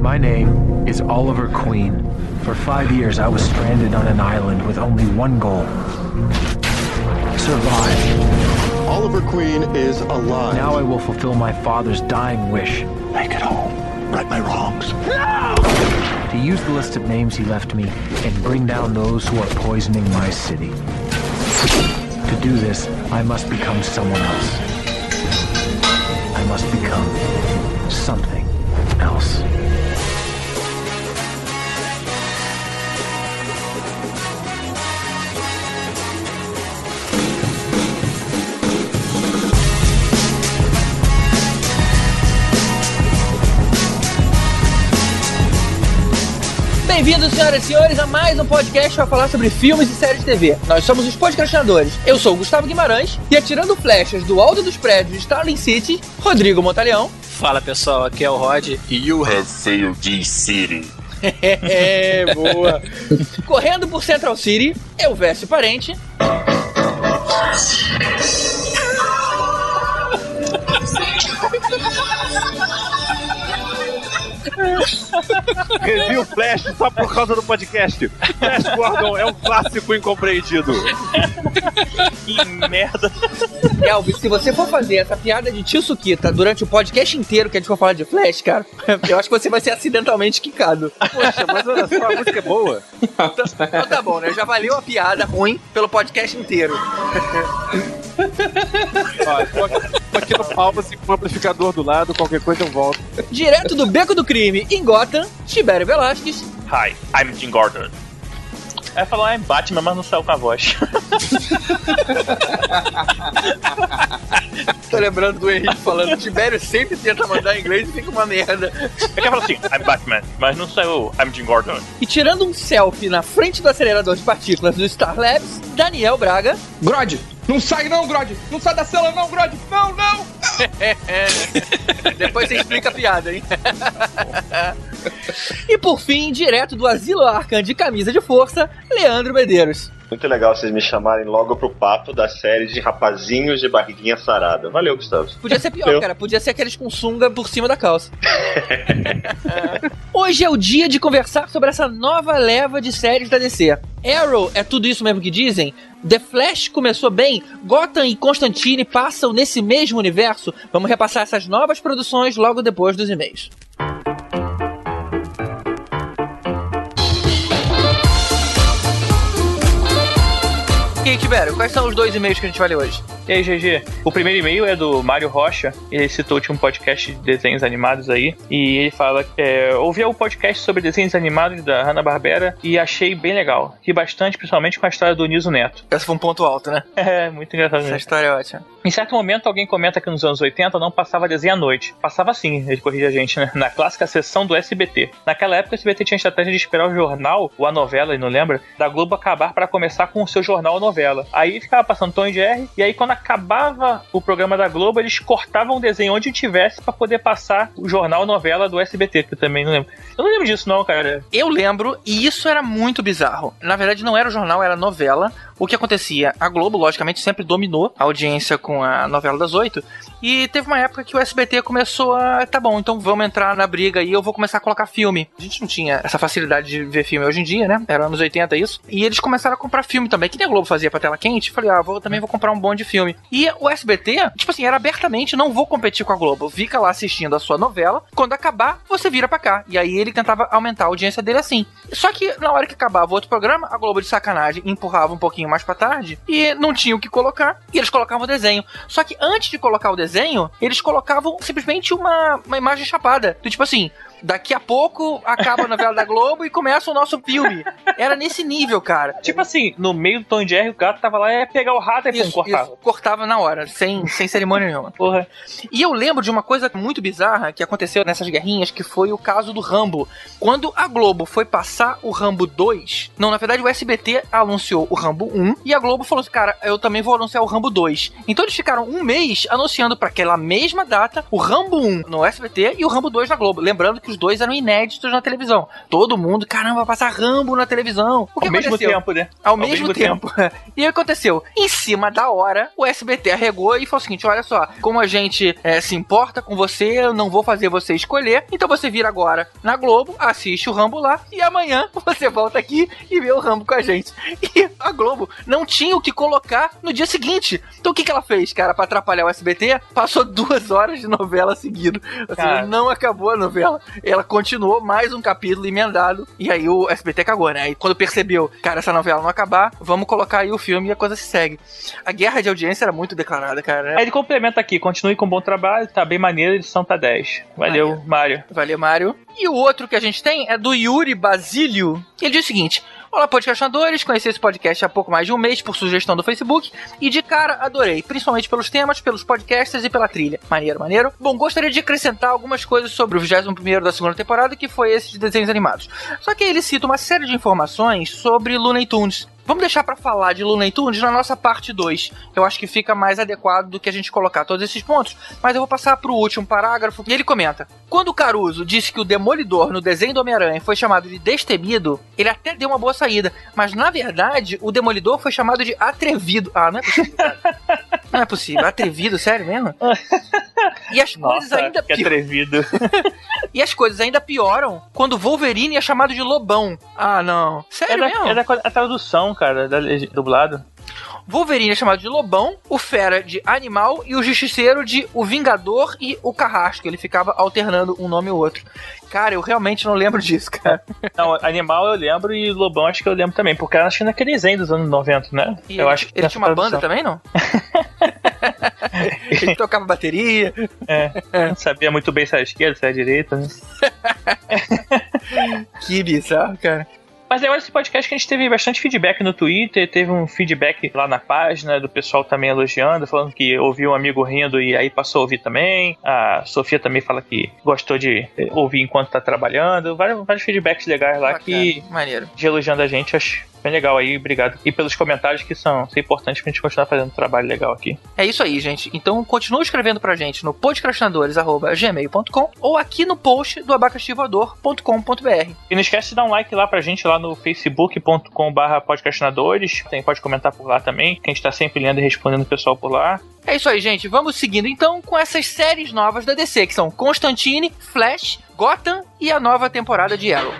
My name is Oliver Queen. For five years, I was stranded on an island with only one goal survive. Oliver Queen is alive. Now I will fulfill my father's dying wish. Make it home. Right my wrongs. No! To use the list of names he left me and bring down those who are poisoning my city. To do this, I must become someone else. I must become something else. Bem-vindos, senhoras e senhores, a mais um podcast para falar sobre filmes e séries de TV. Nós somos os podcastinadores. Eu sou o Gustavo Guimarães e atirando flechas do alto dos prédios de Starling City, Rodrigo Montalhão. Fala pessoal, aqui é o Rod. E you have failed this city. é, boa. Correndo por Central City, eu Vécio Parente. Review Flash só por causa do podcast. Flash Gordon é um clássico incompreendido. que merda. Elvis, se você for fazer essa piada de tio Sukita durante o podcast inteiro que a gente for falar de Flash, cara, eu acho que você vai ser acidentalmente quicado. Poxa, mas olha só, a música é boa. Então, então tá bom, né? Já valeu a piada ruim pelo podcast inteiro. Ó, tô aqui no palco assim, com o amplificador do lado, qualquer coisa eu volto. Direto do Beco do Crime, em Gotham, Tibério Velasquez. Hi, I'm Jim Gordon. Ah, é Batman, mas não saiu com a voz. Tô lembrando do Henrique falando, Tibério sempre tenta mandar em inglês e fica uma merda. Eu quero falar assim, I'm Batman, mas não saiu I'm Jim Gordon. E tirando um selfie na frente do acelerador de partículas do Star Labs, Daniel Braga. Grod, não sai não, Grod! Não sai da cela não, Grod! Não, não! Depois você explica a piada, hein? e por fim, direto do Asilo Arcan de camisa de força, Leandro Medeiros. Muito legal vocês me chamarem logo pro papo da série de rapazinhos de barriguinha sarada. Valeu, Gustavo. Podia ser pior, Eu. cara. Podia ser aqueles com sunga por cima da calça. Hoje é o dia de conversar sobre essa nova leva de séries da DC. Arrow é tudo isso mesmo que dizem? The Flash começou bem? Gotham e Constantine passam nesse mesmo universo? Vamos repassar essas novas produções logo depois dos e-mails. E aí, Tibério, quais são os dois e-mails que a gente vai ler hoje? E aí, GG? O primeiro e-mail é do Mário Rocha. Ele citou tinha um podcast de desenhos animados aí. E ele fala que é, ouvi o podcast sobre desenhos animados da Hanna-Barbera e achei bem legal. Ri bastante, principalmente com a história do Niso Neto. Esse foi um ponto alto, né? É, muito engraçado. Essa história é ótima. Em certo momento, alguém comenta que nos anos 80 não passava desenho à noite. Passava sim, ele corrige a gente, né? Na clássica sessão do SBT. Naquela época, o SBT tinha a estratégia de esperar o jornal, ou a novela, não lembra, da Globo acabar para começar com o seu jornal ou novela. Aí ficava passando Tom e Jerry, e aí quando acabava o programa da Globo, eles cortavam o desenho onde tivesse para poder passar o jornal ou novela do SBT, que eu também não lembro. Eu não lembro disso não, cara. Eu lembro, e isso era muito bizarro. Na verdade, não era o jornal, era novela. O que acontecia? A Globo, logicamente, sempre dominou a audiência com a novela das oito. E teve uma época que o SBT começou a. Tá bom, então vamos entrar na briga e eu vou começar a colocar filme. A gente não tinha essa facilidade de ver filme hoje em dia, né? Era anos 80 isso. E eles começaram a comprar filme também, que nem a Globo fazia pra tela quente. Falei, ah, vou, também vou comprar um bom de filme. E o SBT, tipo assim, era abertamente, não vou competir com a Globo. Fica lá assistindo a sua novela. Quando acabar, você vira pra cá. E aí ele tentava aumentar a audiência dele assim. Só que na hora que acabava outro programa, a Globo de sacanagem empurrava um pouquinho mais pra tarde e não tinha o que colocar. E eles colocavam o desenho. Só que antes de colocar o desenho, eles colocavam simplesmente uma, uma imagem chapada. Do tipo assim, daqui a pouco acaba a novela da Globo e começa o nosso filme. Era nesse nível, cara. Tipo assim, no meio do Tom Jerry, o gato tava lá ia pegar o rato e isso, cortava. Isso, cortava na hora, sem, sem cerimônia nenhuma. Porra. E eu lembro de uma coisa muito bizarra que aconteceu nessas guerrinhas, que foi o caso do Rambo. Quando a Globo foi passar o Rambo 2, não, na verdade o SBT anunciou o Rambo 1 e a Globo falou assim, cara, eu também vou anunciar o Rambo 2. Então eles ficaram um mês anunciando para aquela mesma data o Rambo 1 no SBT e o Rambo 2 na Globo. Lembrando que que os dois eram inéditos na televisão. Todo mundo, caramba, vai passar Rambo na televisão. O que Ao mesmo aconteceu? tempo, né? Ao, Ao mesmo, mesmo tempo. e o que aconteceu? Em cima da hora, o SBT arregou e falou o seguinte: olha só, como a gente eh, se importa com você, eu não vou fazer você escolher. Então você vira agora na Globo, assiste o Rambo lá, e amanhã você volta aqui e vê o Rambo com a gente. E a Globo não tinha o que colocar no dia seguinte. Então o que, que ela fez, cara, pra atrapalhar o SBT? Passou duas horas de novela seguido. Ou seja, Cara. não acabou a novela. Ela continuou mais um capítulo emendado. E aí o SBT cagou, né? Aí quando percebeu, cara, essa novela não acabar, vamos colocar aí o filme e a coisa se segue. A guerra de audiência era muito declarada, cara. Aí ele complementa aqui, continue com um bom trabalho, tá bem maneiro, edição tá 10. Valeu, Mário. Valeu, Mário. E o outro que a gente tem é do Yuri Basílio. Ele diz o seguinte: Olá, podcastinadores. Conheci esse podcast há pouco mais de um mês por sugestão do Facebook e de cara adorei, principalmente pelos temas, pelos podcasts e pela trilha. Maneiro, maneiro. Bom, gostaria de acrescentar algumas coisas sobre o 21 da segunda temporada, que foi esse de desenhos animados. Só que ele cita uma série de informações sobre Looney Tunes. Vamos deixar pra falar de Looney Tunes na nossa parte 2. Eu acho que fica mais adequado do que a gente colocar todos esses pontos, mas eu vou passar pro último parágrafo e ele comenta: Quando o Caruso disse que o Demolidor no desenho do Homem-Aranha foi chamado de destemido, ele até deu uma boa saída, mas na verdade o Demolidor foi chamado de atrevido. Ah, não é possível. cara. Não é possível. Atrevido, sério mesmo? E as coisas Nossa, ainda que atrevido. e as coisas ainda pioram quando o Wolverine é chamado de Lobão. Ah, não. É Sério da, mesmo? é da a tradução, cara, da dublado. Wolverine é chamado de Lobão, o Fera de Animal e o Justiceiro de O Vingador e o Carrasco. Ele ficava alternando um nome e o outro. Cara, eu realmente não lembro disso, cara. Não, Animal eu lembro e Lobão acho que eu lembro também, porque acho que naquele desenho dos anos 90, né? E eu ele, acho que ele tinha uma banda também, não? ele tocava bateria. É, não sabia muito bem se era esquerda, se era direita. Né? Que bizarro, cara. Mas agora esse podcast que a gente teve bastante feedback no Twitter, teve um feedback lá na página do pessoal também elogiando, falando que ouviu um amigo rindo e aí passou a ouvir também. A Sofia também fala que gostou de eh, ouvir enquanto tá trabalhando. Vários, vários feedbacks legais lá que Bacana, Maneiro. de elogiando a gente, acho bem legal aí, obrigado. E pelos comentários que são, são importantes pra gente continuar fazendo um trabalho legal aqui. É isso aí, gente. Então continue escrevendo pra gente no podcastinadores.gmail.com ou aqui no post do abacaxivoador.com.br. E não esquece de dar um like lá pra gente lá no facebook.com barra podcastinadores. Tem, pode comentar por lá também, que a gente tá sempre lendo e respondendo o pessoal por lá. É isso aí, gente. Vamos seguindo então com essas séries novas da DC, que são Constantine, Flash, Gotham e a nova temporada de Arrow.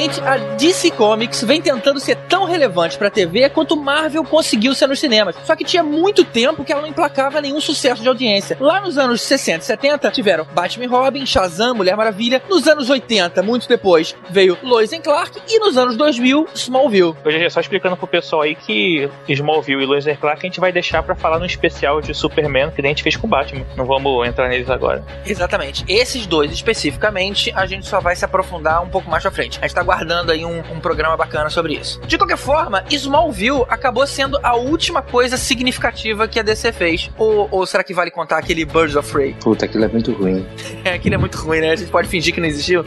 A DC Comics vem tentando ser tão relevante pra TV quanto Marvel conseguiu ser nos cinemas. Só que tinha muito tempo que ela não emplacava nenhum sucesso de audiência. Lá nos anos 60 e 70, tiveram Batman e Robin, Shazam, Mulher Maravilha. Nos anos 80, muito depois, veio Lois and Clark. E nos anos 2000, Smallville. Hoje é só explicando pro pessoal aí que Smallville e Lois and Clark a gente vai deixar pra falar no especial de Superman que a gente fez com Batman. Não vamos entrar neles agora. Exatamente. Esses dois especificamente, a gente só vai se aprofundar um pouco mais pra frente. A gente tá guardando aí um, um programa bacana sobre isso. De qualquer forma, Smallville acabou sendo a última coisa significativa que a DC fez. Ou, ou será que vale contar aquele Birds of Prey? Puta, aquilo é muito ruim. É, aquele é muito ruim, né? A gente pode fingir que não existiu.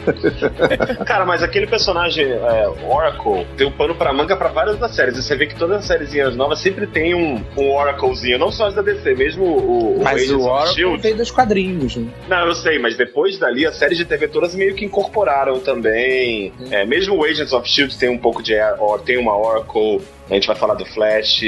Cara, mas aquele personagem é, Oracle deu pano pra manga pra várias das séries. E você vê que todas as sériezinhas novas sempre tem um, um Oraclezinho, não só as da DC, mesmo o, Mas Agents o Oracle Shield. veio dos quadrinhos. né? Não, eu sei, mas depois dali as séries de TV todas meio que incorporaram também. É, mesmo o Agents of Shield tem um pouco de tem uma Oracle. A gente vai falar do Flash,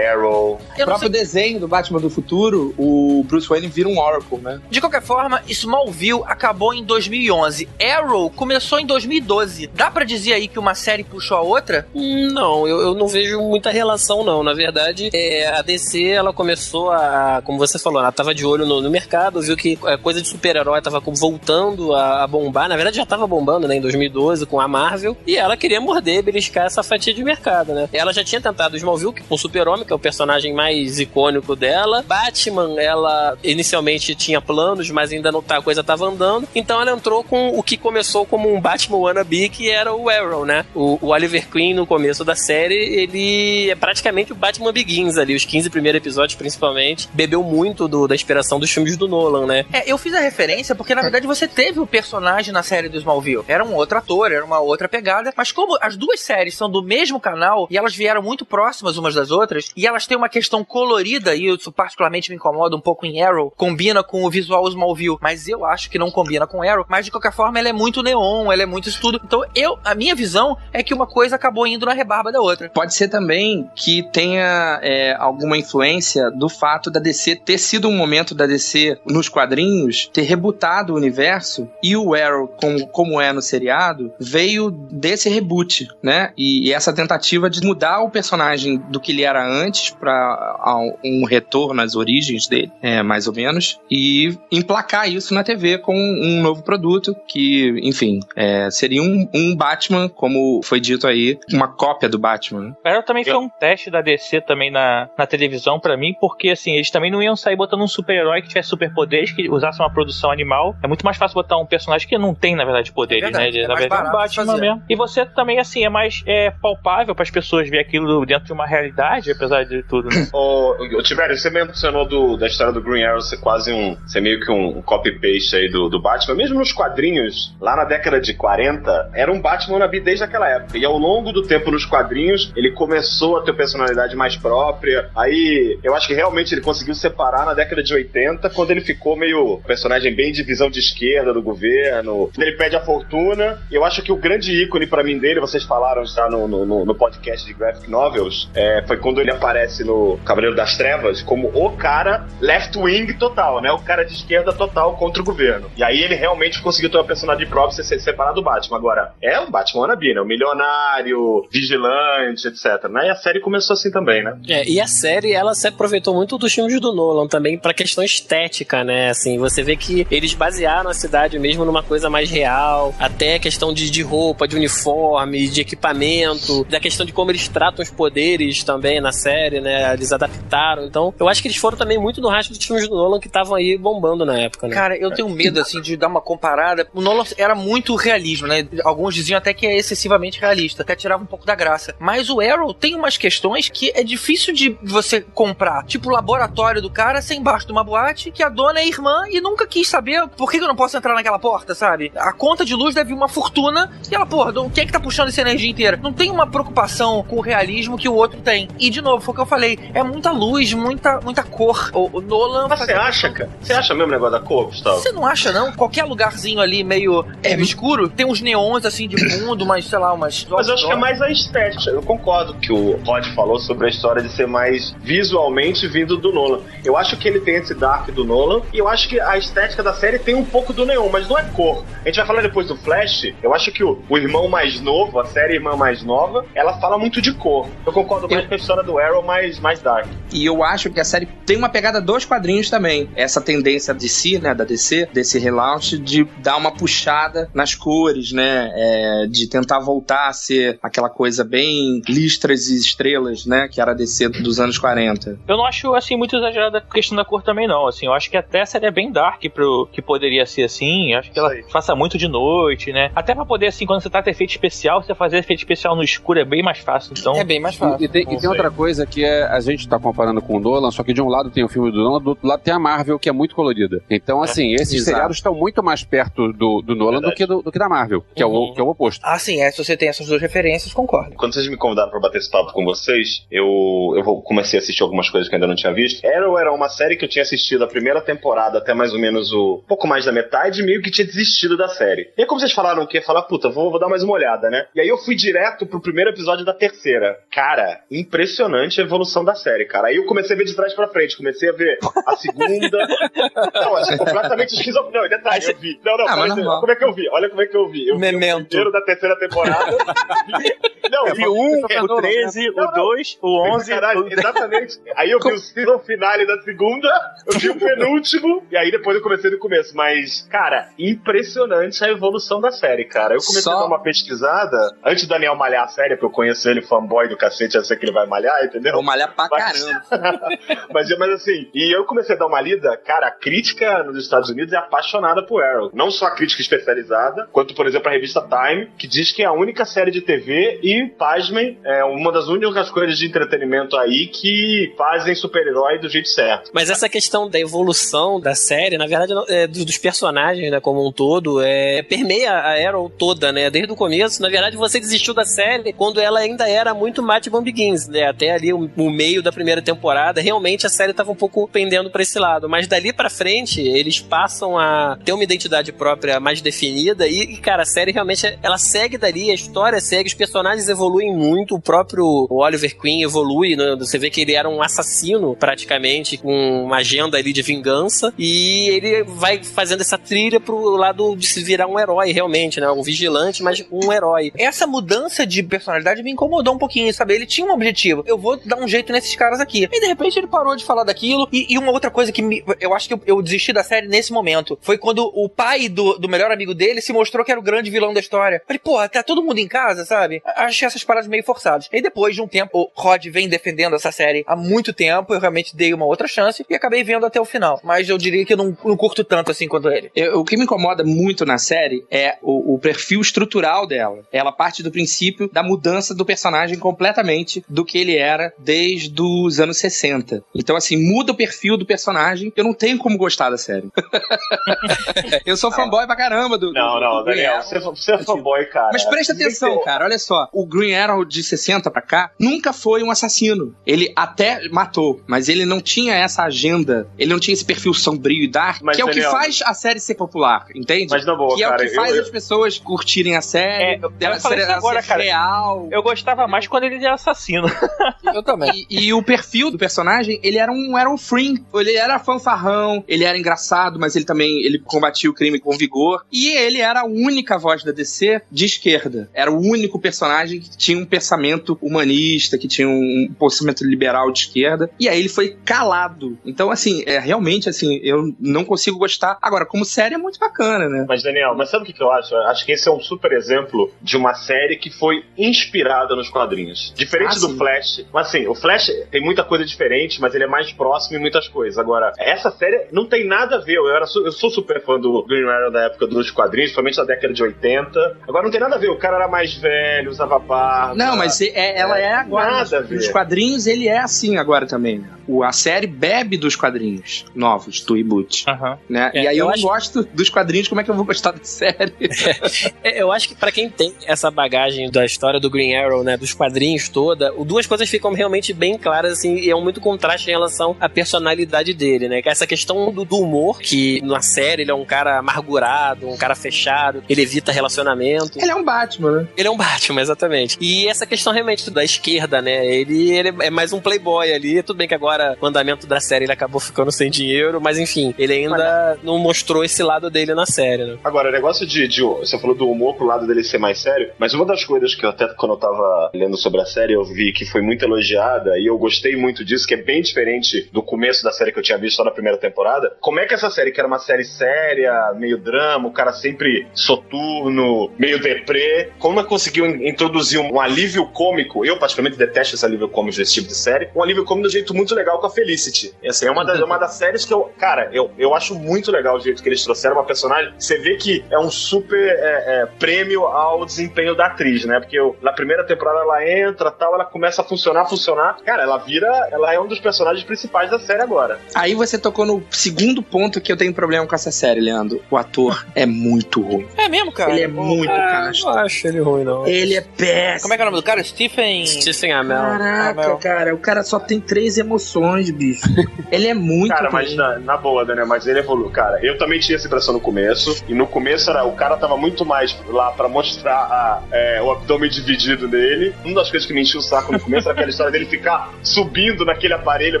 Arrow. O Eu não próprio sei. desenho do Batman do futuro, o Bruce Wayne vira um Oracle, né? De qualquer forma, Smallville acabou em 2011. Arrow começou em 2012. Dá pra dizer aí que uma série puxou a outra? Não, eu, eu não vejo muita relação, não. Na verdade, é, a DC, ela começou a, como você falou, ela tava de olho no, no mercado, viu que a coisa de super-herói tava voltando a, a bombar. Na verdade, já tava bombando, né, em 2012 com a Marvel. E ela queria morder, beliscar essa fatia de mercado, né? Ela já tinha tentado Smallville com Super-Homem, que é o personagem mais icônico dela. Batman, ela inicialmente tinha planos, mas ainda não tá, a coisa tava andando. Então ela entrou com o que começou como um Batman wannabe, que era o Arrow, né? O, o Oliver Queen, no começo da série, ele é praticamente o Batman Begins ali, os 15 primeiros episódios principalmente. Bebeu muito do, da inspiração dos filmes do Nolan, né? É, eu fiz a referência porque na verdade você teve o personagem na série do Smallville. Era um outro ator, era uma outra pegada, mas como as duas séries são do mesmo canal e elas vieram muito próximas umas das outras, e elas têm uma questão colorida, e isso particularmente me incomoda um pouco em Arrow, combina com o visual Smallville, mas eu acho que não combina com Arrow, mas de qualquer forma ela é muito neon, ela é muito isso tudo. Então eu, a minha visão é que uma coisa acabou indo na rebarba da outra. Pode ser também que tenha é, alguma influência do fato da DC ter sido um momento da DC nos quadrinhos ter rebutado o universo e o Arrow, como, como é no seriado, veio desse reboot, né? E, e essa tentativa de mudar o personagem do que ele era antes para um retorno às origens dele, é, mais ou menos, e emplacar isso na TV com um novo produto que, enfim, é, seria um, um, Batman, como foi dito aí, uma cópia do Batman. Arrow também foi um teste da DC também na, na televisão para mim, porque assim, eles também não iam sair botando um super-herói que tivesse superpoderes, que usasse uma produção animal. É muito mais fácil botar um personagem que não tem, na verdade, poderes, é verdade, né? Ele, é na verdade, é um Batman mesmo. E você também, assim, é mais é, palpável para as pessoas ver aquilo dentro de uma realidade, apesar de tudo, né? Ô, Tibério, você mencionou do, da história do Green Arrow ser quase um. ser meio que um, copy-paste aí do, do Batman. Mesmo nos quadrinhos, lá na década de 40, era um Batman nabi desde aquela época. E ao longo do tempo nos quadrinhos, ele começou a ter personalidade mais própria. Aí eu acho que realmente ele conseguiu separar na década de 80, quando ele ficou meio personagem bem de visão de esquerda do governo. Ele pede a fortuna. Eu acho que o grande ícone para mim dele, vocês falaram já no, no, no podcast de Graphic Novels, é, foi quando ele aparece no Cavaleiro das Trevas como o cara left-wing total, né? O cara de esquerda total contra o governo. E aí ele realmente conseguiu ter uma personagem própria ser separado do Batman. Agora, é o Batman wannabe, né? O milionário, vigilante, etc. Né? E a série começou assim também, né? É, e a série, ela se aproveitou muito dos filmes do Nolan também pra questão estética, né? Assim, você vê que eles basearam a cidade mesmo numa coisa mais real, até questão de, de roupa, de uniforme, de equipamento, da questão de como eles tratam os poderes também na série, né? Eles adaptaram. Então, eu acho que eles foram também muito no rastro dos filmes do Nolan que estavam aí bombando na época, né? Cara, eu tenho medo, assim, de dar uma comparada. O Nolan era muito realismo, né? Alguns diziam até que é excessivamente realista, até tirava um pouco da graça. Mas o Arrow tem umas questões que é difícil de você comprar. Tipo o laboratório do cara ser embaixo de uma boate que a dona é irmã e nunca quis saber por que eu não posso entrar naquela porta, sabe? A conta de luz deve uma fortuna e ela, porra, quem é que tá puxando essa energia inteira? Não tem uma preocupação com o realismo que o outro tem. E, de novo, foi o que eu falei, é muita luz, muita, muita cor. O, o Nolan... Mas você acha, cara? Você acha mesmo o negócio da cor, Gustavo? Você não acha, não? Qualquer lugarzinho ali meio é, escuro, tem uns neons, assim, de fundo, mas, sei lá, umas... Mas eu acho que é mais a estética. Eu concordo que o Rod falou sobre a história de ser mais visualmente vindo do Nolan. Eu acho que ele tem esse dark do Nolan, e eu acho que a estética da série tem um pouco do neon, mas não é cor. A gente vai falar depois do Flash, eu acho que o, o irmão mais novo, a série irmã mais nova, ela fala muito de cor. Eu concordo mais eu... com a história do Arrow mais, mais dark. E eu acho que a série tem uma pegada dos quadrinhos também. Essa tendência de si, né, da DC, desse relaunch, de dar uma puxada nas cores, né, é, de tentar voltar a ser aquela coisa bem listras e estrelas, né, que era a DC dos anos 40. Eu não acho, assim, muito exagerada a questão da cor também, não. Assim, eu acho que até a série é bem dark pro que poderia ser assim. Eu acho que ela faça muito de noite, né? Até pra poder, assim, quando você tá com efeito especial, você fazer efeito especial no escuro é bem mais fácil. Então... É bem mais fácil. E, e tem, e tem outra coisa que é, a gente tá comparando com o Nolan, só que de um lado tem o filme do Nolan, do outro lado tem a Marvel, que é muito colorida. Então, é. assim, esses Exato. seriados estão muito mais perto do, do Nolan do que, do, do, que da Marvel, que, uhum. é o, que é o oposto. Ah, sim, é, se você tem essas duas referências, concordo. Quando vocês me convidaram pra bater esse papo com vocês, eu, eu comecei a assistir algumas coisas que ainda não tinha visto. Arrow era uma série que eu tinha assistido a primeira temporada até mais ou menos o pouco mais da metade, meio que tinha desistido da série. E aí, como vocês falaram que ia falar, puta, vou, vou dar mais uma olhada, né? E aí eu fui direto pro primeiro episódio da terceira. Cara, impressionante a evolução da série, cara. Aí eu comecei a ver de trás pra frente, comecei a ver a segunda. não, assim, completamente esquizofrênico. Não, detalhe, eu vi. Não, não, ah, mas, como é que eu vi? Olha como é que eu vi. Eu Memento. vi o primeiro da terceira temporada. Não, eu vi o 1, o 13, o 2, o 11. Caralho, exatamente. Aí eu vi o season finale da segunda, eu vi o penúltimo, e aí depois eu comecei do começo. Mas, cara, impressionante a evolução da série, cara. Eu comecei Só- a dar uma pesquisada, antes do Daniel malhar a série, porque eu conheço ele, fanboy do cacete, eu sei que ele vai malhar, entendeu? Vou malhar pra Mas- caramba. mas, mas assim, e eu comecei a dar uma lida, cara, a crítica nos Estados Unidos é apaixonada por Arrow. Não só a crítica especializada, quanto, por exemplo, a revista Time, que diz que é a única série de TV e, pasmem, é uma das únicas coisas de entretenimento aí que fazem super-herói do jeito certo. Mas essa questão da evolução da série, na verdade, é, dos, dos personagens, né, como um todo, é, permeia a Arrow toda, né? Desde o começo. Na verdade, você desistiu da série quando ela ainda era muito Batman Begins, né? Até ali o, o meio da primeira temporada, realmente a série tava um pouco pendendo pra esse lado. Mas dali pra frente, eles passam a ter uma identidade própria mais definida e, e, cara, a série realmente, ela segue dali, a história segue, os personagens evoluem muito, o próprio Oliver Queen evolui, né? Você vê que ele era um assassino, praticamente, com uma agenda ali de vingança, e ele vai fazendo essa trilha pro lado de se virar um herói, realmente, né? Um vigilante, mas um herói. Essa mudança de personalidade me incomodou um pouquinho, sabe? Ele tinha um objetivo. Eu vou dar um jeito nesses caras aqui. E de repente ele parou de falar daquilo. E, e uma outra coisa que me- eu acho que eu, eu desisti da série nesse momento foi quando o pai do, do melhor amigo dele se mostrou que era o grande vilão da história. Falei, porra, tá todo mundo em casa, sabe? Achei essas paradas meio forçadas. E depois de um tempo, o Rod vem defendendo essa série há muito tempo. Eu realmente dei uma outra chance e acabei vendo até o final. Mas eu diria que eu não, não curto tanto assim quanto ele. Eu- o que me incomoda muito na série é o, o perfil estrutural dela. Ela parte do princípio da mudança do personagem completamente do que ele era desde os anos 60. Então, assim, muda o perfil do personagem. Eu não tenho como gostar da série. eu sou fanboy pra caramba do. Não, do- não, do Green Daniel, você, você é fanboy, cara. Mas presta atenção, cara, olha só. O Green Arrow de 60 pra cá nunca foi um assassino. Ele até matou, mas ele não tinha essa agenda. Ele não tinha esse perfil sombrio e dark, Mas, que é o que Daniel- faz a série ser popular, entende? Mas na boa, que é cara, o que faz eu- as pessoas curtirem a série, É, eu- dela eu ser, agora, ser cara. real. Eu gostava mais quando ele era assassino. Eu também. E, e o perfil do personagem, ele era um, era um free. Ele era fanfarrão, ele era engraçado, mas ele também ele combatia o crime com vigor. E ele era a única voz da DC de esquerda. Era o único personagem que tinha um pensamento humanista, que tinha um pensamento liberal de esquerda. E aí ele foi calado. Então, assim, é realmente assim, eu não consigo gostar. Agora, como série é muito bacana, né? Mas, Daniel, mas sabe o que que eu acho? Eu Acho que esse é um super exemplo de uma série que foi inspirada nos quadrinhos. Diferente Ah, do sim. Flash. Mas assim, o Flash tem muita coisa diferente, mas ele é mais próximo em muitas coisas. Agora, essa série não tem nada a ver. Eu, era, su- eu sou super fã do Green Arrow da época dos quadrinhos, principalmente da década de 80. Agora não tem nada a ver. O cara era mais velho, usava barba. Não, mas é- é- ela é agora. Nada a ver. nos quadrinhos ele é assim agora também. né? O, a série bebe dos quadrinhos novos, do reboot. Né? É, e aí eu, eu não acho- gosto dos quadrinhos, como é que eu vou gostar da série? É, Eu acho que pra quem tem essa bagagem da história do Green Arrow, né, dos quadrinhos toda, o- duas coisas ficam realmente bem claras, assim, e é um muito contraste em relação à personalidade dele, né? Que é essa questão do, do humor, que na série ele é um cara amargurado, um cara fechado, ele evita relacionamento. Ele é um Batman, né? Ele é um Batman, exatamente. E essa questão realmente da esquerda, né? Ele, ele é mais um playboy ali. Tudo bem que agora, o andamento da série, ele acabou ficando sem dinheiro, mas enfim, ele ainda não mostrou esse lado dele na série, né? Agora, o negócio de, de- Você falou do humor pro lado dele ser mais sério, mas uma das coisas que eu até quando eu tava lendo sobre a série, eu vi que foi muito elogiada e eu gostei muito disso, que é bem diferente do começo da série que eu tinha visto só na primeira temporada. Como é que essa série, que era uma série séria, meio drama, o cara sempre soturno, meio deprê, como ela conseguiu in- introduzir um, alívio cômico? Eu, particularmente, detesto esse alívio cômico desse tipo de série. Um alívio cômico de um jeito muito legal com a Felicity. Essa é uma das, uma das séries que eu. Cara, eu, eu acho muito legal o jeito que eles trouxeram uma personagem. Você vê que é um super é, é, prêmio ao desempenho da atriz, né? Porque eu- na primeira temporada ela entra tal, ela começa a funcionar, funcionar. Cara, ela vira. Ela é um dos personagens principais da série agora. Aí você tocou no segundo ponto que eu tenho problema com essa série, Leandro. O ator é muito ruim. É mesmo, cara? Ele é muito Ah, casto. não acho ele ruim, não. Ele é péssimo. Como é que é o nome do cara? Stephen. Stephen Amell. Caraca, Amell. cara, o cara só tem três emoções, bicho. Ele é muito Cara, ruim. mas na, na boa, Daniel, mas ele evoluiu. Cara, eu também tinha essa impressão no começo. E no começo era, o cara tava muito mais lá pra mostrar a, é, o abdômen dividido dele. Uma das coisas que me enchia o saco no começo era aquela história dele ficar subindo naquele aparelho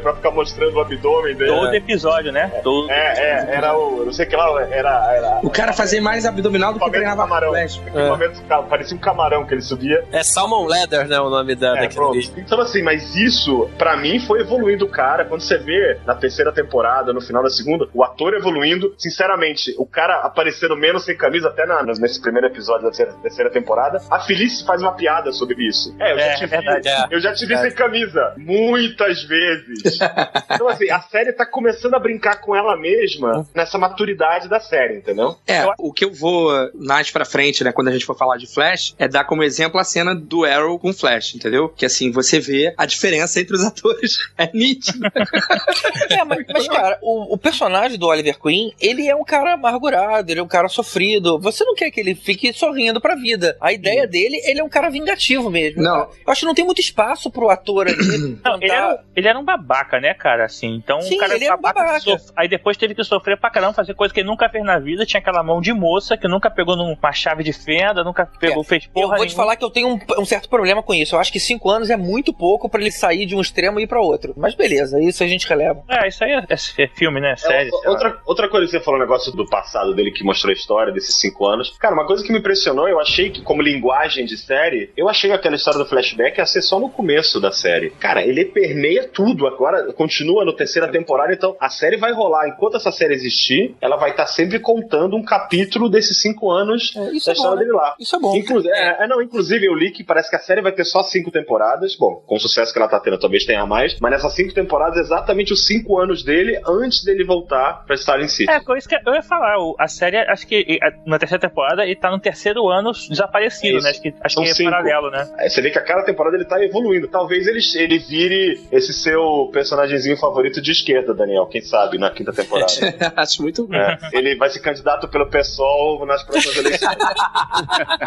pra ficar mostrando o abdômen dele. Todo episódio, né? Todo É, é, era o. Não sei o que lá, era. era O cara fazia mais abdominal do que treinava camarão. Flash. Cara, parecia um camarão que ele subia. É Salmon Leather, né? O nome da, É, daquele bicho. Então, assim, mas isso, pra mim, foi evoluindo o cara. Quando você vê na terceira temporada, no final da segunda, o ator evoluindo. Sinceramente, o cara aparecendo menos sem camisa, até na, nesse primeiro episódio da terceira, terceira temporada. A Felice faz uma piada sobre isso. É, eu já É, te vi, é. eu já te vi sem camisa. Muitas vezes. então, assim, a série tá começando a brincar com ela mesma nessa maturidade da série, entendeu? É, o que eu vou mais pra frente, né, quando a gente for falar de Flash, é dar como exemplo a cena do Arrow com Flash, entendeu? Que assim, você vê a diferença entre os atores. É nítido. É, mas, mas, cara, o, o personagem do Oliver Queen, ele é um cara amargurado, ele é um cara sofrido. Você não quer que ele fique sorrindo pra vida. A ideia dele, ele é um cara vingativo mesmo. Não. Eu acho que não tem muito espaço pro ator ali. Não, ele era, ele era um babaca, né, cara? Assim, então Sim, o cara ele era um babaca. sof- Aí depois teve que sofrer pra caramba, fazer coisa que ele nunca fez na vida. Tinha aquela mão de moça que nunca pegou numa chave de fenda, nunca pegou, fez Eu porra vou te nenhuma. falar que eu tenho um, um certo problema com isso. Eu acho que cinco anos é muito pouco pra ele sair de um extremo e ir pra outro. Mas beleza, isso a gente releva. É, isso aí é, é- é filme, né? Série. É, sei lá. outra, outra coisa que você falou, o negócio do passado dele que mostrou a história desses cinco anos. Cara, uma coisa que me impressionou, eu achei que, como linguagem de série, eu achei que aquela história do flashback ia ser só no começo da série. Cara, ele permeia tudo, agora continua no terceira temporada, então a série vai rolar. Enquanto essa série existir, ela vai estar sempre contando um capítulo desses cinco anos isso da é bom, história né? dele lá. Isso é bom. Inclu é, é, não, inclusive eu li que parece que a série vai ter só cinco temporadas. Bom, com o sucesso que ela tá tendo, talvez tenha mais. Mas nessas cinco temporadas, exatamente os cinco anos dele antes dele voltar pra Star City. É, foi isso que eu ia falar. A série, acho que na terceira temporada, ele tá no terceiro ano desaparecido, Isso. né? Acho que, acho São que é cinco. paralelo, né? Você vê que a cada temporada ele tá evoluindo. Talvez ele, ele vire esse seu personagemzinho favorito de esquerda, Daniel. Quem sabe, na quinta temporada. Acho muito bom. É, ele vai ser candidato pelo PSOL nas próximas eleições.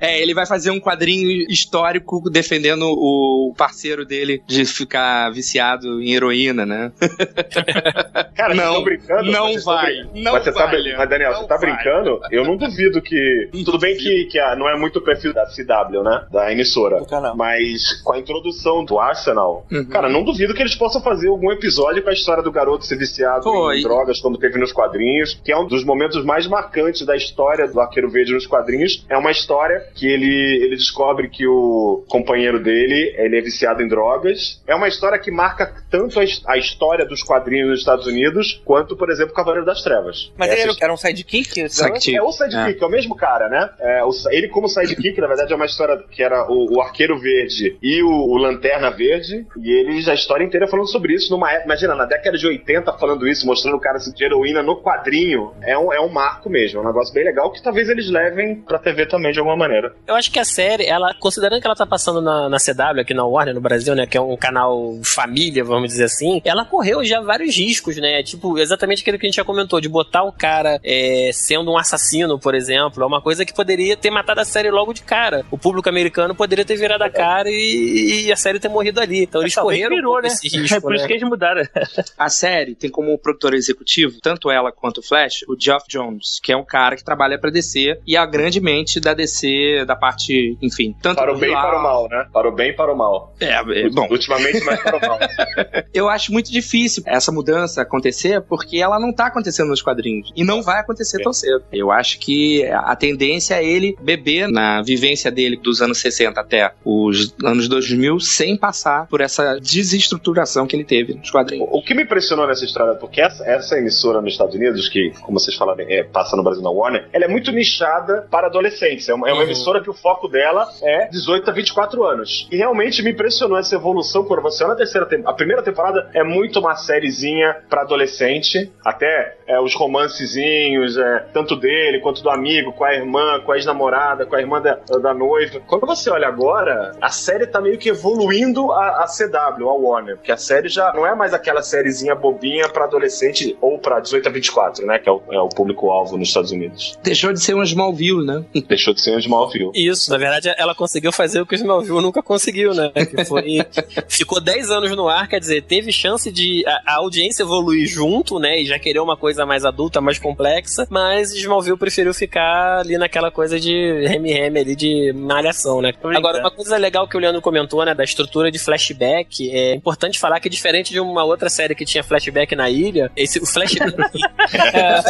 É, ele vai fazer um quadrinho histórico defendendo o parceiro dele de ficar viciado em heroína, né? Cara, Não, brincando? não vai, brincando? não mas você tá vai, brin- mas, Daniel, você tá vai. brincando? Eu não duvido que. Tudo bem que, que a- não é muito o perfil da CW, né? Da emissora. Do canal. Mas com a introdução do Arsenal, Uhum. cara, não duvido que eles possam fazer algum episódio com a história do garoto ser viciado Pô, em drogas, como teve nos quadrinhos, que é um dos momentos mais marcantes da história do Arqueiro Verde nos quadrinhos. É uma história que ele, ele descobre que o companheiro dele ele é viciado em drogas. É uma história que marca tanto a, a história dos quadrinhos nos Estados Unidos, quanto, por exemplo, Cavaleiro das Trevas. Mas Essa ele era, era um sidekick? Sidekick. é o sidekick, é. o mesmo cara, né? É, o ele, como sidekick, na verdade, é uma história que era o, o Arqueiro Verde e o, o Lanterna Verde. E eles, a história inteira falando sobre isso. Numa época, imagina, na década de 80 falando isso, mostrando o cara de heroína no quadrinho. É um, é um marco mesmo, é um negócio bem legal que talvez eles levem pra TV também de alguma maneira. Eu acho que a série, ela, considerando que ela tá passando na, na CW, aqui na Warner, no Brasil, né? Que é um canal família, vamos dizer assim, ela correu já vários riscos, né? Tipo, exatamente aquilo que a gente já comentou, de botar o cara é, sendo um assassino, por exemplo. É uma coisa que poderia ter matado a série logo de cara. O público americano poderia ter virado a cara e, e a série ter morrido ali. Então eles Talvez correram virou, um né? esse risco, É por isso né? que eles mudaram. A série tem como produtor executivo, tanto ela quanto o Flash, o Geoff Jones, que é um cara que trabalha pra DC e é a grande mente da DC, da parte, enfim, tanto Para o bem e para o mal, né? Para o bem e para o mal. É, é, bom, Ultimamente mais para o mal. eu acho muito difícil essa mudança acontecer porque ela não tá acontecendo nos quadrinhos e não vai acontecer tão cedo. Eu acho que a tendência é ele beber na vivência dele dos anos 60 até os anos 2000 sem passar por essa desestruturação que ele teve nos quadrinhos. O que me impressionou nessa história, porque essa, essa emissora nos Estados Unidos, que, como vocês falaram, é, passa no Brasil na Warner, ela é muito nichada para adolescentes. É uma, é uma Uhum. emissora que o foco dela é 18 a 24 anos. E realmente me impressionou essa evolução quando você olha a terceira temporada. A primeira temporada é muito uma sériezinha para adolescente, até é, os romancezinhos, é, tanto dele quanto do amigo, com a irmã, com a ex-namorada, com a irmã da, da noiva. Quando você olha agora, a série tá meio que evoluindo a, a CW, a Warner, porque a série já não é mais aquela sériezinha bobinha para adolescente ou para 18 a 24, né, que é o, é o público-alvo nos Estados Unidos. Deixou de ser um Smallville, né? Deixou de ser um Smallville. Isso, na verdade, ela conseguiu fazer o que o Smallville nunca conseguiu, né? Que foi. ficou 10 anos no ar, quer dizer, teve chance de a, a audiência evoluir junto, né? E já querer uma coisa mais adulta, mais complexa, mas Smallville preferiu ficar ali naquela coisa de reme-reme ali, de malhação, né? Agora, uma coisa legal que o Leandro comentou, né, da estrutura de flashback, é importante falar que diferente de uma outra série que tinha flashback na ilha, esse, o flashback. a,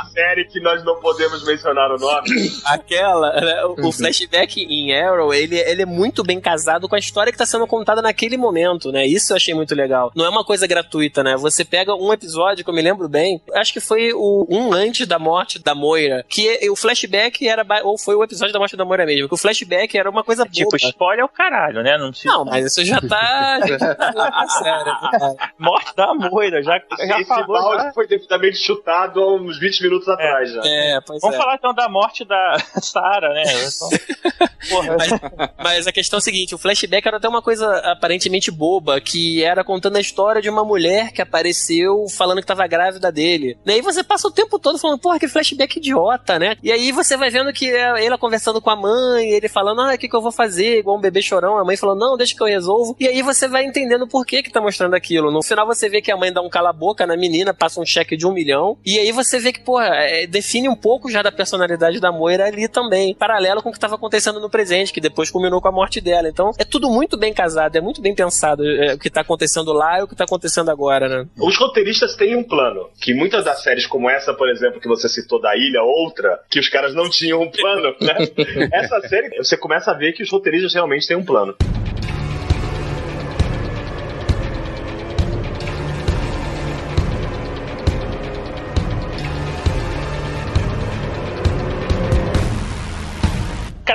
a série que nós não podemos mencionar o nome. Aquela, né, o, o flashback em Arrow, ele, ele é muito bem casado com a história que tá sendo contada naquele momento, né? Isso eu achei muito legal. Não é uma coisa gratuita, né? Você pega um episódio que eu me lembro bem, acho que foi o um antes da morte da Moira, que o flashback era ba- ou foi o episódio da morte da Moira mesmo, que o flashback era uma coisa boba. Tipo, spoiler é o caralho, né? Não, precisa... Não, mas isso já tá, já tá levando a sério. né? Morte da Moira, já, já Esse falou. balde já. foi devidamente chutado há uns 20 minutos atrás já. É, pois Vamos é. falar então da morte da Sarah, né? Porra, Mas, mas a questão é a seguinte: o flashback era até uma coisa aparentemente boba, que era contando a história de uma mulher que apareceu falando que tava grávida dele. E aí você passa o tempo todo falando, porra, que flashback idiota, né? E aí você vai vendo que é ela conversando com a mãe, ele falando, ah, o que, que eu vou fazer? Igual um bebê chorão, a mãe falando, não, deixa que eu resolvo. E aí você vai entendendo por que que tá mostrando aquilo. No final você vê que a mãe dá um cala-boca na menina, passa um cheque de um milhão. E aí você vê que, porra, é, define um pouco já da personalidade da Moira ali também. Paralelo com o que tava acontecendo no presente, que depois culminou com a morte dela. Então é tudo muito bem casado, é muito bem pensado é, o que tá acontecendo lá e o que tá acontecendo agora, né? Os roteiristas têm um plano. Que muitas das séries, como essa, por exemplo, que você citou da ilha, outra, que os caras não tinham um plano, né? essa série, você começa a ver que os roteiristas realmente têm um plano.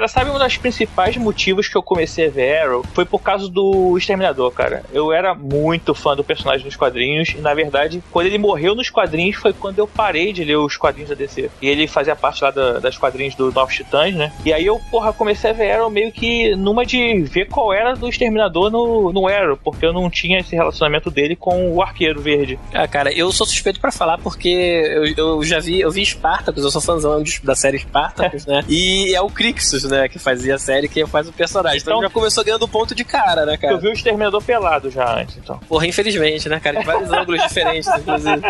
Cara, sabe um dos principais motivos que eu comecei a ver Arrow? Foi por causa do Exterminador, cara. Eu era muito fã do personagem nos quadrinhos e, na verdade, quando ele morreu nos quadrinhos foi quando eu parei de ler os quadrinhos da DC. E ele fazia parte lá da- das quadrinhos do Novos Titãs, né? E aí eu, porra, comecei a ver Arrow meio que numa de ver qual era do Exterminador no, no Arrow, porque eu não tinha esse relacionamento dele com o Arqueiro Verde. Ah, cara, eu sou suspeito pra falar porque eu, eu já vi, eu vi Spartacus, eu sou fãzão da série Spartacus, né? E é o Crixus, né, que fazia a série, que faz o personagem. Então, Então- já começou ganhando ponto de cara, né, cara? Eu vi o Exterminador pelado já antes, então. Porra, infelizmente, né, cara? De vários ângulos diferentes, inclusive.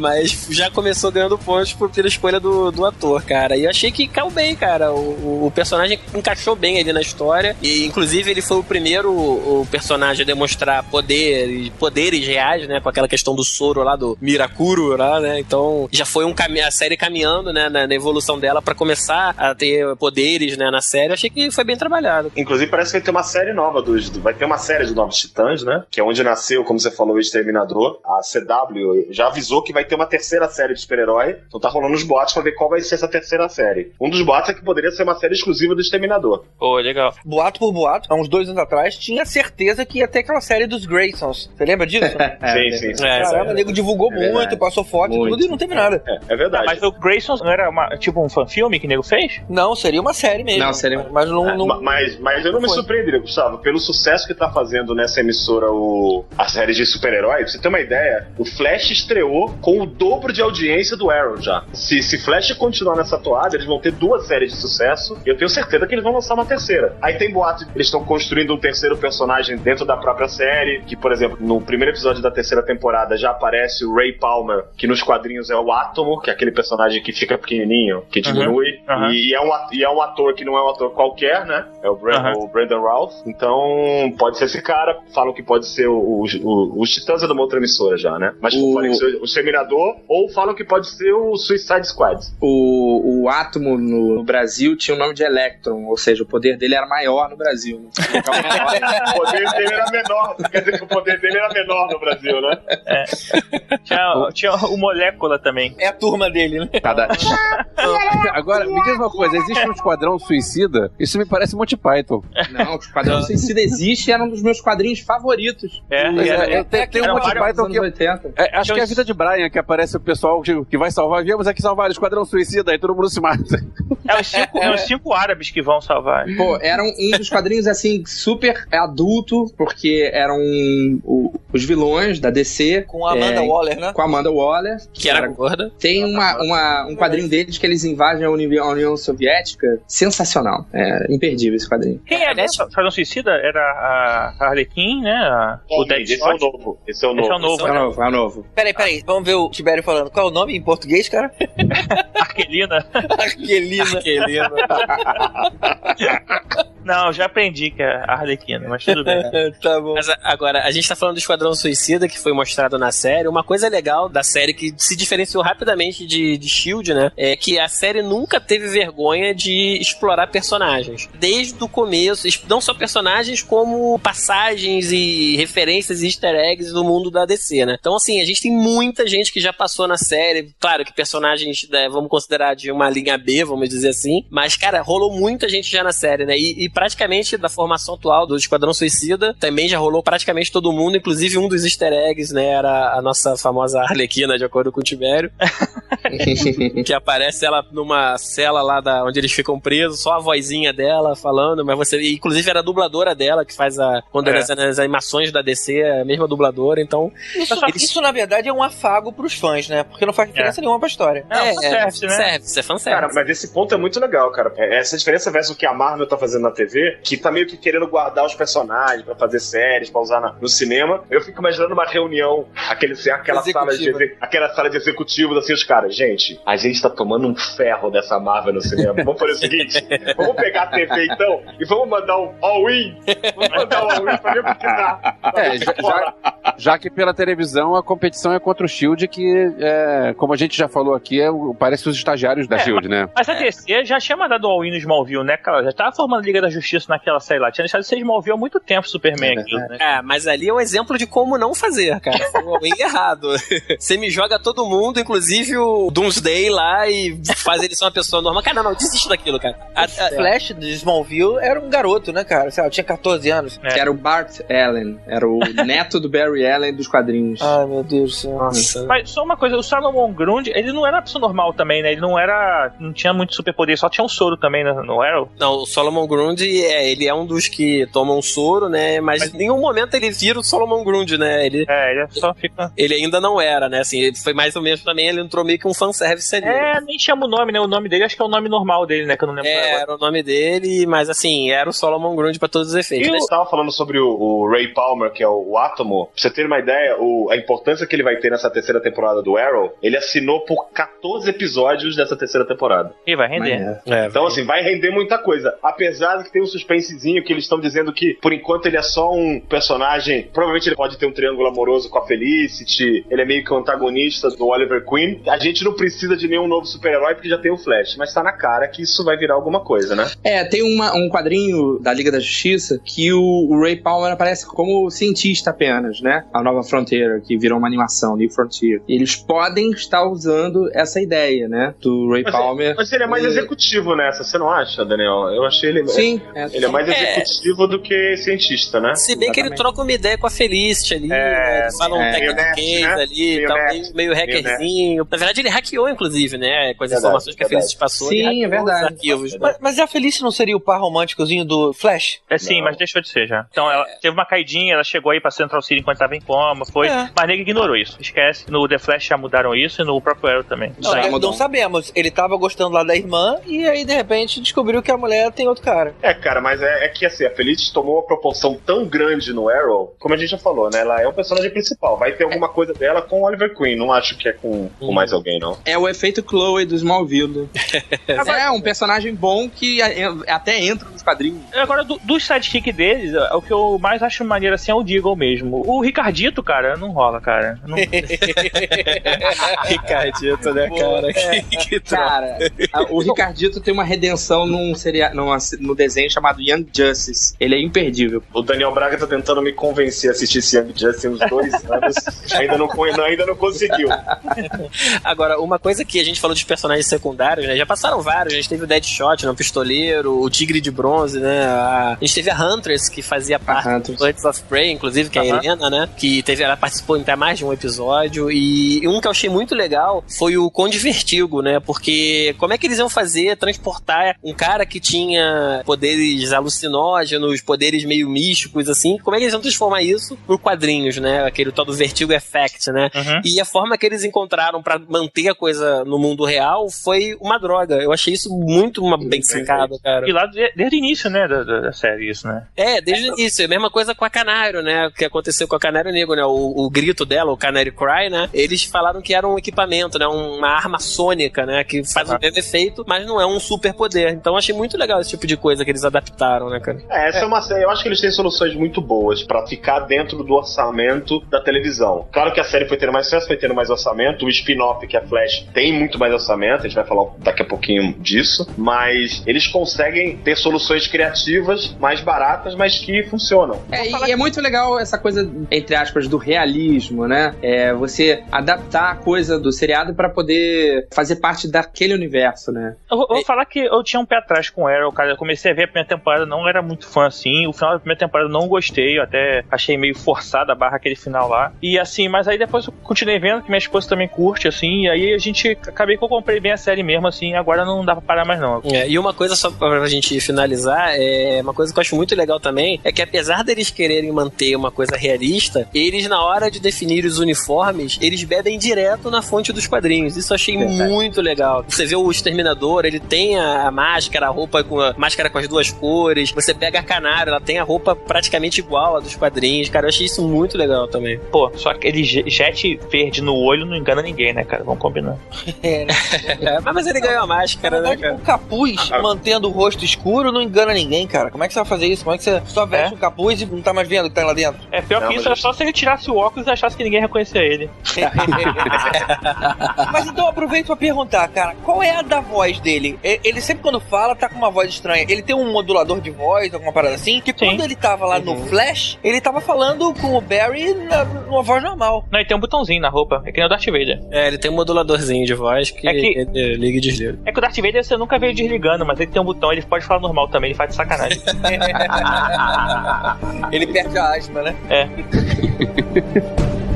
Mas já começou ganhando pontos por, pela escolha do, do ator, cara. E eu achei que caiu bem, cara. O, o- personagem encaixou bem ali na história. E, inclusive, ele foi o primeiro o personagem a demonstrar poder, poderes reais, né? Com aquela questão do soro lá, do Mirakuro lá, né? Então, já foi um a série caminhando, né? Na, na evolução dela pra começar a ter poderes, né? Na série. Achei que foi bem trabalhado. Inclusive, parece que vai ter uma série nova dos. Vai ter uma série dos Novos Titãs, né? Que é onde nasceu, como você falou, o Exterminador. A CW já avisou que vai ter uma terceira série de super-herói. Então tá rolando os boatos pra ver qual vai ser essa terceira série. Um dos boatos é que poderia ser uma série exclusiva do Exterminador. Pô, legal. Boato por boato, há uns dois anos atrás, tinha certeza que ia ter aquela série dos Graysons. Você lembra disso? sim, sim, sim. Caramba, o nego divulgou É muito, verdade. passou foto e Muito. tudo e não teve nada. É, é verdade. Mas o Grayson não era uma- tipo um fanfilme que o nego fez? Não, seria uma série mesmo. Não, seria- Mas não. É, não- ma- mas, mas eu não me foi. surpreenderia, Gustavo, pelo sucesso que tá fazendo nessa emissora o, a série de super-herói. Pra você ter uma ideia, o Flash estreou com o dobro de audiência do Arrow já. Se, se Flash continuar nessa toada, eles vão ter duas séries de sucesso e eu tenho certeza que eles vão lançar uma terceira. Aí tem boato que eles estão construindo um terceiro personagem dentro da própria série, que, por exemplo, no primeiro episódio da terceira temporada já aparece o Ray Palmer, que nos quadrinhos é o Átomo, que é aquele personagem que fica pequenininho, que diminui, aham. E, é um, e é um ator que não é um ator qualquer, né? É o, Bran- Aham. o Brandon Routh. Então, pode ser esse cara. Falam que pode ser o, o, o- os Titãs é de uma outra emissora já, né? Mas O- falam que ser o Exterminador, ou falam que pode ser o Suicide Squad. O, o átomo no, no Brasil tinha o nome de Electron, ou seja, o poder dele era maior no Brasil. né? o poder dele era menor. Quer dizer que o poder dele era menor no Brasil, né? Tinha, tinha o Molécula também. É a turma dele, né? Cada... Agora, me diz uma coisa: existe um esquadrão suicida? Isso me parece Monty Python. Não, o Esquadrão Suicida existe e era um dos meus quadrinhos favoritos. É, Mas era- é, é, tem, tem um Monty Python anos que. 80. é, acho que é a vida de Brian, que aparece o pessoal que, que vai salvar. Viemos aqui salvar o Esquadrão Suicida, aí todo mundo se mata. É os cinco, é os cinco árabes que vão salvar. Pô, era um, dos quadrinhos, assim, super adulto, porque eram o- os vilões da DC. Com a Amanda é, Waller, né? Com a Amanda Waller. Que era gorda. Tem uma, uma- um quadrinho deles que eles invadem a União Soviética. Sensacional. É imperdível esse quadrinho. Quem é mesmo? Fazão Suicida? Era a Harlequin, né? A- o Dead Esse é o novo. Esse é o Esse é novo. o novo, É o novo, é o novo. Peraí, peraí, vamos ver o Tibério falando. Qual é o nome em português, cara? Arquelina. Arquelina. Arquelina. Não, já aprendi que é Arlequina, mas tudo bem. tá bom. Mas agora, a gente tá falando do Esquadrão Suicida, que foi mostrado na série. Uma coisa legal da série que se diferenciou rapidamente de, de Shield, né? É que a série nunca teve vergonha de explorar personagens. Desde o começo, não só personagens, como passagens e referências e easter eggs do mundo da DC, né? Então, assim, a gente tem muita gente que já passou na série. Claro que personagens, né, vamos considerar de uma linha B, vamos dizer assim. Mas, cara, rolou muita gente já na série, né? E, e praticamente da formação atual do Esquadrão Suicida, também já rolou praticamente todo mundo, inclusive um dos easter eggs, né? Era a nossa famosa Arlequina, de acordo com o Tibério. que aparece ela numa cela lá da, onde eles ficam presos, só a vozinha dela falando, mas você. Inclusive era a dubladora dela que faz a. Quando é. as, animações da DC, é a mesma dubladora, então. Isso, eles... isso, na verdade, é um afago pros fãs, né? Porque não faz diferença é. nenhuma pra história. É, é, é, fanservice, né? Serve, é fanservice. Cara, mas esse ponto é muito legal, cara. Essa diferença versus o que a Marvel tá fazendo na TV, que tá meio que querendo guardar os personagens pra fazer séries, pra usar na, no cinema. Eu fico imaginando uma reunião, aquele, aquela, sala de, aquela sala de executivos, assim, os caras, gente, a gente tá tomando um ferro dessa Marvel no cinema. Vamos fazer o seguinte: vamos pegar a TV então e vamos mandar um all-in. Vamos mandar um all-in pra ver o que dá. É, já, já, já, que pela televisão a competição é contra o Shield, que, é, como a gente já falou aqui, é, parece os estagiários da é, Shield, né? Mas a DC já tinha mandado all-in no Smallville, né, cara? Já tava formando a Liga da Justiça naquela série lá. Tinha deixado de ser Smallville há muito tempo, Superman. É, aquilo, né? é, mas ali é um exemplo de como não fazer, cara. Foi um all-in errado. Você me joga todo mundo, inclusive o Doomsday lá, e faz ele ser uma pessoa normal. Cara, não, não, desiste daquilo, cara. A, a Flash de Smallville era um garoto, né, cara? Sei lá, tinha 14 anos. É. Era o Bart Allen. Era o neto do Barry Allen dos quadrinhos. Ai, meu Deus do céu. Nossa. Mas só uma coisa, o Salomon Grund, ele não era uma pessoa normal também, né? Ele não era. Não tinha muito superpoder, só tinha um soro também, né? No Arrow? Não, o Solomon Grund, é, ele é um dos que tomam soro, né? Mas, mas, em nenhum momento ele vira o Solomon Grund, né? Ele, é, ele só fica. Ele ainda não era, né? Assim, ele foi mais ou menos também, ele entrou meio que um fanservice ali. É, nem chama o nome, né? O nome dele acho que é o nome normal dele, né? Que eu não lembro. É, era o nome dele, mas assim, era o Solomon Grundy pra todos os efeitos. E eu tava falando sobre o, o, Ray Palmer, que é o, o Atomo. Pra você ter uma ideia, o, a importância que ele vai ter nessa terceira temporada do Arrow, ele assinou por 14 episódios dessa terceira temporada. E vai render. É. É, então, assim, vai render muita coisa. Apesar de que tem um suspensezinho que eles estão dizendo que, por enquanto, ele é só um personagem. Provavelmente ele pode ter um triângulo amoroso com a Felicity. Ele é meio que o um antagonista do Oliver Queen. A gente não precisa de nenhum novo super-herói porque já tem o Flash. Mas tá na cara que isso vai virar alguma coisa, né? É, tem uma, um quadrinho da Liga da Justiça que o, o, Ray Palmer aparece como cientista apenas, né? A Nova Fronteira, que virou uma animação, New Frontier. Eles podem estar usando essa ideia, né? Do Ray mas Palmer. Ele, mas ele é mais e... executivo nessa, você não acha, Daniel? Eu achei ele. Sim. É, ele é mais é. executivo do que cientista, né? Se bem Exatamente. que ele troca uma ideia com a Felicity ali, é, né? fala um é, case né? ali, meio, tal, meio, meio hackerzinho. Na verdade, ele hackeou, inclusive, né? Com as verdade, informações que a Felicity passou. Sim, é verdade. Arquivos, mas, mas a Felicity não seria o par românticozinho do Flash? É sim, não. mas deixou de ser já. Então ela teve uma caidinha, ela chegou aí pra Central City enquanto tava em coma, foi. É. Mas ele ignorou isso. Esquece. No The Flash já mudaram isso e no próprio Arrow também. Não, não, não sabemos. Ele tava gostando lá da irmã e aí de repente descobriu que a mulher tem outro cara. É, cara, mas é, é que assim, a Felicity tomou uma proporção tão grande no Arrow, como a gente já falou, né? Ela é o personagem principal. Vai ter alguma coisa dela com o Oliver Queen. Não acho que é com, com hum. mais alguém, não. É o efeito Chloe do Smallville. é, um personagem bom que até entra nos quadrinhos. Agora, do, dos sidekick deles, o que eu mais acho maneiro assim é o Deagle mesmo. O Ricardito, cara, não rola, cara. Não... Ricardito, né, cara? É, que, que cara, o Ricardito tem uma redenção num, seria, numa, no desenho chamado Young Justice. Ele é imperdível. O Daniel Braga tá tentando me convencer a assistir esse Young Justice uns dois anos. ainda, não, ainda não conseguiu. Agora, uma coisa que a gente falou de personagens secundários, né? Já passaram vários. A gente teve o Deadshot, né? o Pistoleiro, o Tigre de Bronze, né? A, a gente teve a Huntress, que fazia parte do Birds of Prey, inclusive, que é a Helena, né? Que teve, ela participou em até mais de um episódio. E um que eu achei muito legal foi o Conde Vertigo, né? Porque como é que eles iam fazer, transportar um cara que tinha poderes alucinógenos, poderes meio místicos, assim, como é que eles iam transformar isso por quadrinhos, né? Aquele tal do Vertigo Effect, né? Uhum. E a forma que eles encontraram para manter a coisa no mundo real foi uma droga. Eu achei isso muito uma, bem sacado, cara. E lá desde o início, né, da, da, série, isso, né? É, desde o início. É a mesma coisa com a Canário, né? O que aconteceu com a Canário Negro, né? O, o grito dela, o Canary Cry, né? Eles falaram que era um equipamento, né? Uma arma sônica, né? Que faz o mesmo efeito, mas não é um super poder. Então achei muito legal esse tipo de coisa que eles adaptaram, né, cara? É, essa é, uma série. Eu acho que eles têm soluções muito boas pra ficar dentro do orçamento da televisão. Claro que a série foi tendo mais sucesso, foi tendo mais orçamento. O spin-off, que é Flash, tem muito mais orçamento. A gente vai falar daqui a pouquinho disso. Mas eles conseguem ter soluções criativas mais baratas, mas que funcionam. É, e é muito legal essa coisa, entre aspas, do realismo, né? É você adaptar a coisa do seriado pra poder fazer parte daquele universo, né? Eu, vou- vou falar que eu tinha um pé atrás com o Arrow, cara. Eu comecei a ver a primeira temporada, não era muito fã assim. O final da primeira temporada eu não gostei, eu até achei meio forçada a barra aquele final lá. E assim, mas aí depois eu continuei vendo, que minha esposa também curte, assim. E aí a gente, acabei que eu comprei bem a série mesmo, assim. Agora não dá pra parar mais não. É, e uma coisa só pra gente finalizar, é uma coisa que eu acho muito legal também, é que apesar deles quererem manter uma coisa realista, eles na hora de definir os uniformes, eles bebem direto na fonte dos quadrinhos. Isso eu achei muito legal. Você vê o Exterminador, ele tem a, a máscara, a roupa com a máscara com as duas cores. Você pega a Canário, ela tem a roupa praticamente igual a dos quadrinhos. Cara, eu achei isso muito legal também. Pô, só aquele je- jet verde no olho não engana ninguém, né, cara? Vamos combinar. É, mas ele ganhou a máscara, né, cara? O capuz mantendo o rosto escuro não engana ninguém, cara. Como é que você vai fazer isso? Como é que você só veste o capuz e não tá mais vendo o que tá lá dentro? É pior Não, que isso, só se ele tirasse o óculos e achasse que ninguém reconhecia ele. Mas então aproveito pra perguntar, cara, qual é a da voz dele? Ele sempre quando fala tá com uma voz estranha. Ele tem um modulador de voz, alguma parada assim, que quando ele tava lá no Flash, ele tava falando com o Barry na, numa voz normal. Não, e tem um botãozinho na roupa, é que nem o Darth Vader. É, ele tem um moduladorzinho de voz que, É que- ele liga e desliga. É que o Darth Vader você nunca vê ele desligando, mas ele tem um botão, ele pode falar normal também, ele faz de sacanagem. ele perde a asma, né? É. Então agora entrando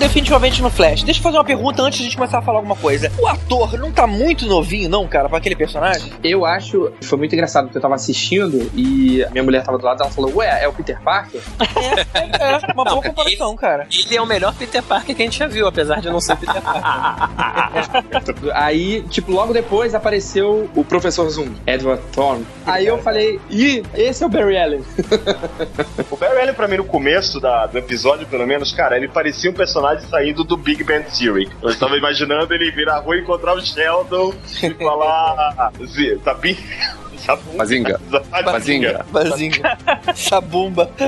definitivamente no Flash, deixa eu fazer uma pergunta antes de a gente começar a falar alguma coisa. O ator não tá muito novinho, não, cara, pra aquele personagem? Eu acho, foi muito engraçado porque eu tava assistindo e a minha mulher tava do lado, ela falou, ué, é o Peter Parker? É, uma boa comparação, cara. Ele é o melhor Peter Parker que a gente já viu, apesar de não ser Peter Parker. Aí, tipo, logo depois apareceu o Professor Zoom, Edward Thorne. Aí eu falei, ih, esse é o Barry Allen. O Barry Allen, pra mim, no começo da- do episódio, pelo menos, cara, ele parecia um personagem saindo do Big Bang Theory. Eu estava imaginando ele vir na rua encontrar o Sheldon e falar. "Zê, Tá bem. Sabum- Bazinga. Bazinga. Bazinga. Sabumba.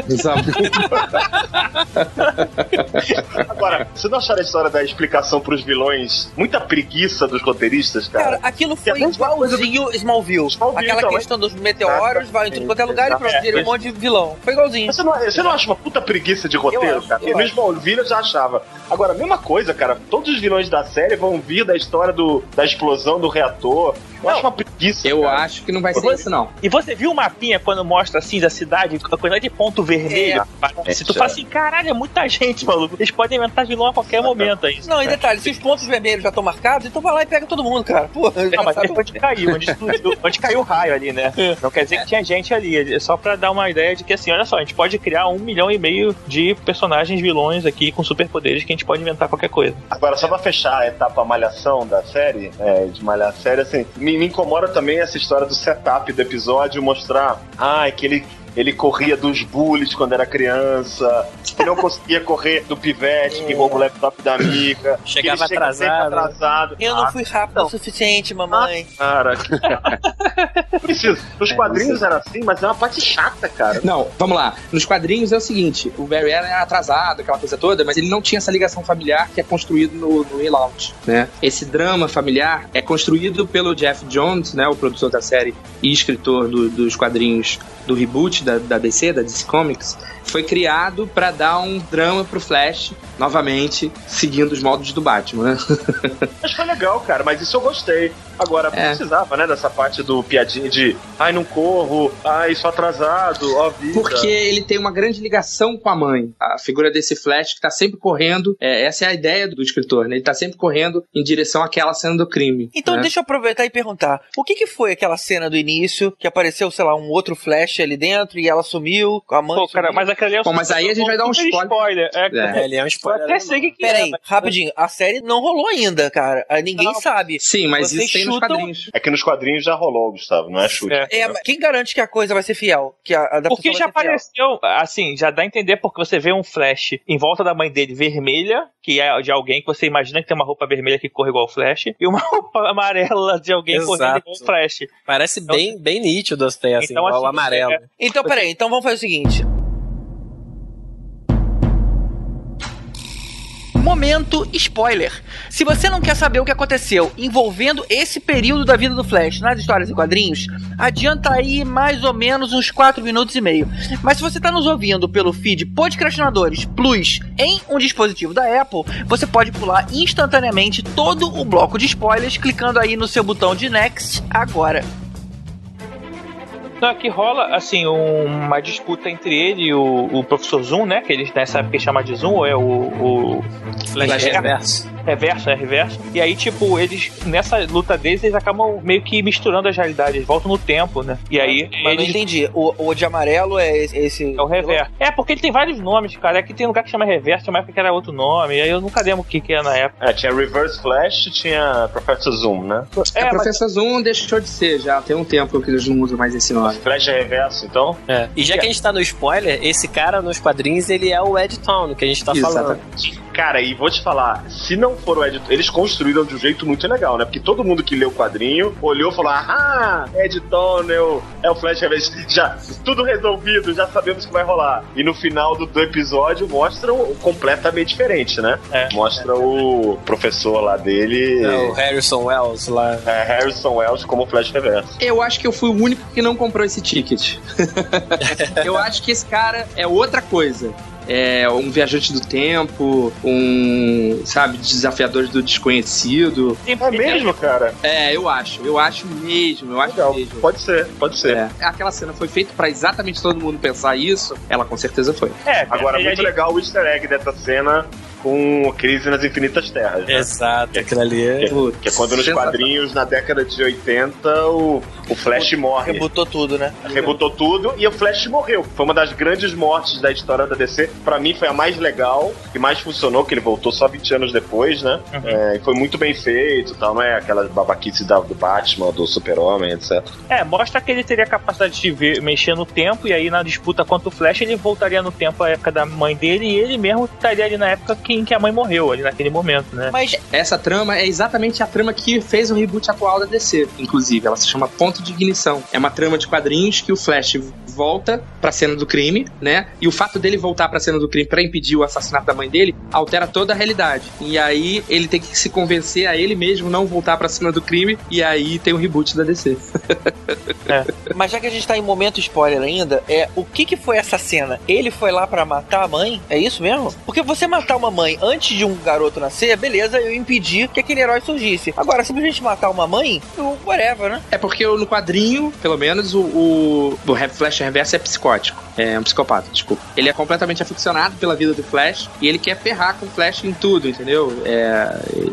Agora, você não acharam a história da explicação pros vilões muita preguiça dos roteiristas, cara? Cara, aquilo foi igualzinho Smallville. Aquela então, questão dos meteoros, vai em tudo quanto é lugar e pronto, vira um monte de vilão. Foi igualzinho. Você não, você não acha uma puta preguiça de roteiro, Eu acho, cara? eu no acho. Smallville eu já achava. Agora, a mesma coisa, cara. Todos os vilões da série vão vir da história do, da explosão do reator. Eu acho uma preguiça. Eu cara. acho que não vai ser isso, não. E você viu o mapinha quando mostra assim da cidade, a coisa de ponto vermelho? É. Se tu fala assim, caralho, é muita gente, maluco. Eles podem inventar vilão a qualquer momento aí. Não, e detalhe, se os pontos vermelhos já estão marcados, então vai lá e pega todo mundo, cara. Pô, Não, mas é onde caiu, onde, explodiu, onde caiu o raio ali, né? Não quer dizer que tinha gente ali. É só pra dar uma ideia de que, assim, olha só, a gente pode criar um milhão e meio de personagens vilões aqui com superpoderes que a gente pode inventar qualquer coisa. Agora, só pra fechar a etapa malhação da série, é, de malhar a série, assim, me, me incomoda também essa história do setup do episódio, mostrar, ah, que ele, ele corria dos bullies quando era criança, que não conseguia correr do pivete que rouba o laptop da amiga, que ele Chegava chega atrasado. atrasado. Eu não Ah, fui rápido o suficiente, mamãe. Cara, preciso. Os quadrinhos eram assim, mas é uma parte chata, cara. Não, vamos lá. Nos quadrinhos é o seguinte: o Barry Allen é atrasado, aquela coisa toda, mas ele não tinha essa ligação familiar que é construído no, no Relaunch, né? Esse drama familiar é construído pelo Jeff Jones, né? O produtor da série e escritor do- dos quadrinhos do reboot da, da DC, da DC Comics. foi criado pra dar um drama pro Flash, novamente, seguindo os modos do Batman, né? Mas foi legal, cara, mas isso eu gostei. Agora, É. precisava, né, dessa parte do piadinha de ai, não corro, ai, sou atrasado, ó, vida. Porque ele tem uma grande ligação com a mãe. A figura desse Flash que tá sempre correndo. é, essa é a ideia do escritor, né? Ele tá sempre correndo em direção àquela cena do crime. Então né? deixa eu aproveitar e perguntar: o que, que foi aquela cena do início que apareceu, sei lá, um outro flash ali dentro e ela sumiu, a mãe. Pô, cara, mas aquele é o Bom, mas aí a gente vai dar um super spoiler. É, É. Ele é um Eu spoiler. até sei que, que Peraí, é, mas- rapidinho, a série não rolou ainda, cara. Ah, Ninguém Não. sabe. Sim, mas Vocês isso tem nos chutam- quadrinhos. É que nos quadrinhos já rolou, Gustavo, não é chute. É. É, mas quem garante que a coisa vai ser fiel? Que a adaptação Porque já apareceu, assim, já dá a entender porque você vê um flash em volta da mãe dele vermelha, que é de alguém que você imagina que tem uma roupa vermelha que corre igual o flash, e uma roupa amarela de alguém Exato. correndo igual o flash. Parece bem, bem nítido até, assim, Então, igual o assim, amarelo. é- Então, peraí, então vamos fazer o seguinte. Momento spoiler. Se você não quer saber o que aconteceu envolvendo esse período da vida do Flash nas histórias e quadrinhos, adianta aí mais ou menos uns 4 minutos e meio. Mas se você está nos ouvindo pelo feed Podcrastinadores Plus em um dispositivo da Apple, você pode pular instantaneamente todo o bloco de spoilers clicando aí no seu botão de Next agora. Não, aqui rola, assim, um- uma disputa entre ele e o, o professor Zoom, né? Que eles nessa época chama de Zoom, ou é o. o Flash É. reverso. Reverso, é reverso. E aí, tipo, eles, nessa luta deles, eles acabam meio que misturando as realidades, eles voltam no tempo, né? E aí, Mas não eles. entendi. O, o de amarelo é esse. É o reverso. É, porque ele tem vários nomes, cara. É que tem lugar que chama reverso, tinha uma época que era outro nome. E aí eu nunca lembro o que, que era na época. É, tinha Reverse Flash tinha Professor Zoom, né? É, É, mas- Professor Zoom deixou de ser já. Tem um tempo que eles não usam mais esse nome. Flash é reverso, então? É. E já que a gente tá no spoiler, esse cara nos quadrinhos, ele é o Ed Town, que a gente tá falando. Cara, e vou te falar, se não for o Ed, eles construíram de um jeito muito legal, né? Porque todo mundo que leu o quadrinho olhou e falou: Ah, Ed Tonel, é o Flash Reverso. Já, tudo resolvido, já sabemos que vai rolar. E no final do, do episódio mostram completamente diferente, né? É. Mostra o professor lá dele, É, o Harrison Wells lá. é, Harrison Wells, como Flash Reverso. Eu acho que eu fui o único que não comprou esse ticket. eu acho que esse cara é outra coisa. É um viajante do tempo, um, sabe, desafiador do desconhecido. É mesmo, cara? É, eu acho, eu acho mesmo, eu acho Legal. mesmo. Pode ser, pode ser. É. Aquela cena foi feita pra exatamente todo mundo pensar isso. Ela com certeza foi. É, Agora, muito legal o easter egg dessa cena com Crise nas Infinitas Terras. né? Exato, aquilo ali é. Que, que é quando nos quadrinhos, na década de 80, o, o Flash morre. Rebutou tudo, né? Rebutou tudo e o Flash morreu. Foi uma das grandes mortes da história da DC. Pra mim foi a mais legal e mais funcionou, que ele voltou só 20 anos depois, né? É, e foi muito bem feito, tal, não é aquela babaquice da- do Batman, do Super-Homem, etc. É, mostra que ele teria capacidade de ver, mexer no tempo, e aí na disputa contra o Flash, ele voltaria no tempo à época da mãe dele, e ele mesmo estaria ali na época que, em que a mãe morreu, ali naquele momento, né? Mas Essa trama é exatamente a trama que fez o reboot atual da DC, inclusive. Ela se chama Ponto de Ignição. É uma trama de quadrinhos que o Flash volta pra cena do crime, né? E o fato dele voltar pra cena do crime pra impedir o assassinato da mãe dele altera toda a realidade. E aí ele tem que se convencer a ele mesmo não voltar pra cena do crime, e aí tem o reboot da DC. Mas já que a gente tá em momento spoiler ainda, é o que que foi essa cena? Ele foi lá pra matar a mãe? É isso mesmo? Porque você matar uma mãe antes de um garoto nascer, beleza, eu impedi que aquele herói surgisse. Agora, simplesmente matar uma mãe, eu- whatever, né? É porque no quadrinho, pelo menos, o, o, o Flash Reverso é psicótico. É um psicopata, desculpa. Ele é completamente aficionado pela vida do Flash e ele quer ferrar com o Flash em tudo, entendeu? É,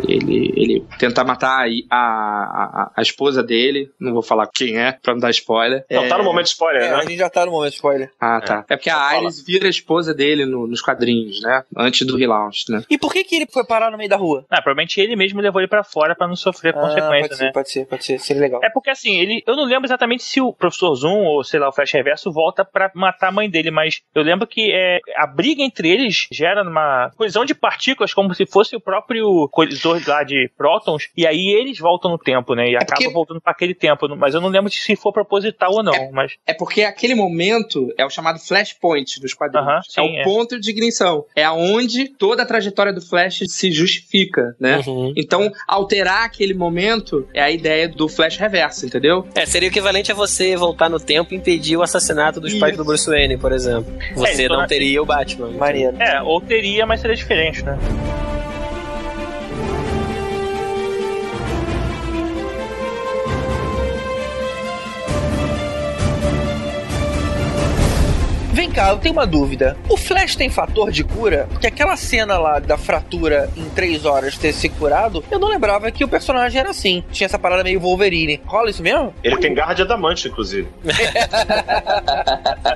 ele, ele tenta matar a, a, a esposa dele, não vou falar quem é, pra não dar spoiler. Não, É- tá no momento spoiler, É, a né? gente já tá no momento spoiler. Ah, tá. É porque a Iris vira a esposa dele no- nos quadrinhos, né? Antes do relaunch, né? E por que que ele foi parar no meio da rua? Ah, provavelmente ele mesmo levou ele pra fora pra não sofrer Ah, consequência, pode ser, né? pode ser, pode ser, seria legal. É porque assim, ele. Eu não lembro exatamente se o professor Zoom ou sei lá, o Flash Reverso volta pra matar a mãe dele, mas eu lembro que é, a briga entre eles gera uma colisão de partículas, como se fosse o próprio colisor lá de prótons, e aí eles voltam no tempo, né? E acabam porque- voltando pra aquele tempo. Mas eu não lembro se for proposital ou não. Mas É porque aquele momento é o chamado flashpoint dos quadrinhos. Aham, é o sim, é. ponto de ignição. É aonde toda a trajetória do Flash se justifica, né? Uhum. Então, alterar aquele momento é a ideia do Flash reverso, entendeu? É, seria o equivalente a você voltar no tempo e impedir o assassinato dos pais do Bruce Wayne. Wayne, por exemplo. Você então não é- teria o Batman. Maneiro. É, ou teria, mas seria diferente, né? Vem cá, eu tenho uma dúvida. O Flash tem fator de cura? Porque aquela cena lá da fratura em três horas ter se curado, eu não lembrava que o personagem era assim. Tinha essa parada meio Wolverine. Rola isso mesmo? Ele tem garra de adamante, inclusive.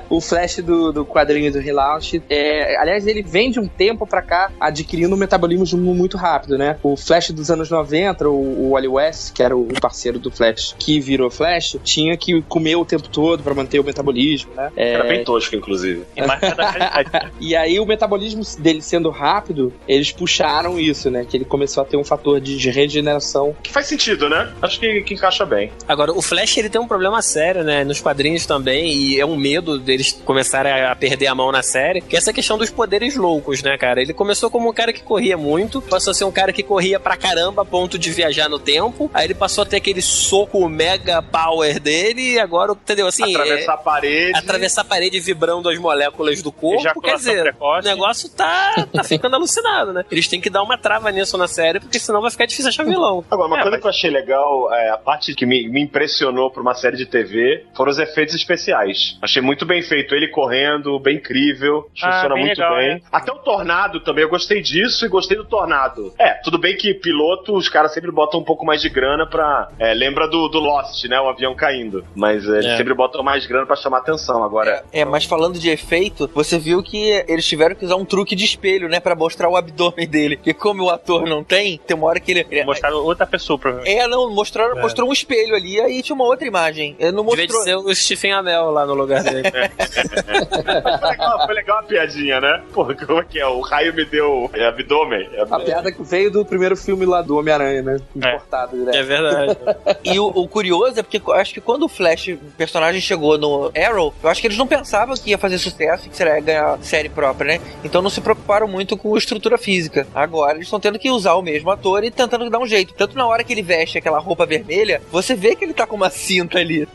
O Flash do, do quadrinho do Relaunch, é, aliás, ele vem de um tempo pra cá adquirindo um metabolismo muito rápido, né? O Flash dos anos 90, o, o Wally West, que era o parceiro do Flash, que virou Flash, tinha que comer o tempo todo pra manter o metabolismo, né? É, Era bem tosco, inclusive. E realidade. né? E aí o metabolismo dele sendo rápido, eles puxaram isso, né? Que ele começou a ter um fator de, de regeneração. Que faz sentido, né? Acho que, que encaixa bem. Agora, o Flash ele tem um problema sério, né? Nos quadrinhos também, e é um medo deles começarem a perder a mão na série, que é essa questão dos poderes loucos, né, cara? Ele começou como um cara que corria muito, passou a ser um cara que corria pra caramba a ponto de viajar no tempo, aí ele passou a ter aquele soco mega power dele, e agora, entendeu? Assim, Atravessar é- a parede. atravessar a parede vibrando as moléculas do corpo, quer dizer, precoce. o negócio tá, tá ficando alucinado, né? Eles têm que dar uma trava nisso na série, porque senão vai ficar difícil achar vilão. Agora, uma É, coisa mas- que eu achei legal, é, a parte que me, me impressionou pra uma série de TV foram os efeitos especiais. Achei muito bem feito. Ele correndo, bem incrível, Ah, funciona bem muito legal, bem. é. Até o Tornado também, eu gostei disso e gostei do Tornado. É, tudo bem que piloto, os caras sempre botam um pouco mais de grana pra. é, lembra do, do Lost, né? O avião caindo. Mas é, eles É. sempre botam mais grana pra chamar atenção. Agora, É, mas falando de efeito, você viu que eles tiveram que usar um truque de espelho, né? Pra mostrar o abdômen dele. Porque como o ator não tem, tem uma hora que ele. ele- Mostraram outra pessoa, provavelmente. É, não, mostraram, mostrou um espelho ali, aí tinha uma outra imagem. Ele não Devia mostrou. ser o Stephen Amell lá no lugar dele. foi, legal, foi legal a piadinha, né? Pô, como é que é? O raio me deu é, abdômen. É, A piada que veio do primeiro filme lá do Homem-Aranha, né? Importado direto. É verdade. E o, o curioso é porque eu acho que quando o Flash, o personagem, chegou no Arrow, eu acho que eles não pensavam que ia fazer sucesso e que seria ganhar série própria, né? Então não se preocuparam muito com a estrutura física. Agora eles estão tendo que usar o mesmo ator e tentando dar um jeito. Tanto na hora que ele veste aquela roupa vermelha, você vê que ele tá com uma cinta ali.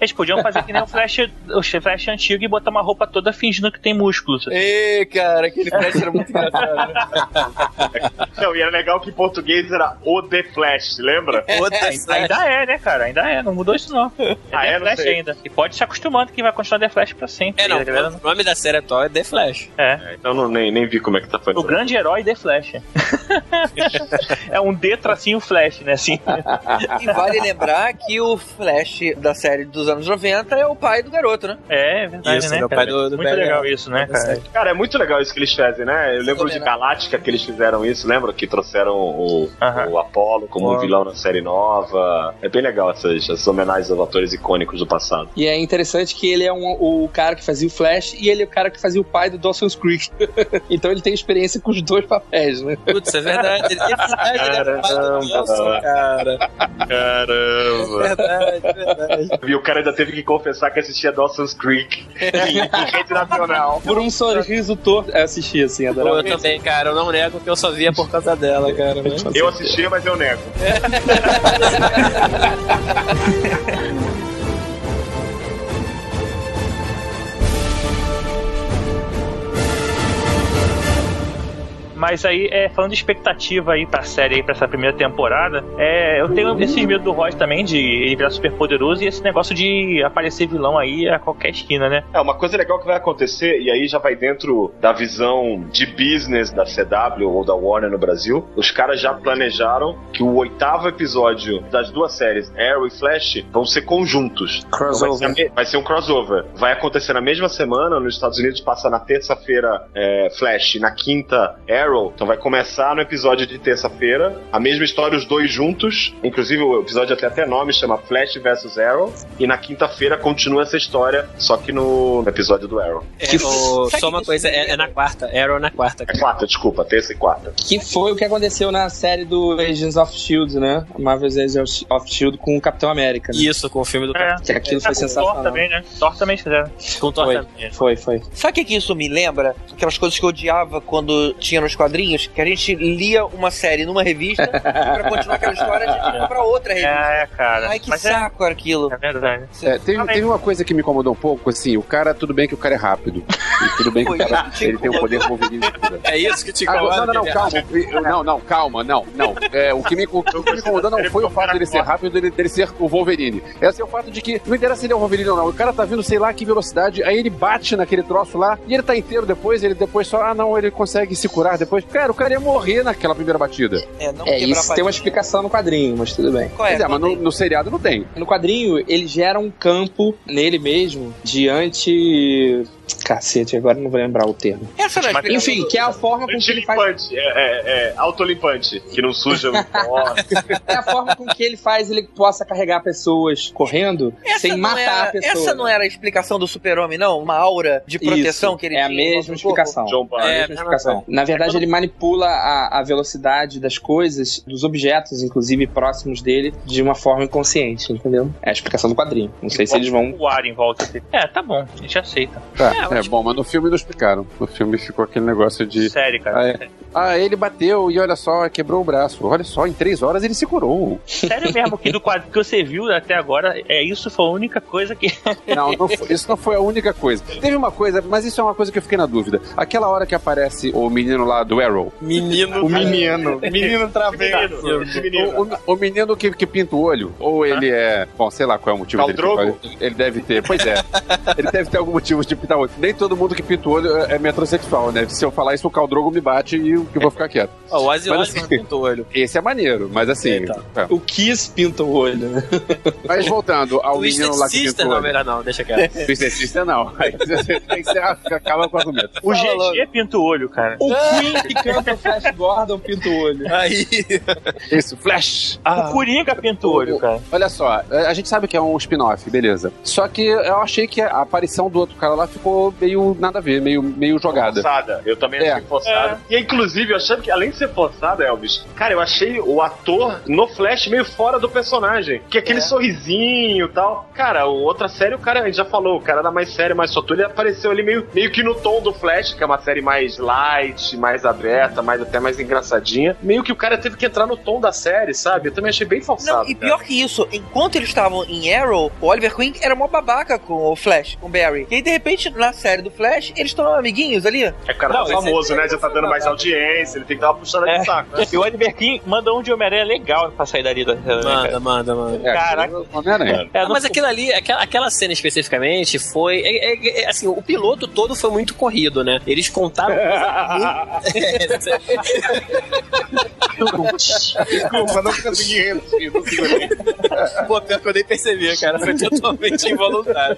Eles podiam fazer que nem o Flash, o Flash antigo e botar uma roupa toda fingindo que tem músculos. Ê, cara, aquele Flash era muito engraçado. né? Não, e era legal que em português era o The Flash, lembra? Ainda é, né, cara? Ainda é, não mudou isso não. É Ah, The é? Flash ainda. E pode se acostumando que vai continuar The Flash pra sempre. É, não, A galera o nome da série atual é The Flash. É. Então não, nem, nem vi como é que tá O fazendo. grande herói The Flash. é um D tracinho Flash, né? Assim. E vale lembrar que o Flash da série dos anos 90 é o pai do garoto, né? É, é verdade, Isso, né? meu cara? pai do- do Muito legal isso, né, cara? Cara, é muito legal isso que eles fazem, né? Eu lembro de? Galáctica que eles fizeram isso, lembra? Que trouxeram o, o Apollo como um vilão na série nova. É bem legal essas, essas homenagens aos atores icônicos do passado. E é interessante que ele é um- o cara que fazia o Flash e ele é o cara que fazia o pai do Dawson's Creek. então ele tem experiência com os dois papéis, né? Putz, é verdade. Ele é verdade, ele é do Caramba. Wilson, cara. Caramba! Verdade, verdade. E o cara ainda teve que confessar que assistia Dawson's Creek em, rede nacional. Por um sorriso torto. Eu assisti assim, adorava. eu também, cara. Eu não nego que eu só via por causa dela, cara. Eu assistia, mas eu nego. Mas aí, é, falando de expectativa aí pra série aí, pra essa primeira temporada, é, eu tenho esse medo do Roy também, de ele virar super poderoso e esse negócio de aparecer vilão aí a qualquer esquina, né? É, uma coisa legal que vai acontecer, e aí já vai dentro da visão de business da CW ou da Warner no Brasil, os caras já planejaram que o oitavo episódio das duas séries, Arrow e Flash, vão ser conjuntos. Então vai, ser, Crossover. vai ser um crossover. Vai acontecer na mesma semana, nos Estados Unidos passa na terça-feira é, Flash, na quinta Arrow. Então vai começar no episódio de terça-feira, a mesma história, os dois juntos. Inclusive o episódio até até nome, chama Flash vs Arrow. E na quinta-feira continua essa história, só que no episódio do Arrow. É, o- só uma coisa, é, é na quarta. Arrow na quarta. É quarta, desculpa, terça e quarta. Que foi o que aconteceu na série do Agents of Shield, né? Marvel's Agents of Shield com o Capitão América. Né? Isso, com o filme do É. Que aquilo foi com Thor sensacional. também, né? Thor também fizeram. Com Thor Foi, também. foi, foi. Sabe o que, que isso me lembra? Aquelas coisas que eu odiava quando tinha nos quadrinhos que a gente lia uma série numa revista e pra continuar aquela história a gente ia pra outra revista. É, cara. Ai, que Mas é- saco era aquilo. É verdade. É, teve, teve uma coisa que me incomodou um pouco, assim, o cara, tudo bem que o cara é rápido. E tudo bem que o cara, ele tem um poder Wolverine. É isso que te incomoda? não, não, não, Guilherme? calma. Não, não, calma, não, não. É, o, que me, o que me incomodou não foi o fato dele ser rápido, dele, dele ser o Wolverine. É assim, o fato de que não interessa se ele é o Wolverine ou não. O cara tá vindo, sei lá, que velocidade, aí ele bate naquele troço lá, e ele tá inteiro depois, ele depois só, ah, não, ele consegue se curar depois. Cara, o cara ia morrer naquela primeira batida. É, não É, isso tem uma explicação no quadrinho, mas tudo bem. Qual é? Pois é, mas no, no seriado não tem. No quadrinho, ele gera um campo nele mesmo de anti. Cacete, agora não vou lembrar o termo. Essa não é a Enfim, que é a forma com que ele faz. É, é, é autolimpante, que não suja o. É a forma com que ele faz ele possa carregar pessoas correndo Essa sem matar era- a pessoa. Essa não era a explicação do super-homem, não? Uma aura de proteção Isso, que ele é a tinha. mesma no corpo? explicação. John É a mesma explicação. Na verdade, ele manipula a, a velocidade das coisas, dos objetos, inclusive próximos dele, de uma forma inconsciente, entendeu? É a explicação do quadrinho. Não sei se eles vão. O ar em volta dele. É, tá bom, a gente aceita. Tá, É, é, bom, mas no filme não explicaram. No filme ficou aquele negócio de. Sério, cara. Ah, é. Ah, ele bateu e olha só, quebrou o braço. Olha só, em três horas ele se curou. Sério mesmo que do quadro que você viu até agora, é isso foi a única coisa que. Não, não foi- isso não foi a única coisa. Teve uma coisa, mas isso é uma coisa que eu fiquei na dúvida. Aquela hora que aparece o menino lá do Arrow. Menino. O menino. menino travesso. O, o- o menino que, que pinta o olho. Ou ele é. Bom, sei lá qual é o motivo dele. Caldrogo? faz- Ele deve ter, pois é. ele deve ter algum motivo de pintar o olho. Nem todo mundo que pinta o olho é é metrosexual, né? Se eu falar isso, o Caldrogo me bate e eu vou ficar quieto. O Osbourne assim- pintou o olho. Esse é maneiro, mas assim. Eita. é. O Kiss pinta o olho, né? Mas voltando ao menino lá que pintou o não, olho. melhor não, deixa quieto. Twisted Sister não. Aí você tem que ser, acaba com o argumento. O GG pinta o olho, cara. O Queen que canta o Flash Gordon pinta o olho. Aí. Isso, Flash. O Coringa pinta o olho, cara. Olha só, a gente sabe que é um spin-off, beleza. Só que eu achei que a aparição do outro cara lá ficou meio nada a ver, meio, meio jogada. Forçada. Eu também É. achei forçada. E inclusive, eu achei que além de ser forçada, Elvis, cara, eu achei o ator no Flash meio fora do personagem. Que aquele sorrisinho e tal. Cara, outra série, o cara, a gente já falou, o cara era mais sério, mais solto. Ele apareceu ali meio, meio que no tom do Flash, que é uma série mais light, mais aberta, mais até mais engraçadinha. Meio que o cara teve que entrar no tom da série, sabe? Eu também achei bem forçado. Não, e pior que isso, enquanto eles estavam em Arrow, o Oliver Queen era uma babaca com o Flash, com o Barry. E aí, de repente, na série do Flash, eles estão amiguinhos ali. É, cara, Não, tá famoso, né? Já tá dando mais audiência, ele tem que dar uma puxada É. de saco, né? E o Oliver King manda um de Homem-Aranha legal pra sair dali da. Manda, manda, manda. É, Caraca. Homem-Aranha. É, Ah, não- mas aquilo ali, aquela, aquela cena especificamente foi. é- é- é- assim, o piloto todo foi muito corrido, né? Eles contaram. Desculpa, não consegui reduzir, não segurei. Pô, pior que eu nem percebi, cara. Foi totalmente involuntário.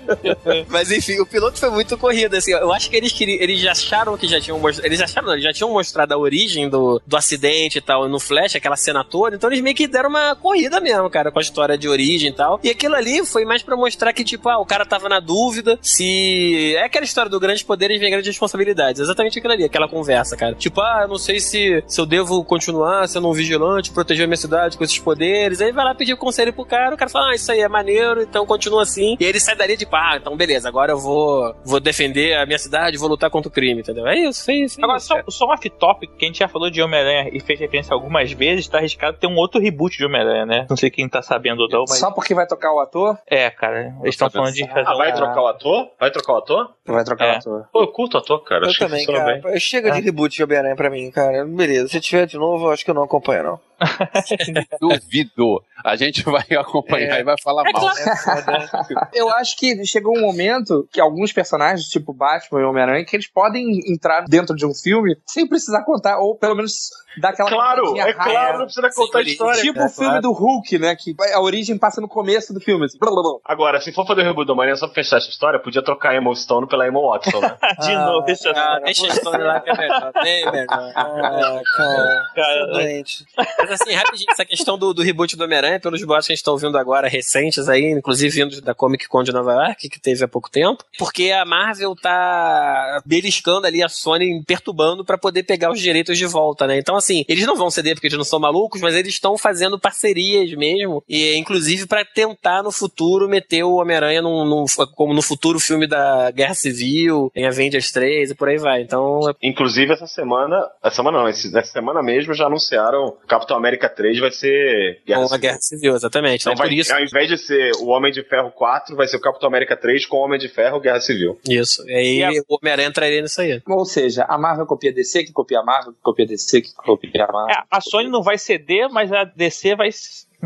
Mas enfim, o piloto foi muito corrido, assim. Eu acho que eles queriam. Eles acharam que já tinham mostrado. Eles acharam, não, eles já tinham mostrado a origem do, do acidente e tal no Flash, aquela cena toda. Então eles meio que deram uma corrida mesmo, cara, com a história de origem e tal. E aquilo ali foi mais pra mostrar que, tipo, ah, o cara tava na dúvida se. É aquela história do grandes poderes vem grandes responsabilidades. Exatamente aquilo ali, aquela conversa, cara. Tipo, ah, eu não sei se, se eu devo continuar sendo um vigilante, proteger a minha cidade com esses poderes. Aí vai lá pedir conselho pro cara, o cara fala, ah, isso aí é maneiro, então continua assim. E ele sai dali de, ah, então beleza, agora eu vou, vou defender a minha cidade, vou lutar contra o crime, entendeu? É isso, é isso. é Agora, isso. só, só um off-topic que a gente já falou de Homem-Aranha e fez referência algumas vezes, tá arriscado ter um outro reboot de Homem-Aranha, né? Não sei quem tá sabendo ou não, mas. Só porque vai tocar o ator? É, cara. Eles estão falando de fazer Ah, vai trocar o ator? Vai trocar o ator? Vai trocar É. o ator. Pô, eu curto o ator, cara. Eu Acho que também, funciona cara. bem. Chega de reboot de Homem-Aranha pra mim, cara. Beleza. Se tiver de novo, eu acho que eu não acompanho, não. Duvido. A gente vai acompanhar É. e vai falar É mal. claro. Eu acho que chegou um momento que alguns personagens, tipo Batman e Homem-Aranha, que eles podem entrar dentro de um filme sem precisar contar, ou pelo menos dar aquela Claro, é rápida. claro, não precisa contar a Sim, história. Tipo É, o filme claro. do Hulk, né? Que a origem passa no começo do filme. Assim, blá, blá, blá. Agora, se for fazer o reboot do Homem-Aranha só pra fechar essa história, podia trocar a Emma Stone pela Emma Watson, né? De novo, deixa eu Ah, deixa a história lá que é melhor, bem melhor. Ah, cara. Cara, Doente. Mas assim, rapidinho, essa questão do, do reboot do Homem-Aranha, pelos boatos que a gente está ouvindo agora, recentes aí, inclusive vindos da Comic Con de Nova York, que teve há pouco tempo, porque a Marvel tá beliscando ali a Sony, perturbando pra poder pegar os direitos de volta, né? Então, assim, eles não vão ceder porque eles não são malucos, mas eles estão fazendo parcerias mesmo, e inclusive pra tentar no futuro meter o Homem-Aranha num, num- como no futuro filme da Guerra Civil, tem Avengers 3 e por aí vai. Então. Inclusive, essa semana. Essa semana não, essa semana mesmo já anunciaram Capitão América 3 vai ser Guerra Civil. Guerra Civil, exatamente. Então, vai, por isso... ao invés de ser o Homem de Ferro 4, vai ser o Capitão América 3 com o Homem de Ferro Guerra Civil. Isso. E aí e a... o Homem-Aranha entraria nisso aí. Ou seja, a Marvel copia DC, que copia a Marvel, que copia DC, que copia a Marvel. É, a Sony não vai ceder, mas a DC vai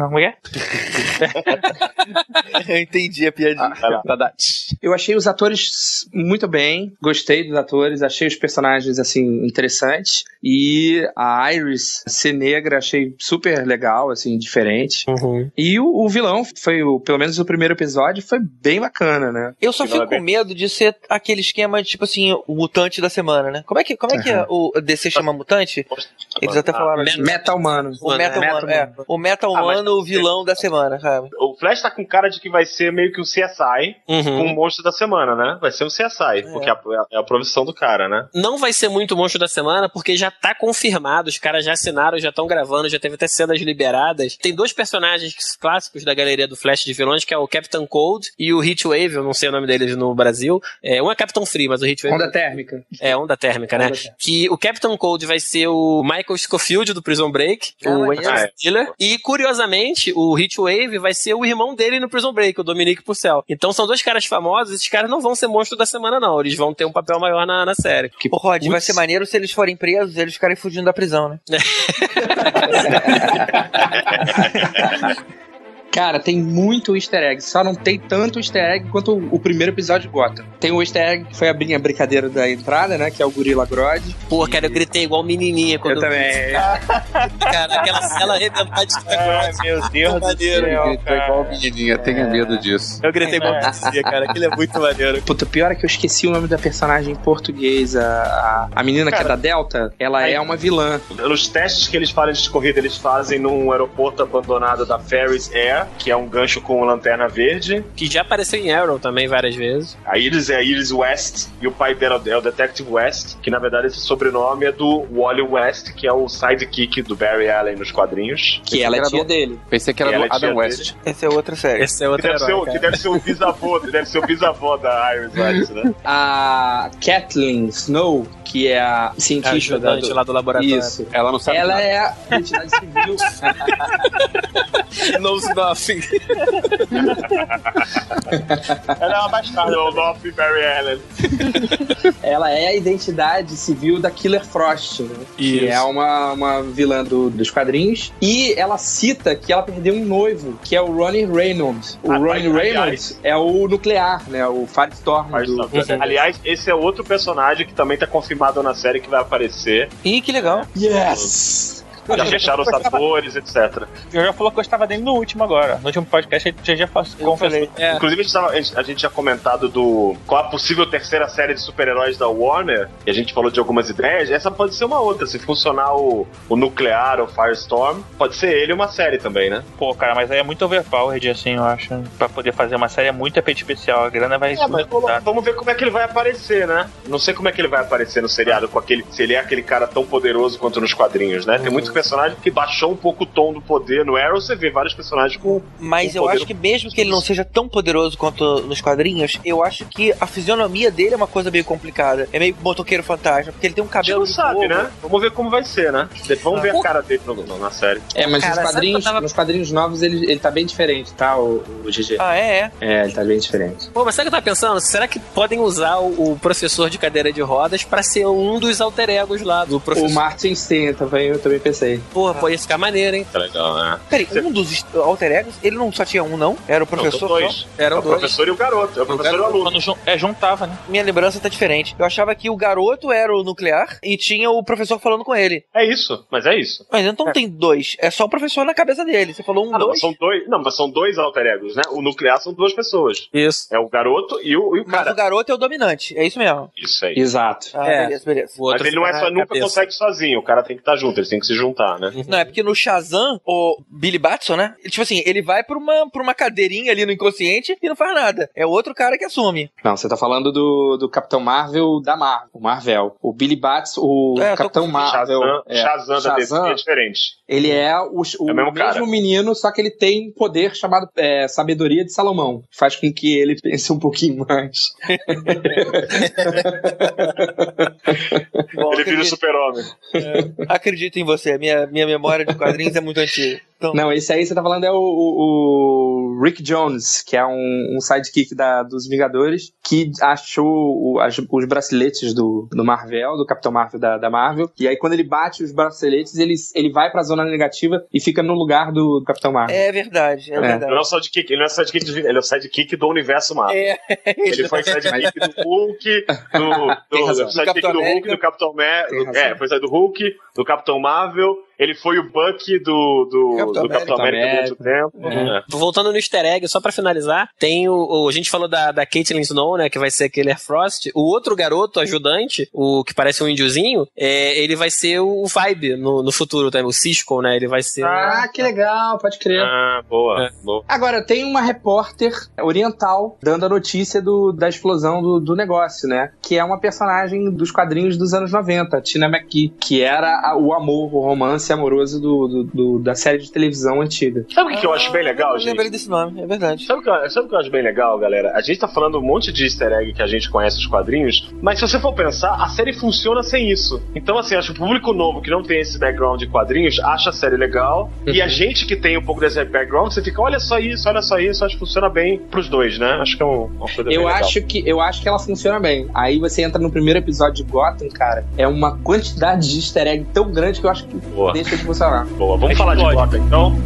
como é? Eu entendi a piadinha. Ah, tá, tá. Eu achei os atores muito bem, gostei dos atores, achei os personagens assim interessantes e a Iris ser negra achei super legal, assim, diferente. Uhum. E o, o, vilão foi, o, pelo menos o primeiro episódio, foi bem bacana, né? Eu só fico com medo de ser aquele esquema, tipo assim, o mutante da semana, né? Como é que, como é, que é o DC chama mutante? Eles até falaram. Ah, meta humano. O meta humano, é. O meta humano ah, o vilão da semana, sabe? O Flash tá com cara de que vai ser meio que o CSI uhum. com o monstro da semana, né? Vai ser um CSI, é. porque é a, é a profissão do cara, né? Não vai ser muito o monstro da semana, porque já tá confirmado, os caras já assinaram, já estão gravando, já teve até cenas liberadas. Tem dois personagens clássicos da galeria do Flash de vilões, que é o Captain Cold e o Heatwave, eu não sei o nome deles no Brasil. É, um é Captain Free, mas o Heatwave... Onda térmica. É, onda térmica, né? Onda térmica. Que o Captain Cold vai ser o Michael Scofield do Prison Break, ah, o Angel Killer, e curiosamente o Heatwave vai ser o irmão dele no Prison Break, o Dominique Purcell. Então são dois caras famosos, esses caras não vão ser monstro da semana, não. Eles vão ter um papel maior na, na série. Que, Ô, Rod, vai ser maneiro se eles forem presos e eles ficarem fugindo da prisão, né? Cara, tem muito easter egg. Só não tem tanto easter egg quanto o, o primeiro episódio de Gotham. Tem o easter egg que foi a minha brincadeira da entrada, né? Que é o Gorila Grodd. Pô, cara, eu gritei igual menininha quando eu também. cara, aquela cela arrebentada de Ai, meu Deus do céu. Eu gritei igual menininha, tenha é. medo disso. Eu gritei igual menininha, cara. Aquilo é muito maneiro. Puta, o pior é que eu esqueci o nome da personagem em português. A, a, a menina cara, que é da Delta, ela aí, é uma vilã. Nos testes que eles fazem de corrida, eles fazem num aeroporto abandonado da Ferris Air que é um gancho com lanterna verde. Que já apareceu em Arrow também várias vezes. A Iris é a Iris West e o pai dela é o Detective West, que na verdade esse sobrenome é do Wally West, que é o sidekick do Barry Allen nos quadrinhos. Que ela é tia do... dele. Pensei que era que do é Adam West. Essa é outra série. Esse é outra que, deve ser, que deve ser o bisavô, deve ser o bisavô da Iris West, né? A Kathleen Snow, que é a cientista a da, do... lá do laboratório. Isso. Ela não sabe Ela nada. é a identidade civil. Knows nothing. Ela é uma bastarda, o Love Barry Allen. Ela é a identidade civil da Killer Frost, né? Que é uma, uma vilã do, dos quadrinhos. E ela cita que ela perdeu um noivo, que é o Ronnie Reynolds. O ah, Ronnie Reynolds é o nuclear, né? O Firestorm. Do... Aliás, esse é outro personagem que também tá confirmado na série que vai aparecer. Ih, que legal. Yes! Já fecharam os atores, etc. Eu já falou que eu estava dentro no último agora. No último podcast a gente já confessou. É. Inclusive, a gente, tava, a gente tinha comentado do qual a possível terceira série de super-heróis da Warner, e a gente falou de algumas ideias. Essa pode ser uma outra. Se funcionar o, o nuclear, o Firestorm, pode ser ele uma série também, né? Pô, cara, mas aí é muito overpowered, assim, eu acho. Pra poder fazer uma série é muito efeito especial. A grana vai. É, mas vamos ver como é que ele vai aparecer, né? Não sei como é que ele vai aparecer no seriado com aquele. Se ele é aquele cara tão poderoso quanto nos quadrinhos, né? Tem uhum. Personagem que baixou um pouco o tom do poder. No Arrow você vê vários personagens com. Mas com eu acho que mesmo que ele não seja tão poderoso quanto nos quadrinhos, eu acho que a fisionomia dele é uma coisa meio complicada. É meio motoqueiro fantasma, porque ele tem um cabelo. Não sabe, né? Vamos ver como vai ser, né? Vamos ver a cara dele no, no, na série. É, mas cara, nos, quadrinhos, tava... nos quadrinhos novos ele, ele tá bem diferente, tá? O, o GG. Ah, é? É, é ele tá bem diferente. Pô, mas sabe o que eu tava pensando? Será que podem usar o, o professor de cadeira de rodas pra ser um dos alter egos lá do professor? O Martin Sten também, eu também pensei. Porra, ah. pode ficar maneiro, hein? Tá legal, né? Peraí, um dos alter egos, ele não só tinha um, não? Era o professor? Não, dois. Era o, dois. professor e o garoto. É o professor e o aluno. Quando é, juntava, né? Minha lembrança tá diferente. Eu achava que o garoto era o nuclear e tinha o professor falando com ele. É isso, mas é isso. Mas então é. tem dois. É só o professor na cabeça dele. Você falou um, ah, não, dois? São dois. Não, mas são dois alter egos, né? O nuclear são duas pessoas. Isso. É o garoto e o, e o mas cara. o garoto é o dominante. É isso mesmo. Isso aí. Exato. Ah, é. beleza, beleza. Mas ele não é só, nunca consegue sozinho. O cara tem que estar junto. Eles têm que se juntar. Tá, né? Não, é porque no Shazam, o Billy Batson, né? Tipo assim, ele vai pra uma, pra uma cadeirinha ali no inconsciente e não faz nada. É outro cara que assume. Não, você tá falando do, do Capitão Marvel da Marvel, o Marvel. O Billy Bats, o É, Capitão Marvel. Shazam, é, Shazam da DC Shazam, é diferente. Ele é o, o É o mesmo cara. menino, só que ele tem um poder chamado é, Sabedoria de Salomão. Faz com que ele pense um pouquinho mais. Bom, Ele vira o super-homem. acredito em você. Minha, minha memória de quadrinhos é muito antiga. Então, Não, esse aí você tá falando é o, o- o Rick Jones, que é um, um sidekick da, dos Vingadores, que achou o- as- os braceletes do, do Marvel, do Capitão Marvel da, da Marvel. E aí, quando ele bate os braceletes, ele, ele vai pra zona negativa e fica no lugar do, do Capitão Marvel. é verdade, é, É. verdade. Ele não é o sidekick, ele não é sidekick, de- ele é o sidekick do universo Marvel. É, Ele foi sidekick do Hulk, do, do, do sidekick Do Hulk, do Capitão Ma- Tem do, razão. É, foi do Hulk, do Capitão Marvel. Ele foi o Buck do, do, Capitão do Capitão América. América durante o tempo. É. É. Voltando no easter egg, só pra finalizar, tem o, o- A gente falou da, da Caitlyn Snow, né? Que vai ser aquele Air Frost. O outro garoto, ajudante, o que parece um índiozinho, é, ele vai ser o Vibe no, no futuro também, o Cisco, né? Ele vai ser. Ah, que legal, pode crer. Ah, boa, É. boa. Agora, tem uma repórter oriental dando a notícia do, da explosão do, do negócio, né? Que é uma personagem dos quadrinhos dos anos 90, Tina McKee, que era a- o amor, o romance amoroso do, do- do- da série de televisão antiga. Sabe o que, que eu acho bem legal, Eu gente? lembrei desse nome, é verdade. Sabe o, que eu, sabe o que eu acho bem legal, galera? A gente tá falando um monte de easter egg que a gente conhece os quadrinhos, mas se você for pensar, a série funciona sem isso. Então, assim, acho que o público novo que não tem esse background de quadrinhos acha a série legal, e a gente que tem um pouco desse background, você fica, olha só isso, olha só isso, acho que funciona bem pros dois, né? Acho que é um- uma coisa bem Eu legal. acho, que, eu acho que ela funciona bem. Aí você entra no primeiro episódio de Gotham, cara, é uma quantidade de easter egg tão grande que eu acho que Boa. Deixa de funcionar. Boa, vamos falar de. Gotham, então.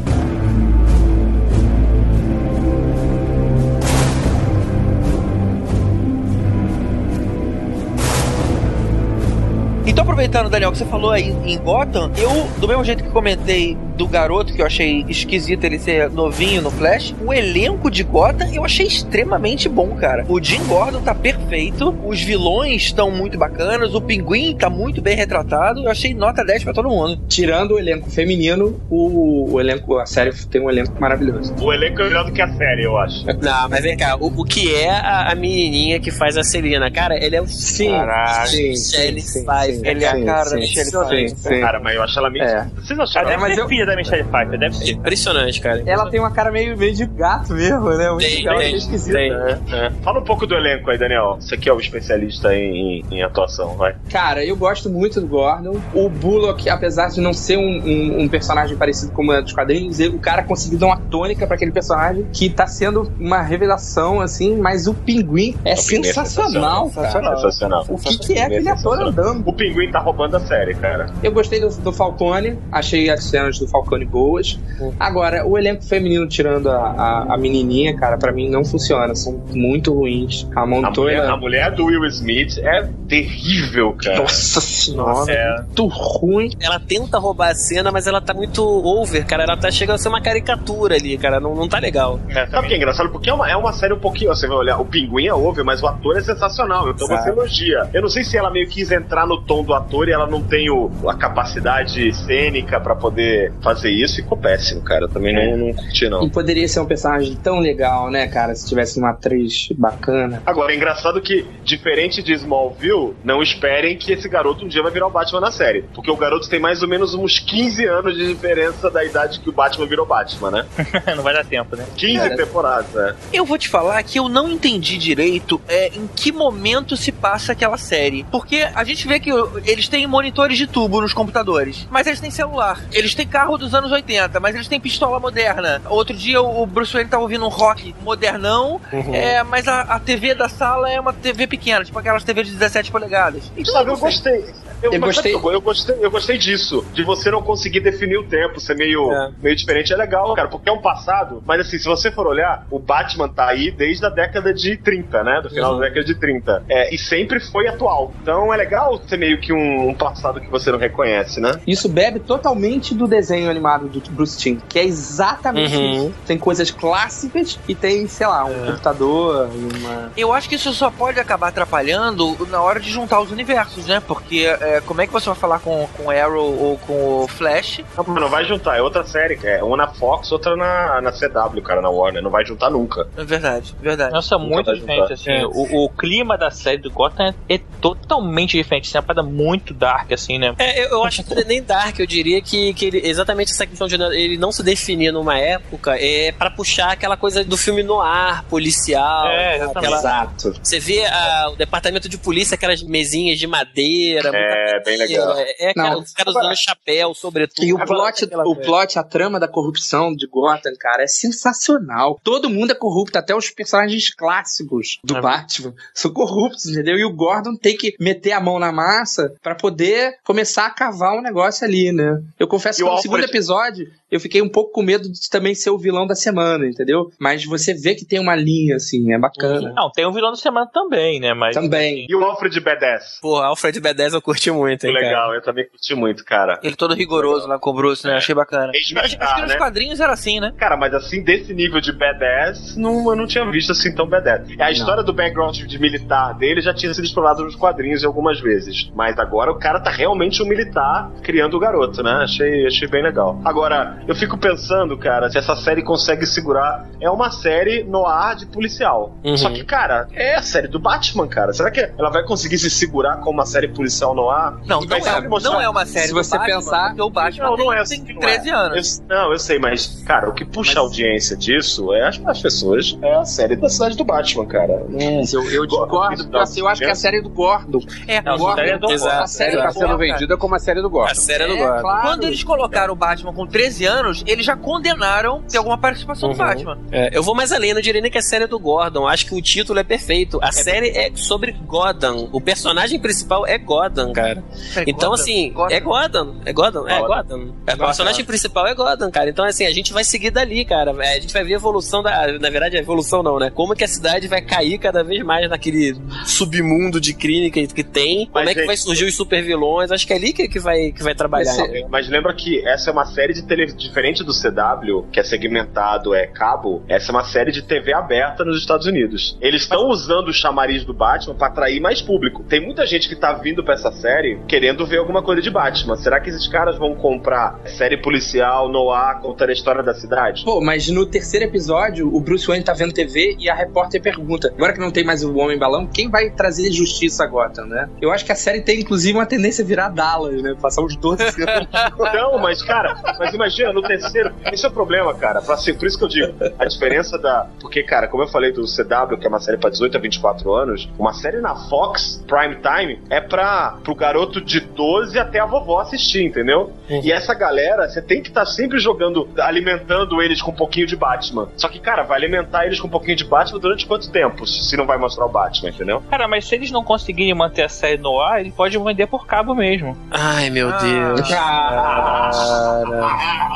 Aproveitando, Daniel, que você falou aí em Gotham, eu, do mesmo jeito que comentei do garoto, que eu achei esquisito ele ser novinho no Flash, o elenco de Gotham eu achei extremamente bom, cara. O Jim Gordon tá perfeito, os vilões estão muito bacanas, o Pinguim tá muito bem retratado, eu achei nota 10 pra todo mundo. Tirando o elenco feminino, o, o elenco, a série tem um elenco maravilhoso. O elenco é melhor do que a série, eu acho. Não, mas vem cá, o, o que é a, a menininha que faz a Celina? Cara, ele é o Sim, Caralho. sim, Michelle sim, Pfeiffer. sim, Ele é a sim, cara da sim, Michelle sim, Pfeiffer. sim. Cara, mas eu acho ela meio. É. Vocês Ela acharam? deve mas ser eu- filha da Michelle Pfeiffer, deve ser. Impressionante, cara. Ela tem uma cara meio, meio de gato mesmo, né? Muito Tem, legal, tem, achei esquisito. tem. É, é. Fala um pouco do elenco aí, Daniel. Você que é o especialista em, em- em atuação, vai. Cara, eu gosto muito do Gordon. O Bullock, apesar de não ser um, um- um personagem parecido como é dos quadrinhos, o cara conseguiu dar uma tônica pra aquele personagem que tá sendo uma revelação, assim, mas o Pinguim é O Pinguim é sensacional, cara. Sensacional. O que, que é aquele ator Sensacional. andando? O Pinguim tá roubando a série, cara. Eu gostei do, do Falcone, achei as cenas do Falcone boas. Agora, o elenco feminino, tirando a, a, a menininha, cara, pra mim não funciona. São muito ruins. A A mulher, Montoya. a mulher do Will Smith é terrível, cara. Nossa senhora, É. muito ruim. Ela tenta roubar a cena, mas ela tá muito over, cara. Ela tá chegando a ser uma caricatura ali, cara. Não, não tá legal. É, Sabe o que é engraçado? Porque é uma, é uma série um pouquinho. Você vai olhar, o Pinguim é over, mas o ator é sensacional. Então Sabe. você elogia. Eu não sei se ela meio quis entrar no tom do ator e ela não tem o, a capacidade cênica pra poder fazer isso. Ficou péssimo, cara. Eu também não, não curti, não. E poderia ser um personagem tão legal, né, cara, se tivesse uma atriz bacana. Agora, é engraçado que, diferente de Smallville, não esperem que esse garoto um dia vai virar o Batman na série. Porque o garoto tem mais ou menos uns 15 anos de diferença da idade que o Batman virou Batman, né? não vai dar tempo, né? 15 Cara. temporadas, né? Eu vou te falar que eu não entendi direito é, em que momento se passa aquela série. Porque a gente vê que eles têm monitores de tubo nos computadores, mas eles têm celular. Eles têm carro dos anos 80, mas eles têm pistola moderna. Outro dia o Bruce Wayne tava ouvindo um rock modernão, é, mas a, a TV da sala é uma TV pequena, tipo aquelas TV de 17 polegadas. Então, Sabe, eu gostei. Eu, Eu gostei. Eu, eu gostei. Eu gostei disso. De você não conseguir definir o tempo, ser meio, É. meio diferente. É legal, cara, porque é um passado. Mas assim, se você for olhar, o Batman tá aí desde a década de 30, né? Do final da década de 30. É, e sempre foi atual. Então é legal ser meio que um, um passado que você não reconhece, né? Isso bebe totalmente do desenho animado do Bruce Timm, que é exatamente Uhum. isso. Tem coisas clássicas e tem, sei lá, um computador e uma. Eu acho que isso só pode acabar atrapalhando na hora de juntar os universos, né? Porque é, como é que você vai falar com, com Arrow ou com o Flash? Não, não vai juntar, é outra série. É uma na Fox, outra na, na CW, cara, na Warner. Não vai juntar nunca. É verdade, verdade. Nossa, muito vai diferente, assim. É. O, o clima da série do Gotham é, é totalmente diferente. Assim, é uma parada muito dark, assim, né? É, eu, eu acho que nem Dark, eu diria que, que ele, exatamente essa questão de ele não se definir numa época é pra puxar aquela coisa do filme no ar, policial. É, exatamente. Exato. Você vê ah, o departamento de polícia, aquelas mesinhas de madeira. É, bem legal. É, é Não. aquela- os caras usando chapéu, sobretudo. E o plot, o coisa. plot, a trama da corrupção de Gotham, cara, é sensacional. Todo mundo é corrupto, até os personagens clássicos do É. Batman são corruptos, entendeu? E o Gordon tem que meter a mão na massa pra poder começar a cavar um negócio ali, né? Eu confesso E que no segundo Alfred? episódio eu fiquei um pouco com medo de também ser o vilão da semana, entendeu? Mas você vê que tem uma linha, assim, é bacana. Não, tem um vilão da semana também, né? Mas. Também. E o Alfred Badass? Pô, Alfred B10 eu curti muito, hein, cara. Legal, eu também curti muito, cara. Ele todo rigoroso lá com o Bruce, né? Achei bacana. Ex-militar, Acho, acho que nos né? quadrinhos era assim, né? Cara, mas assim, desse nível de badass, não, eu não tinha visto assim tão badass. A história do background de militar dele já tinha sido explorada nos quadrinhos algumas vezes. Mas agora o cara tá realmente um militar criando o garoto, né? Achei, achei bem legal. Agora, eu fico pensando, cara, se essa série consegue segurar. É uma série no ar de policial. Uhum. Só que, cara, é a série do Batman, cara. Será que ela vai conseguir se segurar como uma série policial no ar? Não, não é, mostrar- não é uma série Se você Batman, pensar- o Batman Não, não é tem, assim, tem não 13 é. anos. Eu- não, eu sei, mas, cara, o que puxa a audiência disso é as, as pessoas, é a série da cidade do Batman, cara. Mas eu, eu discordo, porque assim, eu acho que é a série do Gordon. É, Não, Gordon, série é do Exato. a série tá sendo vendida como a série do A Gotham. série do É, Gordon. claro. Quando eles colocaram o Batman com 13 anos, eles já condenaram ter alguma participação do Uhum. Batman. É, eu vou mais além, eu não diria nem que é série do Gordon. Acho que o título é perfeito. A série é sobre Gotham. O personagem principal é Gotham, cara. É, Então, Gotham, assim, é Gotham. É Gotham? É. Gotham. É, o personagem principal é Gotham, cara. Então, assim, a gente vai seguir dali, cara. É, A gente vai ver a evolução da. Na verdade, a evolução não, né? Como que a cidade vai cair cada vez mais naquele submundo de crime que, que tem. Como Mas, é que gente- vai surgir os super vilões. Acho que é ali que, que, vai, que vai trabalhar. Né? Mas lembra que essa é uma série de televisão diferente do CW, que é segmentado, é cabo. Essa é uma série de TV aberta nos Estados Unidos. Eles estão usando o chamariz do Batman pra atrair mais público. Tem muita gente que tá vindo pra essa série querendo ver alguma coisa de Batman. Será que esses caras vão comprar série policial no ar contando a história da cidade? Pô, mas no terceiro episódio, o Bruce Wayne tá vendo TV e a repórter pergunta: agora que não tem mais o Homem Balão, quem vai trazer justiça a Gotham, né? Eu acho que a série tem, inclusive, uma tendência a virar Dallas, né? Passar uns 12 anos. Não, mas, cara, mas imagina, no terceiro. Esse é o problema, cara. Pra ser, por isso que eu digo, a diferença da. Porque, cara, como eu falei do CW, que é uma série pra 18 a 24 anos, uma série na Fox, Prime Time, é pra pro garoto de 12 até a vovó assistir, entendeu? E essa galera, você tem que estar sempre jogando, alimentando eles com um pouquinho de Batman. Só que, cara, vai alimentar eles com um pouquinho de Batman durante quanto tempo? Se não vai mostrar o Batman, entendeu? Cara, mas se eles não conseguirem manter a série no ar, ele pode vender por cabo mesmo. Ai, meu Deus. Ah, Cara.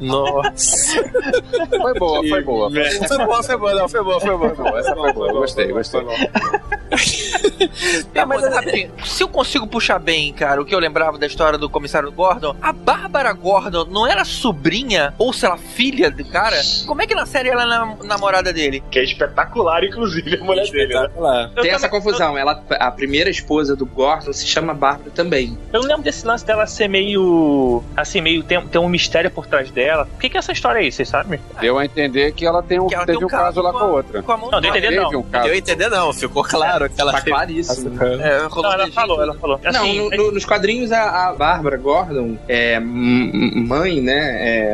Nossa. Foi boa, foi boa. Foi boa, foi boa, não, foi boa, foi boa. Foi boa, essa foi boa. Eu gostei, gostei. Mas rapidinho, se eu consigo puxar bem, cara, o que eu lembrava da história do comissário Gordon, a Bárbara Gordon não era sobrinha ou, sei lá, filha do cara? Como é que na série ela é nam- namorada dele? Que é espetacular, inclusive, a mulher dele, né? Tem essa confusão. Ela, a primeira esposa do Gordon se chama Bárbara também. Eu não lembro desse lance dela ser meio. Assim, meio. Tem, tem um mistério por trás dela. O que, que é essa história aí, vocês sabem? Deu a entender que ela tem um, Que ela teve tem um caso lá com a outra. Com a Não, deu a entender não. um caso. Deu a entender, não. Ficou claro que ela Tá teve- claríssimo. É, Não, ela falou, ela falou. Não, Assim, no- no- nos quadrinhos a, a Bárbara Gordon é mãe, né?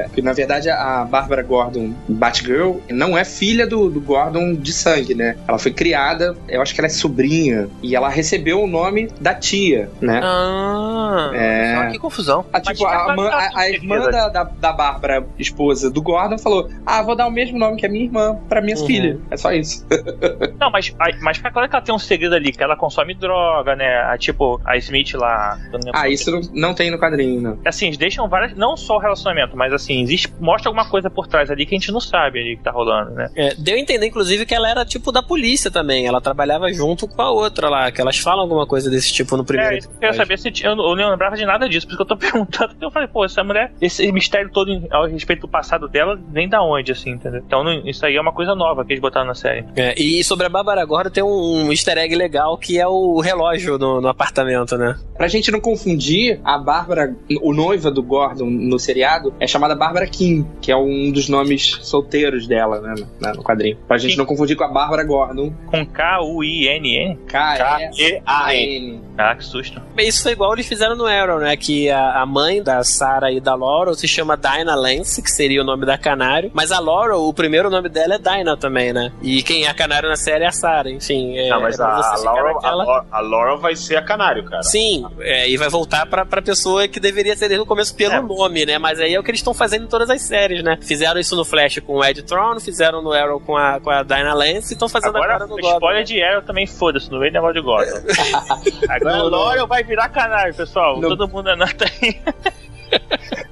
É, que na verdade a Bárbara Gordon Batgirl não é filha do, do Gordon de sangue, né? Ela foi criada, eu acho que ela é sobrinha e ela recebeu o nome da tia, né? Ah, É. que confusão. A, tipo, a, mã- a- a certeza. irmã da, da, da Bárbara, esposa do Gordon, falou: Ah, vou dar o mesmo nome que a minha irmã pra minha Uhum. filha. É só isso. Não, mas, mas fica claro que ela tem um segredo ali, que ela consome droga, né? A, tipo, a Smith lá. Ah, isso não, não tem no quadrinho, não. Assim, eles deixam várias. Não só o relacionamento, mas assim, existe, mostra alguma coisa por trás ali que a gente não sabe ali que tá rolando, né? É, deu a entender, inclusive, que ela era tipo da polícia também. Ela trabalhava junto com a outra lá, que elas falam alguma coisa desse tipo no primeiro. É, eu queria saber se eu, eu não lembrava de nada disso, por isso que eu tô perguntando. Eu falei, pô, essa mulher, esse mistério todo ao respeito do passado dela, vem da onde, assim, entendeu? Então não, isso aí é uma coisa nova que eles botaram na série. É, e sobre a Bárbara Gordon tem um easter egg legal que é o relógio no, no apartamento, né? Pra gente não confundir, a Bárbara, o noiva do Gordon no seriado, é chamada Bárbara Kim, que é um dos nomes solteiros dela, né, no, no quadrinho. Pra gente Sim. não confundir com a Bárbara Gordon. Com K-U-I-N-E? K-E-A-N. Ah, que susto. Isso foi igual eles fizeram no Arrow, né? Que a, a mãe da Sarah e da Laurel se chama Dinah Lance, que seria o nome da Canário. Mas a Laurel, o primeiro nome dela é Dinah também, né? E quem é a Canário na série é a Sarah, enfim. É, Não, mas é a, a, Laurel, a, naquela- Laurel- a Laurel vai ser a canário, cara. Sim, é, e vai voltar pra, pra pessoa que deveria ser desde o começo pelo nome, né? Mas aí é o que eles estão fazendo em todas as séries, né? Fizeram isso no Flash com o Ed Tron, fizeram no Arrow com a, com a Dinah Lance e estão fazendo Agora, agora no Gotham. spoiler de Arrow também foda-se, não veio negócio de Gotham. Agora a Laurel vai virar canário, pessoal. Todo mundo anota aí.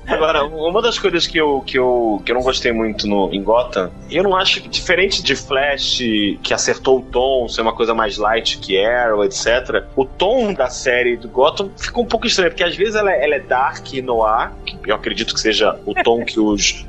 Agora, uma das coisas que eu, que eu, que eu não gostei muito no, em Gotham, eu não acho que, diferente de Flash, que acertou o tom, ser uma coisa mais light que Arrow, etc., o tom da série do Gotham ficou um pouco estranho, porque às vezes ela, é- ela é dark e noir, que eu acredito que seja o tom que os,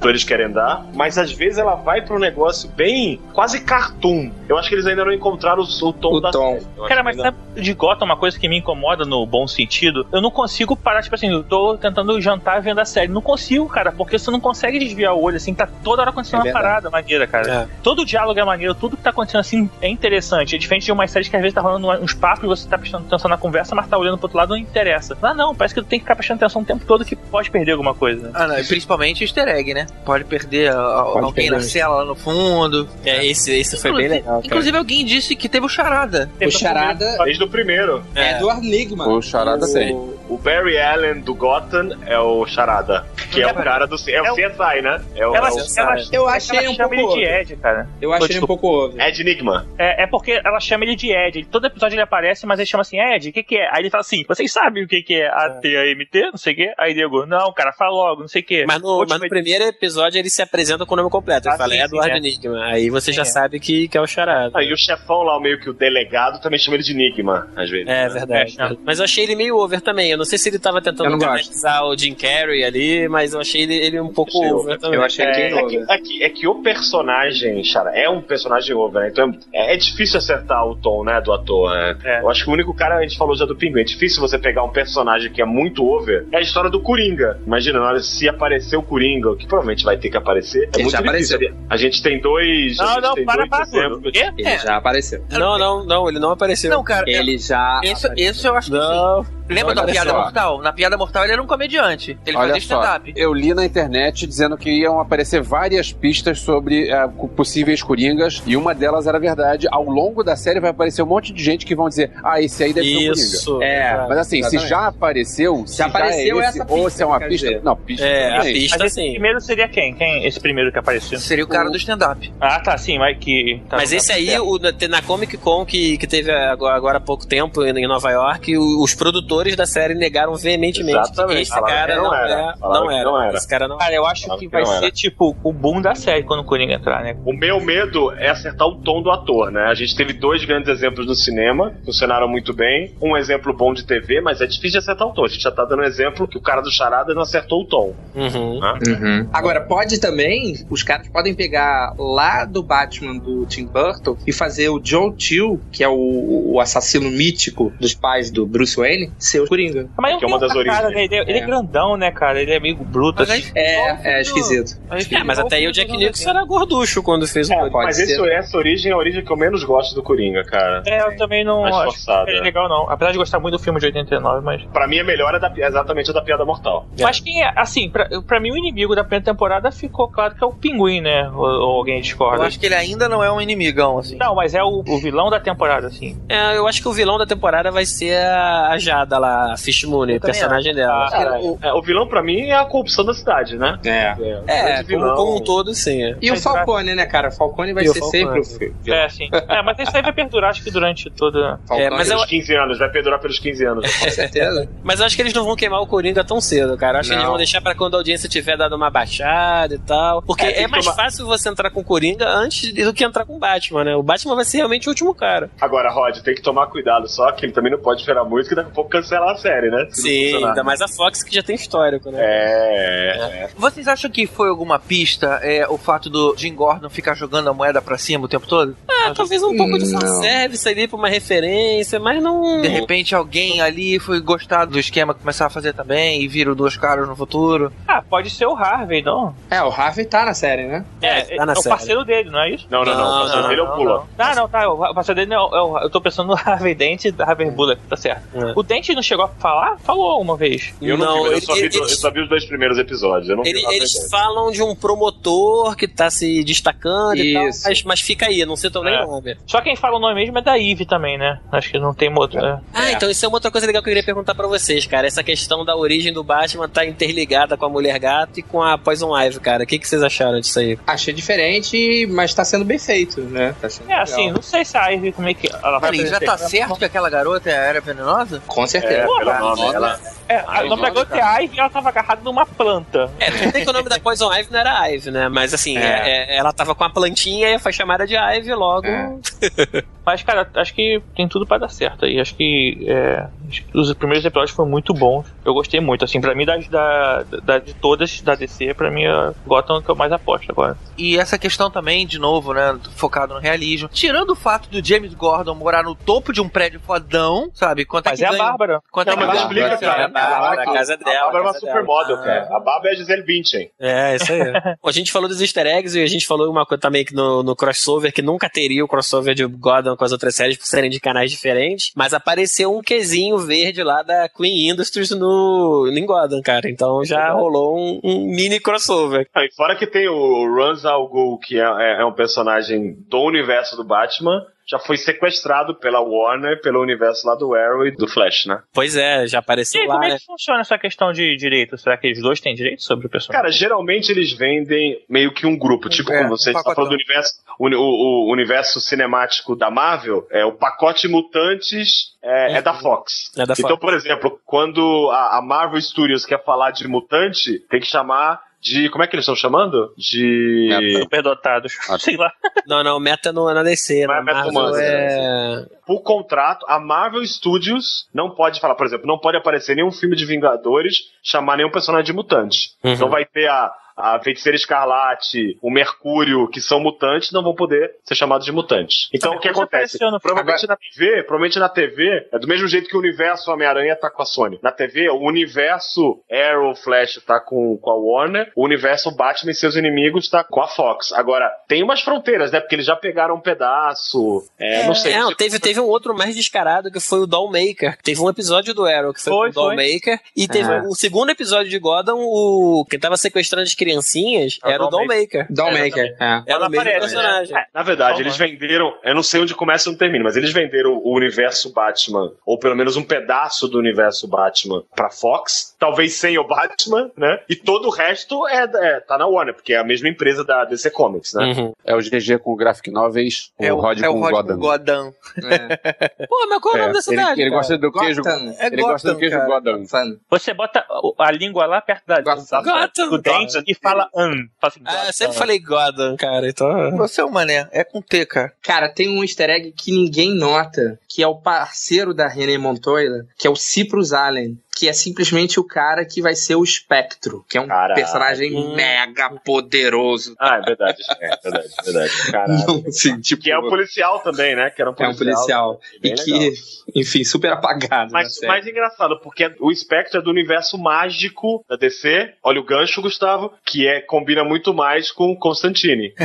que os querem dar, mas às vezes ela vai para um negócio bem quase cartoon. Eu acho que eles ainda não encontraram o, o tom da série. Eu acho Cara, mas ainda- sabe de Gotham uma coisa que me incomoda no bom sentido? Eu não consigo parar, tipo assim, eu tô tentando jantar vendo a série. Não consigo, cara, porque você não consegue desviar o olho, assim, tá toda hora acontecendo É uma verdade. parada maneira, cara. Todo diálogo é maneiro, tudo que tá acontecendo assim é interessante. É diferente de uma série que às vezes tá rolando uns papos e você tá prestando atenção na conversa, mas tá olhando pro outro lado não interessa. Ah, não, parece que tu tem que ficar prestando atenção o tempo todo que pode perder alguma coisa. Ah, não, e principalmente easter egg, né? Pode perder a- a- Pode alguém perder. na cela lá no fundo. É, esse, esse foi bem Inclusive- legal. cara. Inclusive, alguém disse que teve o charada. O Charada Desde o primeiro. é do Enigma. O Charada tem. O Barry Allen do Gotham é o Charada. Que é o cara do. É o CSI, né? É o, Ela, é o ela, Eu achei ela um chama pouco ele de. Ed, cara. Eu achei um Desculpa. pouco over. Ed Enigma. É, é porque ela chama ele de Ed. Ele- todo episódio ele aparece, mas ele chama assim, Ed, o que que é? Aí ele fala assim, vocês sabem o que que é ATAMT? Não sei o que. Aí Diego, não, cara, fala logo, não sei o que. Mas no, mas no primeiro episódio ele se apresenta com o nome completo. Ele Ah, fala, sim, é Eduardo é. Enigma. Aí você já Sim, é. sabe que, que é o charada. Aí o chefão lá, meio que o delegado, também chama ele de Enigma, às vezes. É né? verdade. É, mas eu achei ele meio over também. Eu não sei se ele tava tentando não canalizar o Jim Carrey ali, mas eu achei ele, ele um pouco Achei over over. também. Eu achei É, é, que, é, que, é que o personagem, Chara, é um personagem over, né? Então é, é difícil acertar o tom, né, do ator. né? É. Eu acho que o único cara, a gente falou já do Pinguim, é difícil você pegar um personagem que é muito over. É a história do Coringa. Imagina, na hora se aparecer o Coringa, que provavelmente vai ter que aparecer. É Ele muito já difícil. A gente tem dois. Não, não, para, para? Ele já apareceu. Não, não, não, ele não apareceu. Não, cara, Ele já. esse, esse eu acho que sim. Não. Lembra Olha da piada só. mortal? Na piada mortal ele era um comediante. Ele Olha fazia só, stand-up. eu li na internet dizendo que iam aparecer várias pistas sobre cu- possíveis coringas e uma delas era verdade. Ao longo da série vai aparecer um monte de gente que vão dizer, ah, esse aí deve ser um coringa. Isso. É. Mas assim, se Exatamente. já apareceu, se apareceu é esse, essa ou pista, se é uma pista, dizer. não, pista É, a pista Mas esse sim. primeiro seria quem? Quem? Esse primeiro que apareceu? Seria o cara do stand-up. Ah, tá, sim, mas que. tá- Mas tá esse aí, o, na- Comic Con que, que teve agora, agora há pouco tempo em Nova York, o- os produtores da série negaram veementemente Exatamente, que esse falaram cara que não não, era. é, Falaram não, que era. não era. Esse cara não Cara, eu acho Falaram que que vai era. ser tipo o boom da série quando o Coringa entrar, né? O meu medo é acertar o tom do ator, né? A gente teve dois grandes exemplos no cinema, funcionaram muito bem. Um exemplo bom de TV, mas é difícil de acertar o tom. A gente já tá dando um exemplo que o cara do Charada não acertou o tom. Uhum. né? Agora, pode também, os caras podem pegar lá do Batman do Tim Burton e fazer o Joe Chill, que é o, o assassino mítico dos pais do Bruce Wayne, ser o Coringa. Mas é uma das cara, origens. né? Ele, é, ele é grandão, né, cara? Ele é meio bruto. Mas assim. aí- É, é esquisito. É, mas até aí o Jack Nicholson era gorducho quando fez o É, Coringa. mas esse- essa origem é a origem que eu menos gosto do Coringa, cara. É, eu também não Mais acho forçada. ele legal, não. Apesar de gostar muito do filme de 89, mas. Pra mim, a melhor é da- exatamente a da Piada Mortal. Mas quem é, assim, pra, pra mim o inimigo da primeira temporada ficou claro que é o pinguim, né? Ou, ou alguém Eu discorda. acho que ele ainda não é um inimigão, assim. Não, mas é o, o vilão da temporada, assim. É, eu acho que o vilão da temporada vai ser a, a Jada lá, a Fish Moon, o personagem dela. Cara, é, o vilão pra mim é a corrupção da cidade, né? É. É, grande como, vilão. como um todo, sim. é. E o Falcone, né, cara? O Falcone vai E o ser Falcone. sempre o É, sim. É, mas isso aí vai perdurar, acho que durante toda. É, mas eu, Pelos 15 anos, vai perdurar pelos 15 anos. Com certeza. mas eu acho que eles não vão queimar o Coringa tão cedo, cara. Eu acho que Não. eles vão deixar pra quando a audiência tiver dado uma baixada e tal. Porque É, é, que mais tomar- fácil você entrar com o Coringa antes do que entrar com o Batman, né? O Batman vai ser realmente o último cara. Agora, Rod, tem que tomar cuidado só que ele também não pode esperar muito, que daqui a pouco cancelar a série, né? Se não Sim, ainda mais a Fox que já tem histórico, né? É, é. Vocês acham que foi alguma pista é, o fato do Jim Gordon ficar jogando a moeda pra cima o tempo todo? Ah, talvez um pouco de Não. fanservice ali pra uma referência, mas não. De repente alguém ali foi gostar do esquema começar a fazer também e viram duas caras no futuro. Ah, pode ser o Harvey, não? É, o Harvey tá na série, né? É, tá na é o série. parceiro dele, não é isso? Não, não, não. Não, o parceiro não, dele é o não, Pula. Ah, não, tá. O parceiro dele é o, é o- Eu tô pensando no Harvey Dent e Harvey Bullock, tá certo. É. O Dente não chegou a falar? Falou uma vez. Eu não, Não, vi, eu, ele- só vi, ele- do- eu só vi os dois primeiros episódios. Eu não vi Ele- eles falam de um promotor que tá se destacando e tal, Isso. mas, mas fica aí, não citam nem É. nome. Só quem fala o nome mesmo é da Eve também, né? Acho que não tem outro. né? Ah, então isso é uma outra coisa legal que eu queria perguntar pra vocês, cara. Essa questão da origem do Batman tá interligada com a Mulher Gato e com a Poison Ivy, cara. O que, que vocês acharam disso aí? Achei diferente, mas tá sendo bem feito, né? Tá sendo É, legal. assim, não sei se a Ivy como é que. Ela vai Peraí, já tá certo que aquela garota era venenosa? Com certeza. É, Tá. Nome. Ela, É, a nome da garota é Ivy e ela tava agarrada numa planta. É, tudo bem que o nome da Poison Ivy não era Ivy, né? Mas assim, É. é- é- ela tava com a plantinha e foi chamada de Ivy logo. É. Mas, cara, acho que tem tudo pra dar certo aí. Acho que, é, acho que os primeiros episódios foram muito bons. Eu gostei muito. Assim, pra mim, das, da, da- de todas da DC, pra mim, a Gotham é o que eu mais aposto agora. E essa questão também, de novo, né, focado no realismo. Tirando o fato do James Gordon morar no topo de um prédio fodão, sabe? Quanto Mas é é que a ganha? Bárbara. Quanto Não, é que mas ganha? explica, Bárbara, cara. A Bárbara, a casa é dela, A Bárbara é uma supermodel, dela. cara. A Bárbara é a Gisele Bündchen. É, isso aí. a gente falou dos easter eggs e a gente falou uma coisa também que no, no crossover, que nunca teria o crossover de Gordon com as outras séries por serem de canais diferentes, mas apareceu um quezinho verde lá da Queen Industries no, em Gordon, cara. Então já rolou um, um mini crossover. Ah, E fora que tem o Ra's al Ghul, que é, é- é um personagem do universo do Batman, já foi sequestrado pela Warner, pelo universo lá do Arrow e do Flash, né? Pois é, já E apareceu aí, lá, como é né? que funciona essa questão de direito? Será que eles dois têm direito sobre o personagem? Cara, geralmente eles vendem meio que um grupo, tipo É, como você um está falando do universo, o, o- o universo cinemático da Marvel, é o pacote Mutantes é, é da Fox. É da então, Fox. por exemplo, quando a, a Marvel Studios quer falar de mutante, tem que chamar de. Como é que eles estão chamando? De. Superdotados. Sei lá. Não, não, meta no, na DC, Não é na Meta Marvel Humana, é... Por contrato, a Marvel Studios não pode falar, por exemplo, não pode aparecer nenhum filme de Vingadores chamar nenhum personagem de mutante. Uhum. Então vai ter a, a Feiticeira Escarlate, o Mercúrio, que são mutantes, não vão poder ser chamados de mutantes. Então o que acontece? Provavelmente na TV, provavelmente na TV, é do mesmo jeito que o universo Homem-Aranha tá com a Sony. Na TV, o universo Arrow Flash tá com, com a Warner, o universo Batman e seus inimigos tá com a Fox. Agora, tem umas fronteiras, né? Porque eles já pegaram um pedaço. É, não sei. É, não, teve, teve um outro mais descarado que foi o Dollmaker. Teve um episódio do Arrow que foi, Foi, com o. Dollmaker. E teve Ah. um segundo episódio de Gotham, o quem tava sequestrando as criancinhas É o era o Dollmaker. Dollmaker. É. Era o Quando mesmo aparece, personagem. né? Na verdade, Calma. eles venderam. Eu não sei onde começa e onde termina, mas eles venderam o universo Batman, ou pelo menos um pedaço do universo Batman, pra Fox. Talvez sem o Batman, né? E todo o resto é, é- tá na Warner, porque é a mesma empresa da DC Comics, né? Uhum. É o GG com Graphic Novels, o É o, Rod é o com Rod Gotham. com Godam. É. Pô, mas qual é o É, nome da ele, cidade? ele cara? gosta do queijo. Gotham. É ele gosta do queijo cara. Fun. Você bota o- a língua lá perto da, Gotham. da- do dente e fala an. Fala assim, Ah, eu sempre falei Gotham, cara, então... Você é um mané, é com T, cara. Cara, tem um easter egg que ninguém nota, que é o parceiro da René Montoya, que é o Cyprus Allen, que é simplesmente o cara que vai ser o Espectro, que é um Caralho. personagem Hum. mega poderoso. Ah, é verdade. É verdade, é verdade. Caralho. Não, assim, tipo, Que é um policial também, né? Que era um é um policial. E legal. que, enfim, super apagado. na Mas série. mais engraçado, porque o Spectre é do universo mágico da DC. Olha o gancho, Gustavo, que é combina muito mais com Constantine. E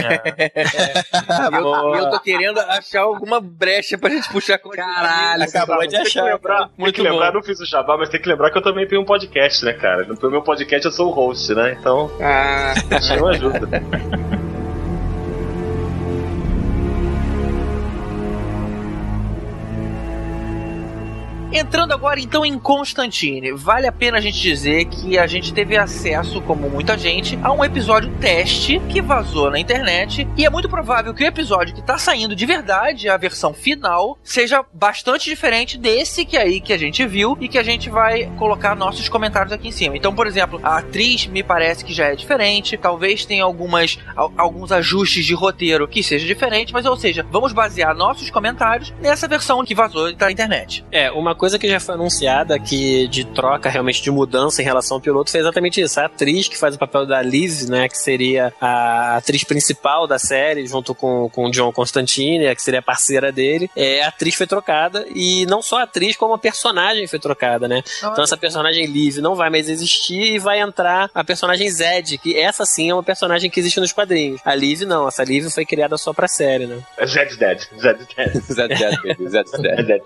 eu, e eu tô querendo achar alguma brecha pra gente puxar com Caralho, Acabou de Tem que achar, lembrar, cara. tem Muito que lembrar, bom. não fiz o jabá, mas tem que lembrar que eu também tenho um podcast, né, cara? No meu podcast eu sou o host, né? Então, Ah, isso não ajuda. Entrando agora então em Constantine, vale a pena a gente dizer que a gente teve acesso, como muita gente, a um episódio teste que vazou na internet e é muito provável que o episódio que tá saindo de verdade, a versão final, seja bastante diferente desse que aí que a gente viu e que a gente vai colocar nossos comentários aqui em cima. Então, por exemplo, a atriz me parece que já é diferente, talvez tenha algumas alguns ajustes de roteiro que seja diferente, mas ou seja, vamos basear nossos comentários nessa versão que vazou da internet. É, uma coisa que já foi anunciada que de troca realmente de mudança em relação ao piloto foi exatamente isso. A atriz que faz o papel da Liz, né, que seria a atriz principal da série, junto com, com o John Constantine, que seria a parceira dele, é, a atriz foi trocada e não só a atriz, como a personagem foi trocada, né? Então essa personagem Liv não vai mais existir e vai entrar a personagem Zed, que essa sim é uma personagem que existe nos quadrinhos. A Liv não, essa Liv foi criada só pra série, né? Zed's Dead. Zed's Dead. Zed's Dead, baby. Zed's Dead.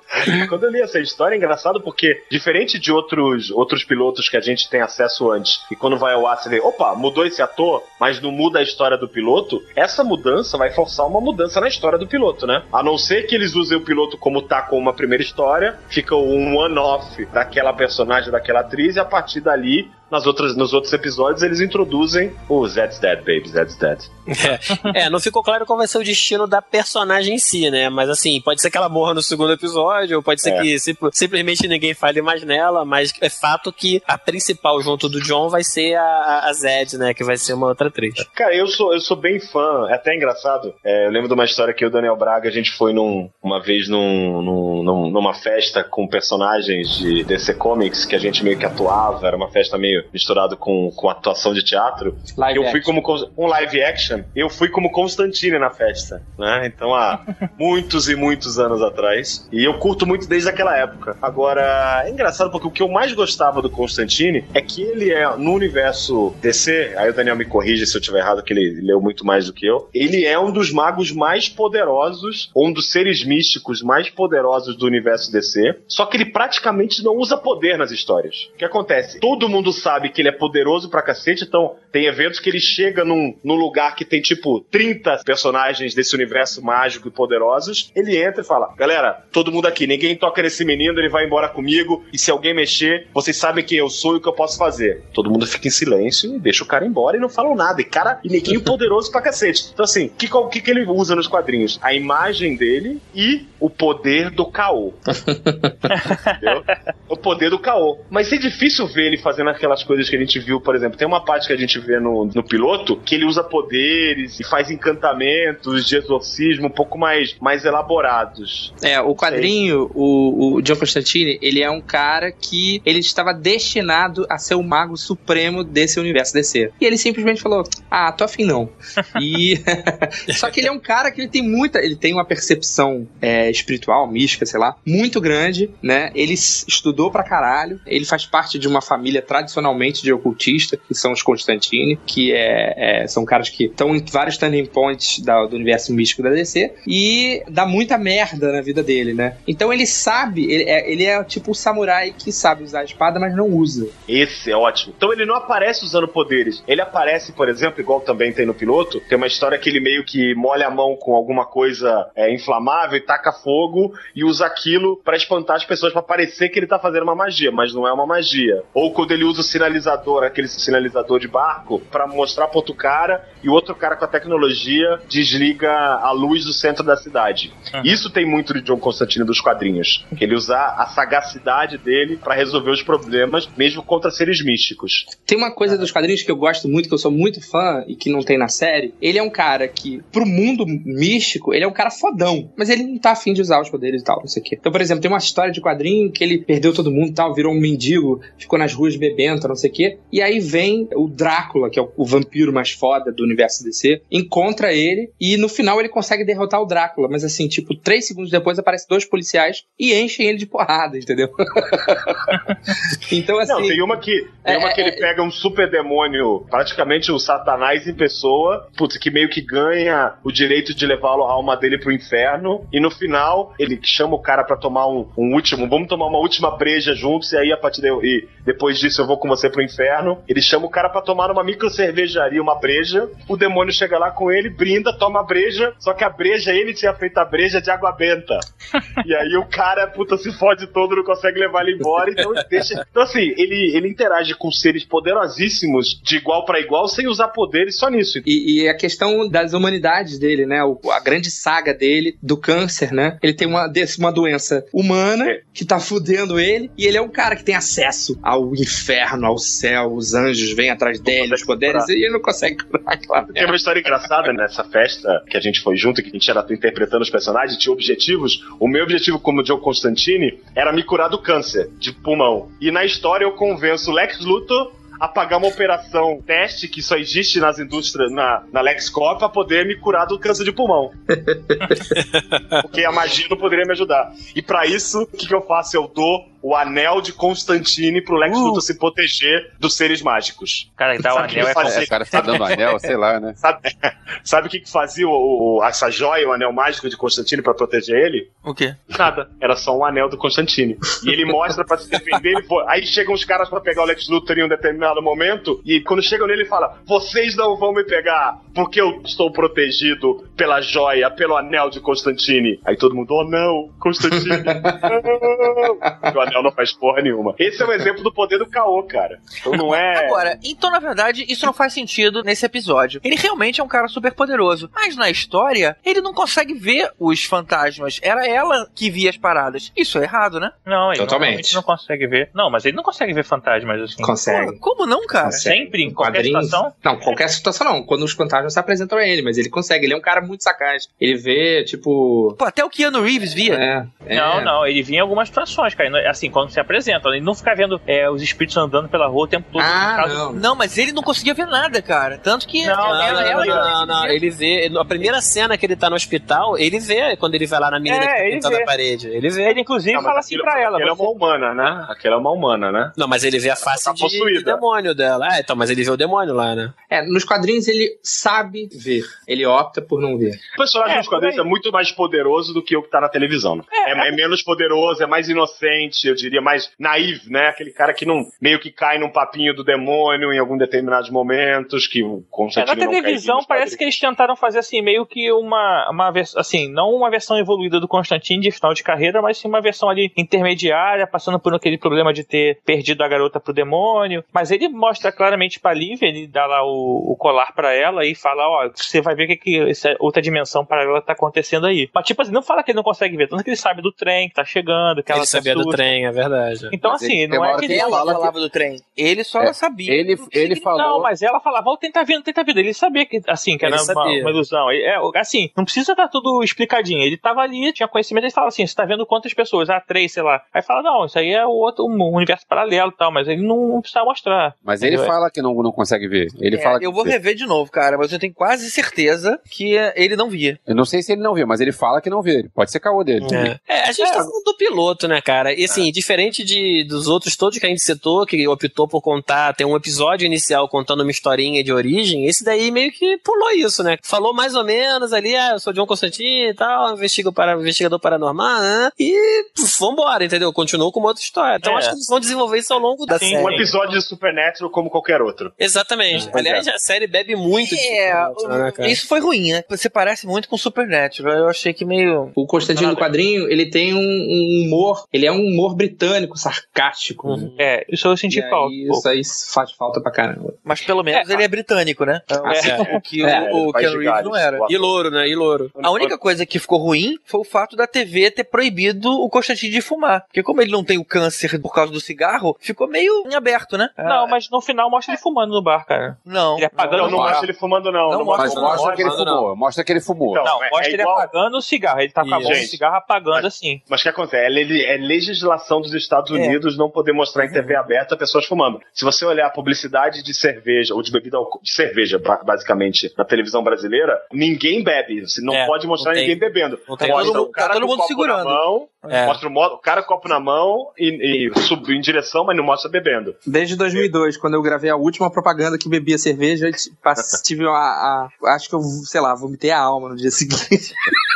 Quando eu li essa história é engraçado porque, diferente de outros, outros pilotos que a gente tem acesso antes, e quando vai ao ar você vê, opa, mudou esse ator, mas não muda a história do piloto, essa mudança vai forçar uma mudança na história do piloto, né? A não ser que eles usem o piloto como tá com uma primeira história, fica um one-off daquela personagem, daquela atriz, e a partir dali nas outras, nos outros episódios eles introduzem o Zed's Dead, baby, Zed's Dead. É, é, não ficou claro qual vai ser o destino da personagem em si, né? Mas assim, pode ser que ela morra no segundo episódio, ou pode ser é. que sim, simplesmente ninguém fale mais nela, mas é fato que a principal junto do John vai ser a, a Zed, né? Que vai ser uma outra atriz. Cara, eu sou, eu sou bem fã, é até engraçado. É, eu lembro de uma história que o Daniel Braga, a gente foi num, uma vez num, num, numa festa com personagens de DC Comics que a gente meio que atuava, era uma festa meio misturado com, com atuação de teatro. Live eu fui action. como um live action. Eu fui como Constantine na festa, né? Então há muitos e muitos anos atrás. E eu curto muito desde aquela época. Agora, é engraçado porque o que eu mais gostava do Constantine é que ele é no universo DC, aí o Daniel me corrige se eu estiver errado, que ele leu muito mais do que eu. Ele é um dos magos mais poderosos, um dos seres místicos mais poderosos do universo DC. Só que ele praticamente não usa poder nas histórias. O que acontece? Todo mundo sabe que ele é poderoso pra cacete, então tem eventos que ele chega num, num lugar que tem tipo 30 personagens desse universo mágico e poderosos. Ele entra e fala: Galera, todo mundo aqui, ninguém toca nesse menino, ele vai embora comigo. E se alguém mexer, vocês sabem quem eu sou e o que eu posso fazer. Todo mundo fica em silêncio e deixa o cara embora e não falam nada. E cara, e neguinho poderoso pra cacete. Então, assim, o que, que, que ele usa nos quadrinhos? A imagem dele e o poder do caô. Entendeu? O poder do caô. Mas é difícil ver ele fazendo aquela aquelas coisas que a gente viu, por exemplo, tem uma parte que a gente vê no, no piloto que ele usa poderes e faz encantamentos de exorcismo um pouco mais, mais elaborados. É, o quadrinho, o, o John Constantine, ele é um cara que ele estava destinado a ser o mago supremo desse universo DC. E ele simplesmente falou: Ah, tô afim não. e. Só que ele é um cara que ele tem muita. Ele tem uma percepção é, espiritual, mística, sei lá, muito grande, né? Ele estudou pra caralho, ele faz parte de uma família tradicional tradicionalmente de ocultista, que são os Constantine, que é, é são caras que estão em vários turning points da, do universo místico da DC, e dá muita merda na vida dele, né? Então ele sabe, ele é, ele é tipo o samurai que sabe usar a espada, mas não usa. Esse é ótimo. Então ele não aparece usando poderes. Ele aparece, por exemplo, igual também tem no piloto, tem uma história que ele meio que molha a mão com alguma coisa é, inflamável e taca fogo e usa aquilo para espantar as pessoas, para parecer que ele tá fazendo uma magia, mas não é uma magia. Ou quando ele usa o sinalizador, aquele sinalizador de barco, para mostrar pro outro cara e o outro cara com a tecnologia desliga a luz do centro da cidade. Uhum. Isso tem muito de John Constantine dos quadrinhos. Ele usar a sagacidade dele para resolver os problemas, mesmo contra seres místicos. Tem uma coisa dos quadrinhos que eu gosto muito, que eu sou muito fã e que não tem na série. Ele é um cara que, pro mundo místico, ele é um cara fodão, mas ele não tá afim de usar os poderes e tal, não sei o quê. Então, por exemplo, tem uma história de quadrinho que ele perdeu todo mundo e tal, virou um mendigo, ficou nas ruas bebendo não sei o quê. E aí vem o Drácula, que é o, vampiro mais foda do universo DC, encontra ele e no final ele consegue derrotar o Drácula. Mas assim, tipo, três segundos depois aparecem dois policiais e enchem ele de porrada, entendeu? então assim. Não, tem uma que, tem uma é, que ele é, pega um super demônio, praticamente o Satanás em pessoa, putz, que meio que ganha o direito de levá-lo a alma dele pro inferno. E no final, ele chama o cara para tomar um, um último, vamos tomar uma última breja juntos, e aí a partir de, e depois disso eu vou com você pro inferno. Ele chama o cara pra tomar numa micro cervejaria, uma breja. O demônio chega lá com ele, brinda, toma a breja. Só que a breja, ele tinha feito a breja de água benta. e aí o cara, puta, se fode todo, não consegue levar ele embora. Então deixa. Então, assim, ele, ele interage com seres poderosíssimos de igual para igual sem usar poderes só nisso. E, e, a questão das humanidades dele, né? O, a grande saga dele, do câncer, né? Ele tem uma, uma doença humana é. que tá fudendo ele, e ele é um cara que tem acesso ao inferno, ao céu, os anjos vêm atrás dele, os poderes, e ele não consegue curar, claro. Tem uma história engraçada nessa festa que a gente foi junto, que a gente era interpretando os personagens, tinha objetivos. O meu objetivo, como Joe Constantine, era me curar do câncer de pulmão. E na história eu convenço Lex Luthor a pagar uma operação teste que só existe nas indústrias, na, na LexCorp, pra poder me curar do câncer de pulmão. Porque a magia não poderia me ajudar. E para isso, o que, que eu faço? Eu dou o anel de Constantine pro Lex uh. Luthor se proteger dos seres mágicos. Cara, dá o anel é fazia... O cara tá dando anel, sei lá, né? Sabe, sabe o que, que fazia o, o, essa joia, o anel mágico de Constantine para proteger ele? O quê? Nada. Era só um anel do Constantine. E ele mostra para se defender. Ele Aí chegam os caras para pegar o Lex Luthor em um determinado momento. E quando chegam nele, ele fala: Vocês não vão me pegar porque eu estou protegido pela joia, pelo anel de Constantine. Aí todo mundo: Oh não, Constantine. não. o anel não faz porra nenhuma. Esse é um exemplo do poder do caô, cara. Então não é. Agora, então na verdade, isso não faz sentido nesse episódio. Ele realmente é um cara super poderoso. Mas na história, ele não consegue ver os fantasmas. Era ela que via as paradas. Isso é errado, né? Não, ele Totalmente. Não, não consegue ver. Não, mas ele não consegue ver fantasmas assim. Consegue. Pô, como não, cara? Sempre, em qualquer Quadrinhos. situação? Não, qualquer situação não. Quando os fantasmas se apresentam a ele, mas ele consegue. Ele é um cara muito sagaz. Ele vê, tipo. Pô, até o Keanu Reeves via. É, é. Não, não. Ele via em algumas situações, cara. Assim, quando se apresenta. Ele não fica vendo é, os espíritos andando pela rua o tempo todo. Ah, não. não, mas ele não conseguia ver nada, cara. Tanto que. Não, ela, não, ela, não, não, não, Ele vê. A primeira cena que ele tá no hospital, ele vê quando ele vai lá na menina é, que tá pintando a parede. Ele vê. Ele, inclusive, fala assim pra ela. Aquela é uma humana, né? Aquela é uma humana, né? Não, mas ele vê a face tá de, de, demônio dela. Ah, então, mas ele vê o demônio lá, né? É, nos quadrinhos ele sabe ver. Ele opta por não ver. O personagem é, nos quadrinhos é muito mais poderoso do que o que tá na televisão. Né? É, é, é, menos poderoso, é mais inocente, eu diria, mais naive, né? Aquele cara que não meio que cai num papinho do demônio em algum determinados momentos, que o Constantino é, Na televisão parece que eles tentaram fazer assim, meio que uma, uma versão, assim, não uma versão evoluída do Constantine de final de carreira, mas sim uma versão ali intermediária, passando por aquele problema de ter perdido a garota pro demônio. Mas ele mostra claramente pra Lívia, ele dá lá o, o colar pra ela e fala: Ó, você vai ver o que, que essa outra dimensão paralela tá acontecendo aí. Mas, tipo assim, não fala que ele não consegue ver, tanto que ele sabe do trem que tá chegando, que ele ela sabia do trem, é verdade. Então, mas assim, ele, não é que ele ela falava do trem. Ele só é, sabia. Ele, ele falou. Não, mas ela falava, vou tentar ver, tentar ver. Ele sabia que, assim, que era uma, uma, ilusão. É, assim, não precisa estar tudo explicadinho. Ele tava ali, tinha conhecimento, ele fala assim: você tá vendo quantas pessoas? Ah, três, sei lá. Aí fala, não, isso aí é o outro um universo paralelo e tal, mas ele não, não precisa mostrar. Mas ele fala que não, não consegue ver. Ele é, fala eu vou rever de novo, cara, mas eu tenho quase certeza que ele não via. Eu não sei se ele não viu, mas ele fala que não vê. Pode ser caô dele. É, é a gente tá falando do piloto, né, cara? E assim, diferente de, dos outros todos que a gente citou, que optou por contar, tem um episódio inicial contando uma historinha de origem, esse daí meio que pulou isso, né? Falou mais ou menos ali, ah, eu sou John Constantine e tal, investigo para, investigador paranormal, né? e vambora, entendeu? Continuou com uma outra história. Então é. acho que eles vão desenvolver isso ao longo da Sim, série. Um episódio de Supernatural como qualquer outro. Exatamente. É. Aliás, a série bebe muito é, né, Isso foi ruim, né? Você parece muito com Supernatural. Eu achei que meio. O Constantino do quadrinho, ele tem um, um, humor. Ele é um humor britânico, sarcástico. Uhum. É, isso eu senti falta. Isso aí faz falta pra caramba. Mas pelo menos é, ele é britânico, né? Assim, o que o, o Ken Reeves não era. E louro, né? E louro. A única coisa que ficou ruim foi o fato da TV ter proibido o Constantino de fumar. Porque como ele não tem o câncer por causa do cigarro, ficou meio em aberto, né? Não, mas no final mostra ele fumando no bar, cara. Não. Ele apagando não, não mostra ele fumando, não. Não, não mostra, mostra, mostra que ele fumou. Mostra que ele fumou. Então, não, é, mostra é ele igual... apagando o cigarro. Ele tá com a mão do cigarro apagando mas, assim. Mas o que acontece? É, é legislação dos Estados é. Unidos é. não poder mostrar em TV aberta pessoas fumando. Se você olhar a publicidade de cerveja, ou de bebida de cerveja, basicamente, na televisão brasileira, ninguém bebe. Você não é, pode mostrar ninguém bebendo. Mostra todo, o cara tá todo mundo segurando. Mão, é. Mostra o, o cara copo na mão e, e sub em direção, mas não mostra bebendo. Desde 2002, quando eu gravei a última propaganda que bebia cerveja, tive a, a, Acho que eu, sei lá, vomitei a alma no dia seguinte.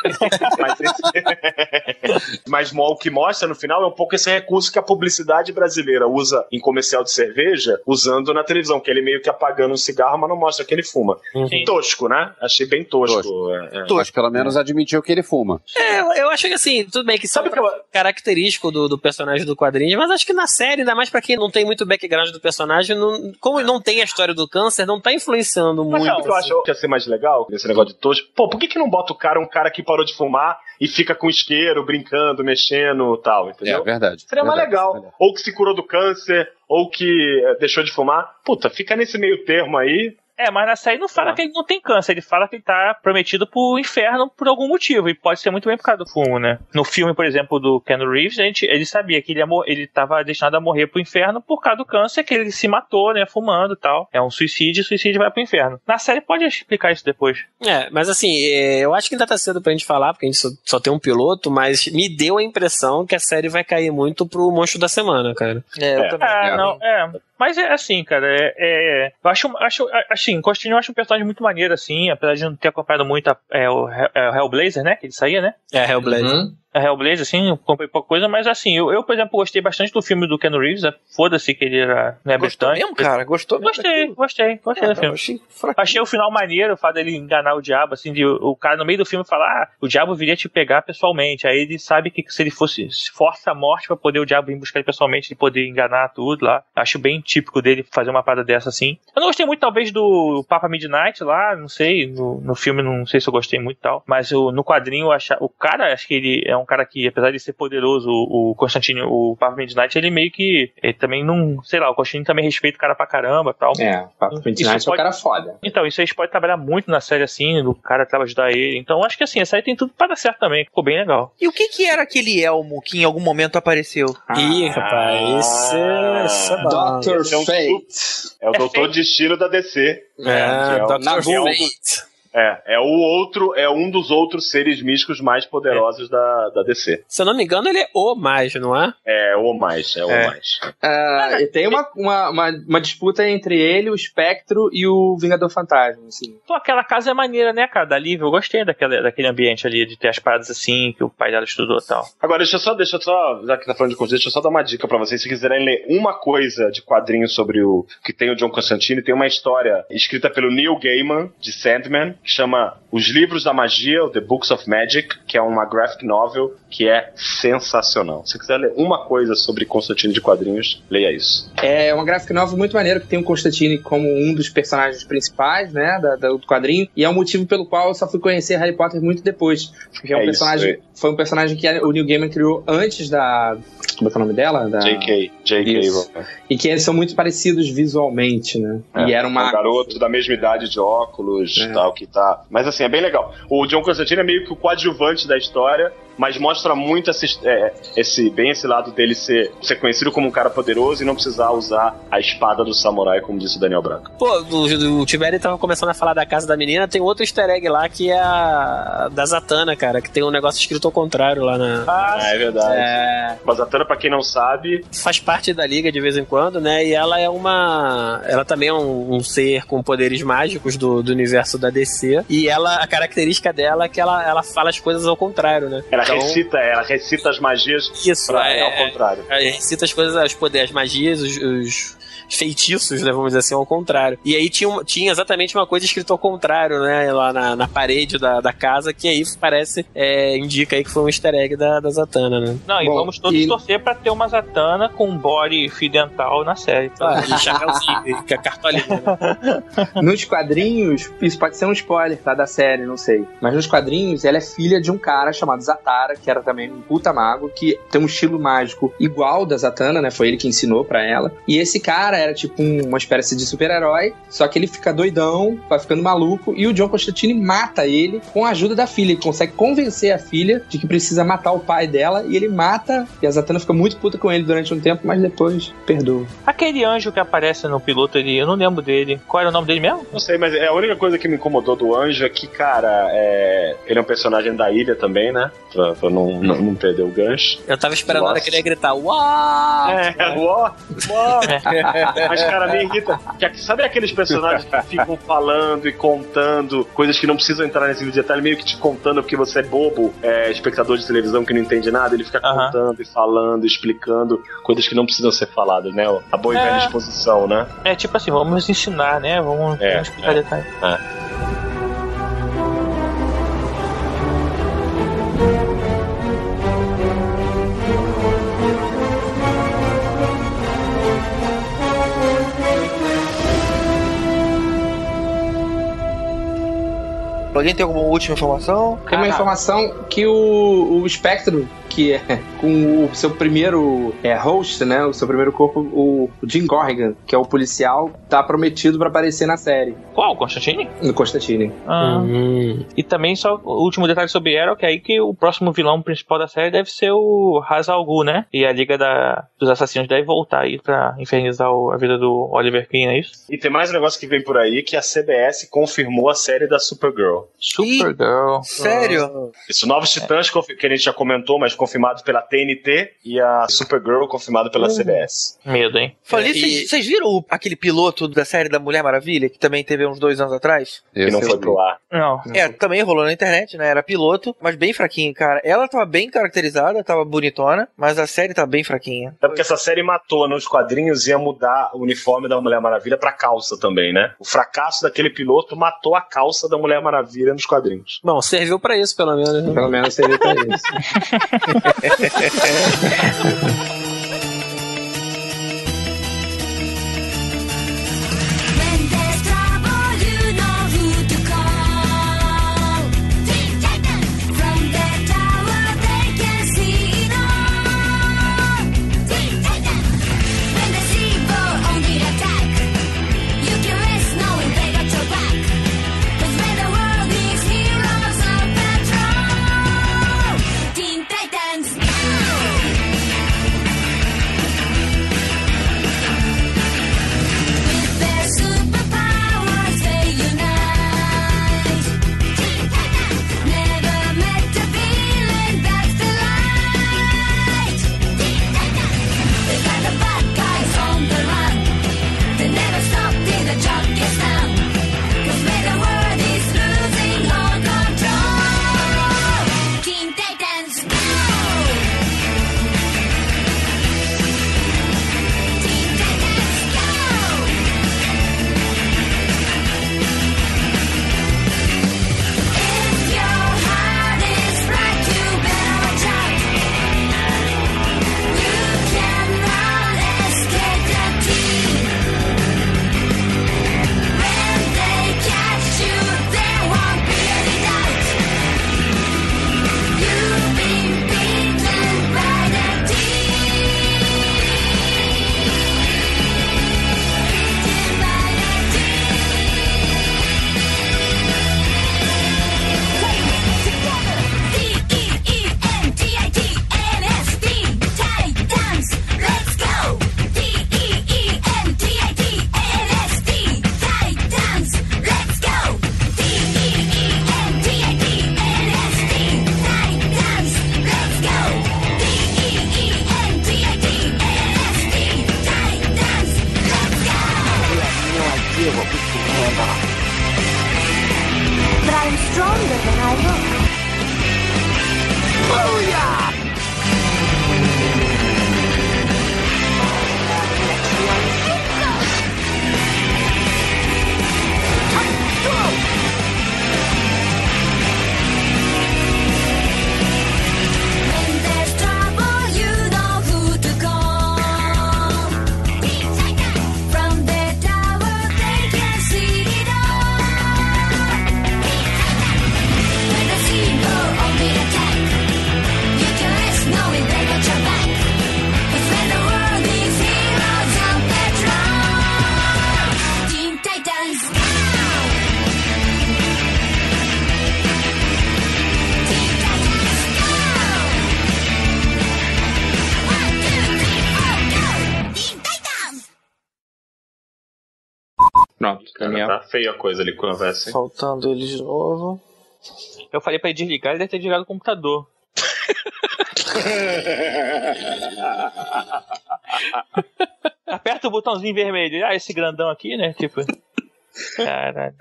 Mas, esse... Mas o que mostra no final é um pouco esse recurso que a publicidade brasileira usa em comercial de cerveja, usando na televisão, que ele meio que apagando um cigarro, mas não mostra que ele fuma. Sim. Tosco, né? Achei bem tosco. É, é. Mas pelo menos admitiu que ele fuma. É, eu- eu acho que assim, tudo bem que isso é característico do, do personagem do quadrinho, mas acho que na série, ainda mais pra quem não tem muito background do personagem, não- como não tem a história do câncer, não tá influenciando Mas muito. sabe o que eu acho que ia ser mais legal nesse negócio de tosco? Pô, por que, que não bota o cara, um cara que parou de fumar e fica com isqueiro, brincando, mexendo e tal, entendeu? É verdade. Seria mais Verdade, legal. Ou que se curou do câncer, ou que eh, deixou de fumar. Puta, fica nesse meio termo aí. É, mas na série não fala que ele não tem câncer, ele fala que ele tá prometido pro inferno por algum motivo, e pode ser muito bem por causa do fumo, né? No filme, por exemplo, do Ken Reeves, a gente, ele sabia que ele, ia ele tava destinado a morrer pro inferno por causa do câncer, que ele se matou, né, fumando e tal. É um suicídio, suicídio vai pro inferno. Na série pode explicar isso depois. É, mas assim, é, eu acho que ainda tá cedo pra gente falar, porque a gente só, só tem um piloto, mas me deu a impressão que a série vai cair muito pro monstro da semana, cara. É, eu também. É, não, é. Mas é assim, cara, é. é- eu acho, acho, assim, Costinho eu acho um personagem muito maneiro, assim, apesar de não ter acompanhado muito a- é, o, é, o Hellblazer, né? Que ele saía, né? É, Hellblazer. É Hellblazer, assim, comprei pouca coisa, mas assim, eu, eu, por exemplo, gostei bastante do filme do Ken Reeves, é, foda-se que ele era, não é Gostou britânico. mesmo, cara? Gostou mesmo Gostei, daquilo? gostei, gostei Ah, do filme. eu achei. Achei o final maneiro, o fato dele enganar o diabo, assim, de o cara no meio do filme falar, ah, o diabo viria te pegar pessoalmente. Aí ele sabe que se ele fosse, se força a morte pra poder o diabo ir buscar ele pessoalmente, ele poder enganar tudo lá. Acho bem típico dele fazer uma parada dessa assim. Eu não gostei muito, talvez, do Papa Midnight lá, não sei, no, no filme não sei se eu gostei muito e tal, mas o, no quadrinho eu o cara, acho que ele é um cara que, apesar de ser poderoso, o, Constantino, o Papa Midnight, ele meio que, ele também não, sei lá, o Constantino também respeita o cara pra caramba e tal. É, o Papo Isso Midnight é um pode- cara foda. Então, isso aí eles podem trabalhar muito na série assim, do cara que ajudar ele. Então, acho que assim, essa aí tem tudo pra dar certo também. Ficou bem legal. E o que que era aquele elmo que em algum momento apareceu? Ih, rapaz, é, é. Dr. Esse é um Fate. É o Doutor Destino da DC. É, que é o- Dr. é Fate. É, é o outro, é um dos outros seres místicos mais poderosos da, da DC. Se eu não me engano, ele é o mais, não é? É o mais, é o É. mais. Ah, e tem uma, uma, uma, uma disputa entre ele, o Espectro e o Vingador Fantasma, assim. Pô, aquela casa é maneira, né, cara? Da Liv, eu gostei daquela, daquele ambiente ali, de ter as paradas assim, que o pai dela estudou e tal. Agora, deixa eu só, deixa eu só, já que tá falando de coisa, deixa eu só dar uma dica pra vocês. Se quiserem ler uma coisa de quadrinho sobre o que tem o John Constantine, tem uma história escrita pelo Neil Gaiman, de Sandman, que chama Os Livros da Magia, ou The Books of Magic, que é uma graphic novel que é sensacional. Se quiser ler uma coisa sobre Constantine de quadrinhos, leia isso. É uma gráfica nova muito maneira que tem o Constantine como um dos personagens principais, né, da, do quadrinho, e é o motivo pelo qual eu só fui conhecer Harry Potter muito depois. Porque é um É isso, personagem, é. foi um personagem que o Neil Gaiman criou antes da, como é que é o nome dela? Da, J.K. J.K. Isso. E que eles são muito parecidos visualmente, né? É, e era uma um garoto da mesma idade de óculos É. e tal, que tá. Mas assim, é bem legal. O John Constantine é meio que o coadjuvante da história, mas mostra muito esse, é, esse bem esse lado dele ser, ser conhecido como um cara poderoso e não precisar usar a espada do samurai, como disse o Daniel Branco. Pô, o, o Tiberi tava começando a falar da casa da menina, tem outro easter egg lá que é a da Zatanna, cara, que tem um negócio escrito ao contrário lá na. Ah, é verdade. É, A Zatanna, pra quem não sabe, Faz parte da liga de vez em quando, né? E ela é uma. Ela também é um, um ser com poderes mágicos do, do universo da DC. E ela, a característica dela é que ela, ela fala as coisas ao contrário, né? ela Então, recita, ela recita as magias Isso, pra, é, ao contrário. É, recita as coisas, os poderes, as magias, os, os feitiços, né, vamos dizer assim, ao contrário. E aí tinha, tinha exatamente uma coisa escrita ao contrário, né, lá na, na parede da, da casa, que aí parece, é, indica aí que foi um easter egg da, da Zatanna, né? Não, e Bom, vamos todos e- torcer pra ter uma Zatanna com body fio dental na série. Ah, e chapéuzinho, que é cartolinha, né? Nos quadrinhos, isso pode ser um spoiler, tá? Da série, não sei. Mas nos quadrinhos, ela é filha de um cara chamado Zatara, que era também um puta mago, que tem um estilo mágico igual da Zatanna, né? Foi ele que ensinou pra ela. E esse cara era tipo um- uma espécie de super-herói, só que ele fica doidão, vai ficando maluco, e o John Constantine mata ele com a ajuda da filha. Ele consegue convencer a filha de que precisa matar o pai dela, e ele mata, e a Zatanna fica muito puta com ele durante um tempo, mas depois perdoa. Aquele anjo que aparece no piloto ali, eu não lembro dele. Qual era o nome dele mesmo? Não sei, mas é a única coisa que me incomodou do anjo é que, cara, é... ele é um personagem da ilha também, né? Pra, pra não, não, não perder o gancho. Eu tava esperando a hora Nossa. que ele ia gritar, uau! É, uó, uó. Mas, cara, me irrita. Que, sabe aqueles personagens que ficam falando e contando coisas que não precisam entrar nesse vídeo de detalhe, meio que te contando porque você é bobo, é, espectador de televisão que não entende nada, ele fica contando e falando, explicando coisas que não precisam ser faladas, né? A boa e É. velha exposição, né? É tipo assim, vamos ensinar, né? Vamos, É, vamos explicar é. detalhes. É. Alguém tem alguma última informação? Tem uma informação que o, o Spectro, que é com o seu primeiro é, host, né? O seu primeiro corpo, o Jim Corrigan, que é o policial, tá prometido pra aparecer na série. Qual? Constantine? No Constantine. Ah. E também só o último detalhe sobre Arrow, que é aí que o próximo vilão principal da série deve ser o Ra's al Ghul, né? E a Liga da, dos Assassinos deve voltar aí pra infernizar o- a vida do Oliver Queen, é isso? E tem mais um negócio que vem por aí que a CBS confirmou a série da Supergirl. Supergirl. Sério? Isso, Novos Titãs, que a gente já comentou, mas confirmado pela TNT e a Supergirl confirmado pela CBS. Medo, hein? Falei, vocês vocês viram o- aquele piloto da série da Mulher Maravilha, que também teve uns dois anos atrás? Que não foi pro ar. Não. É, também rolou na internet, né? Era piloto, mas bem fraquinho, cara. Ela tava bem caracterizada, tava bonitona, mas a série tá bem fraquinha. É porque essa série matou nos quadrinhos ia mudar o uniforme da Mulher Maravilha pra calça também, né? O fracasso daquele piloto matou a calça da Mulher Maravilha nos quadrinhos. Bom, serviu pra isso, pelo menos. né? Pelo menos serviu pra isso. Música Feia a coisa ali com a conversa, hein? Faltando eles de novo. Eu falei pra ele desligar, ele deve ter desligado o computador. Aperta o botãozinho vermelho. Ah, esse grandão aqui, né? Tipo. Caralho.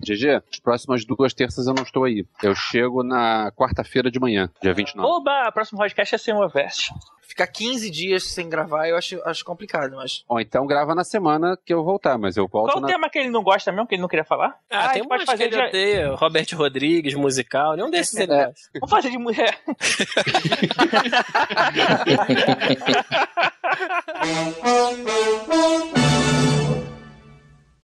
GG, as próximas duas terças eu não estou aí. Eu chego na quarta-feira de manhã, dia 29. Oba, próximo podcast é ser uma veste. Ficar 15 dias sem gravar eu acho, acho complicado, mas. Ou então grava na semana que eu voltar, mas eu volto Qual o na. tema que ele não gosta mesmo, que ele não queria falar? Ah, a tem um pode monte que fazer ele de... odeia. Robert Rodrigues, musical. Nenhum desses ele É. gosta. Vamos fazer de mulher.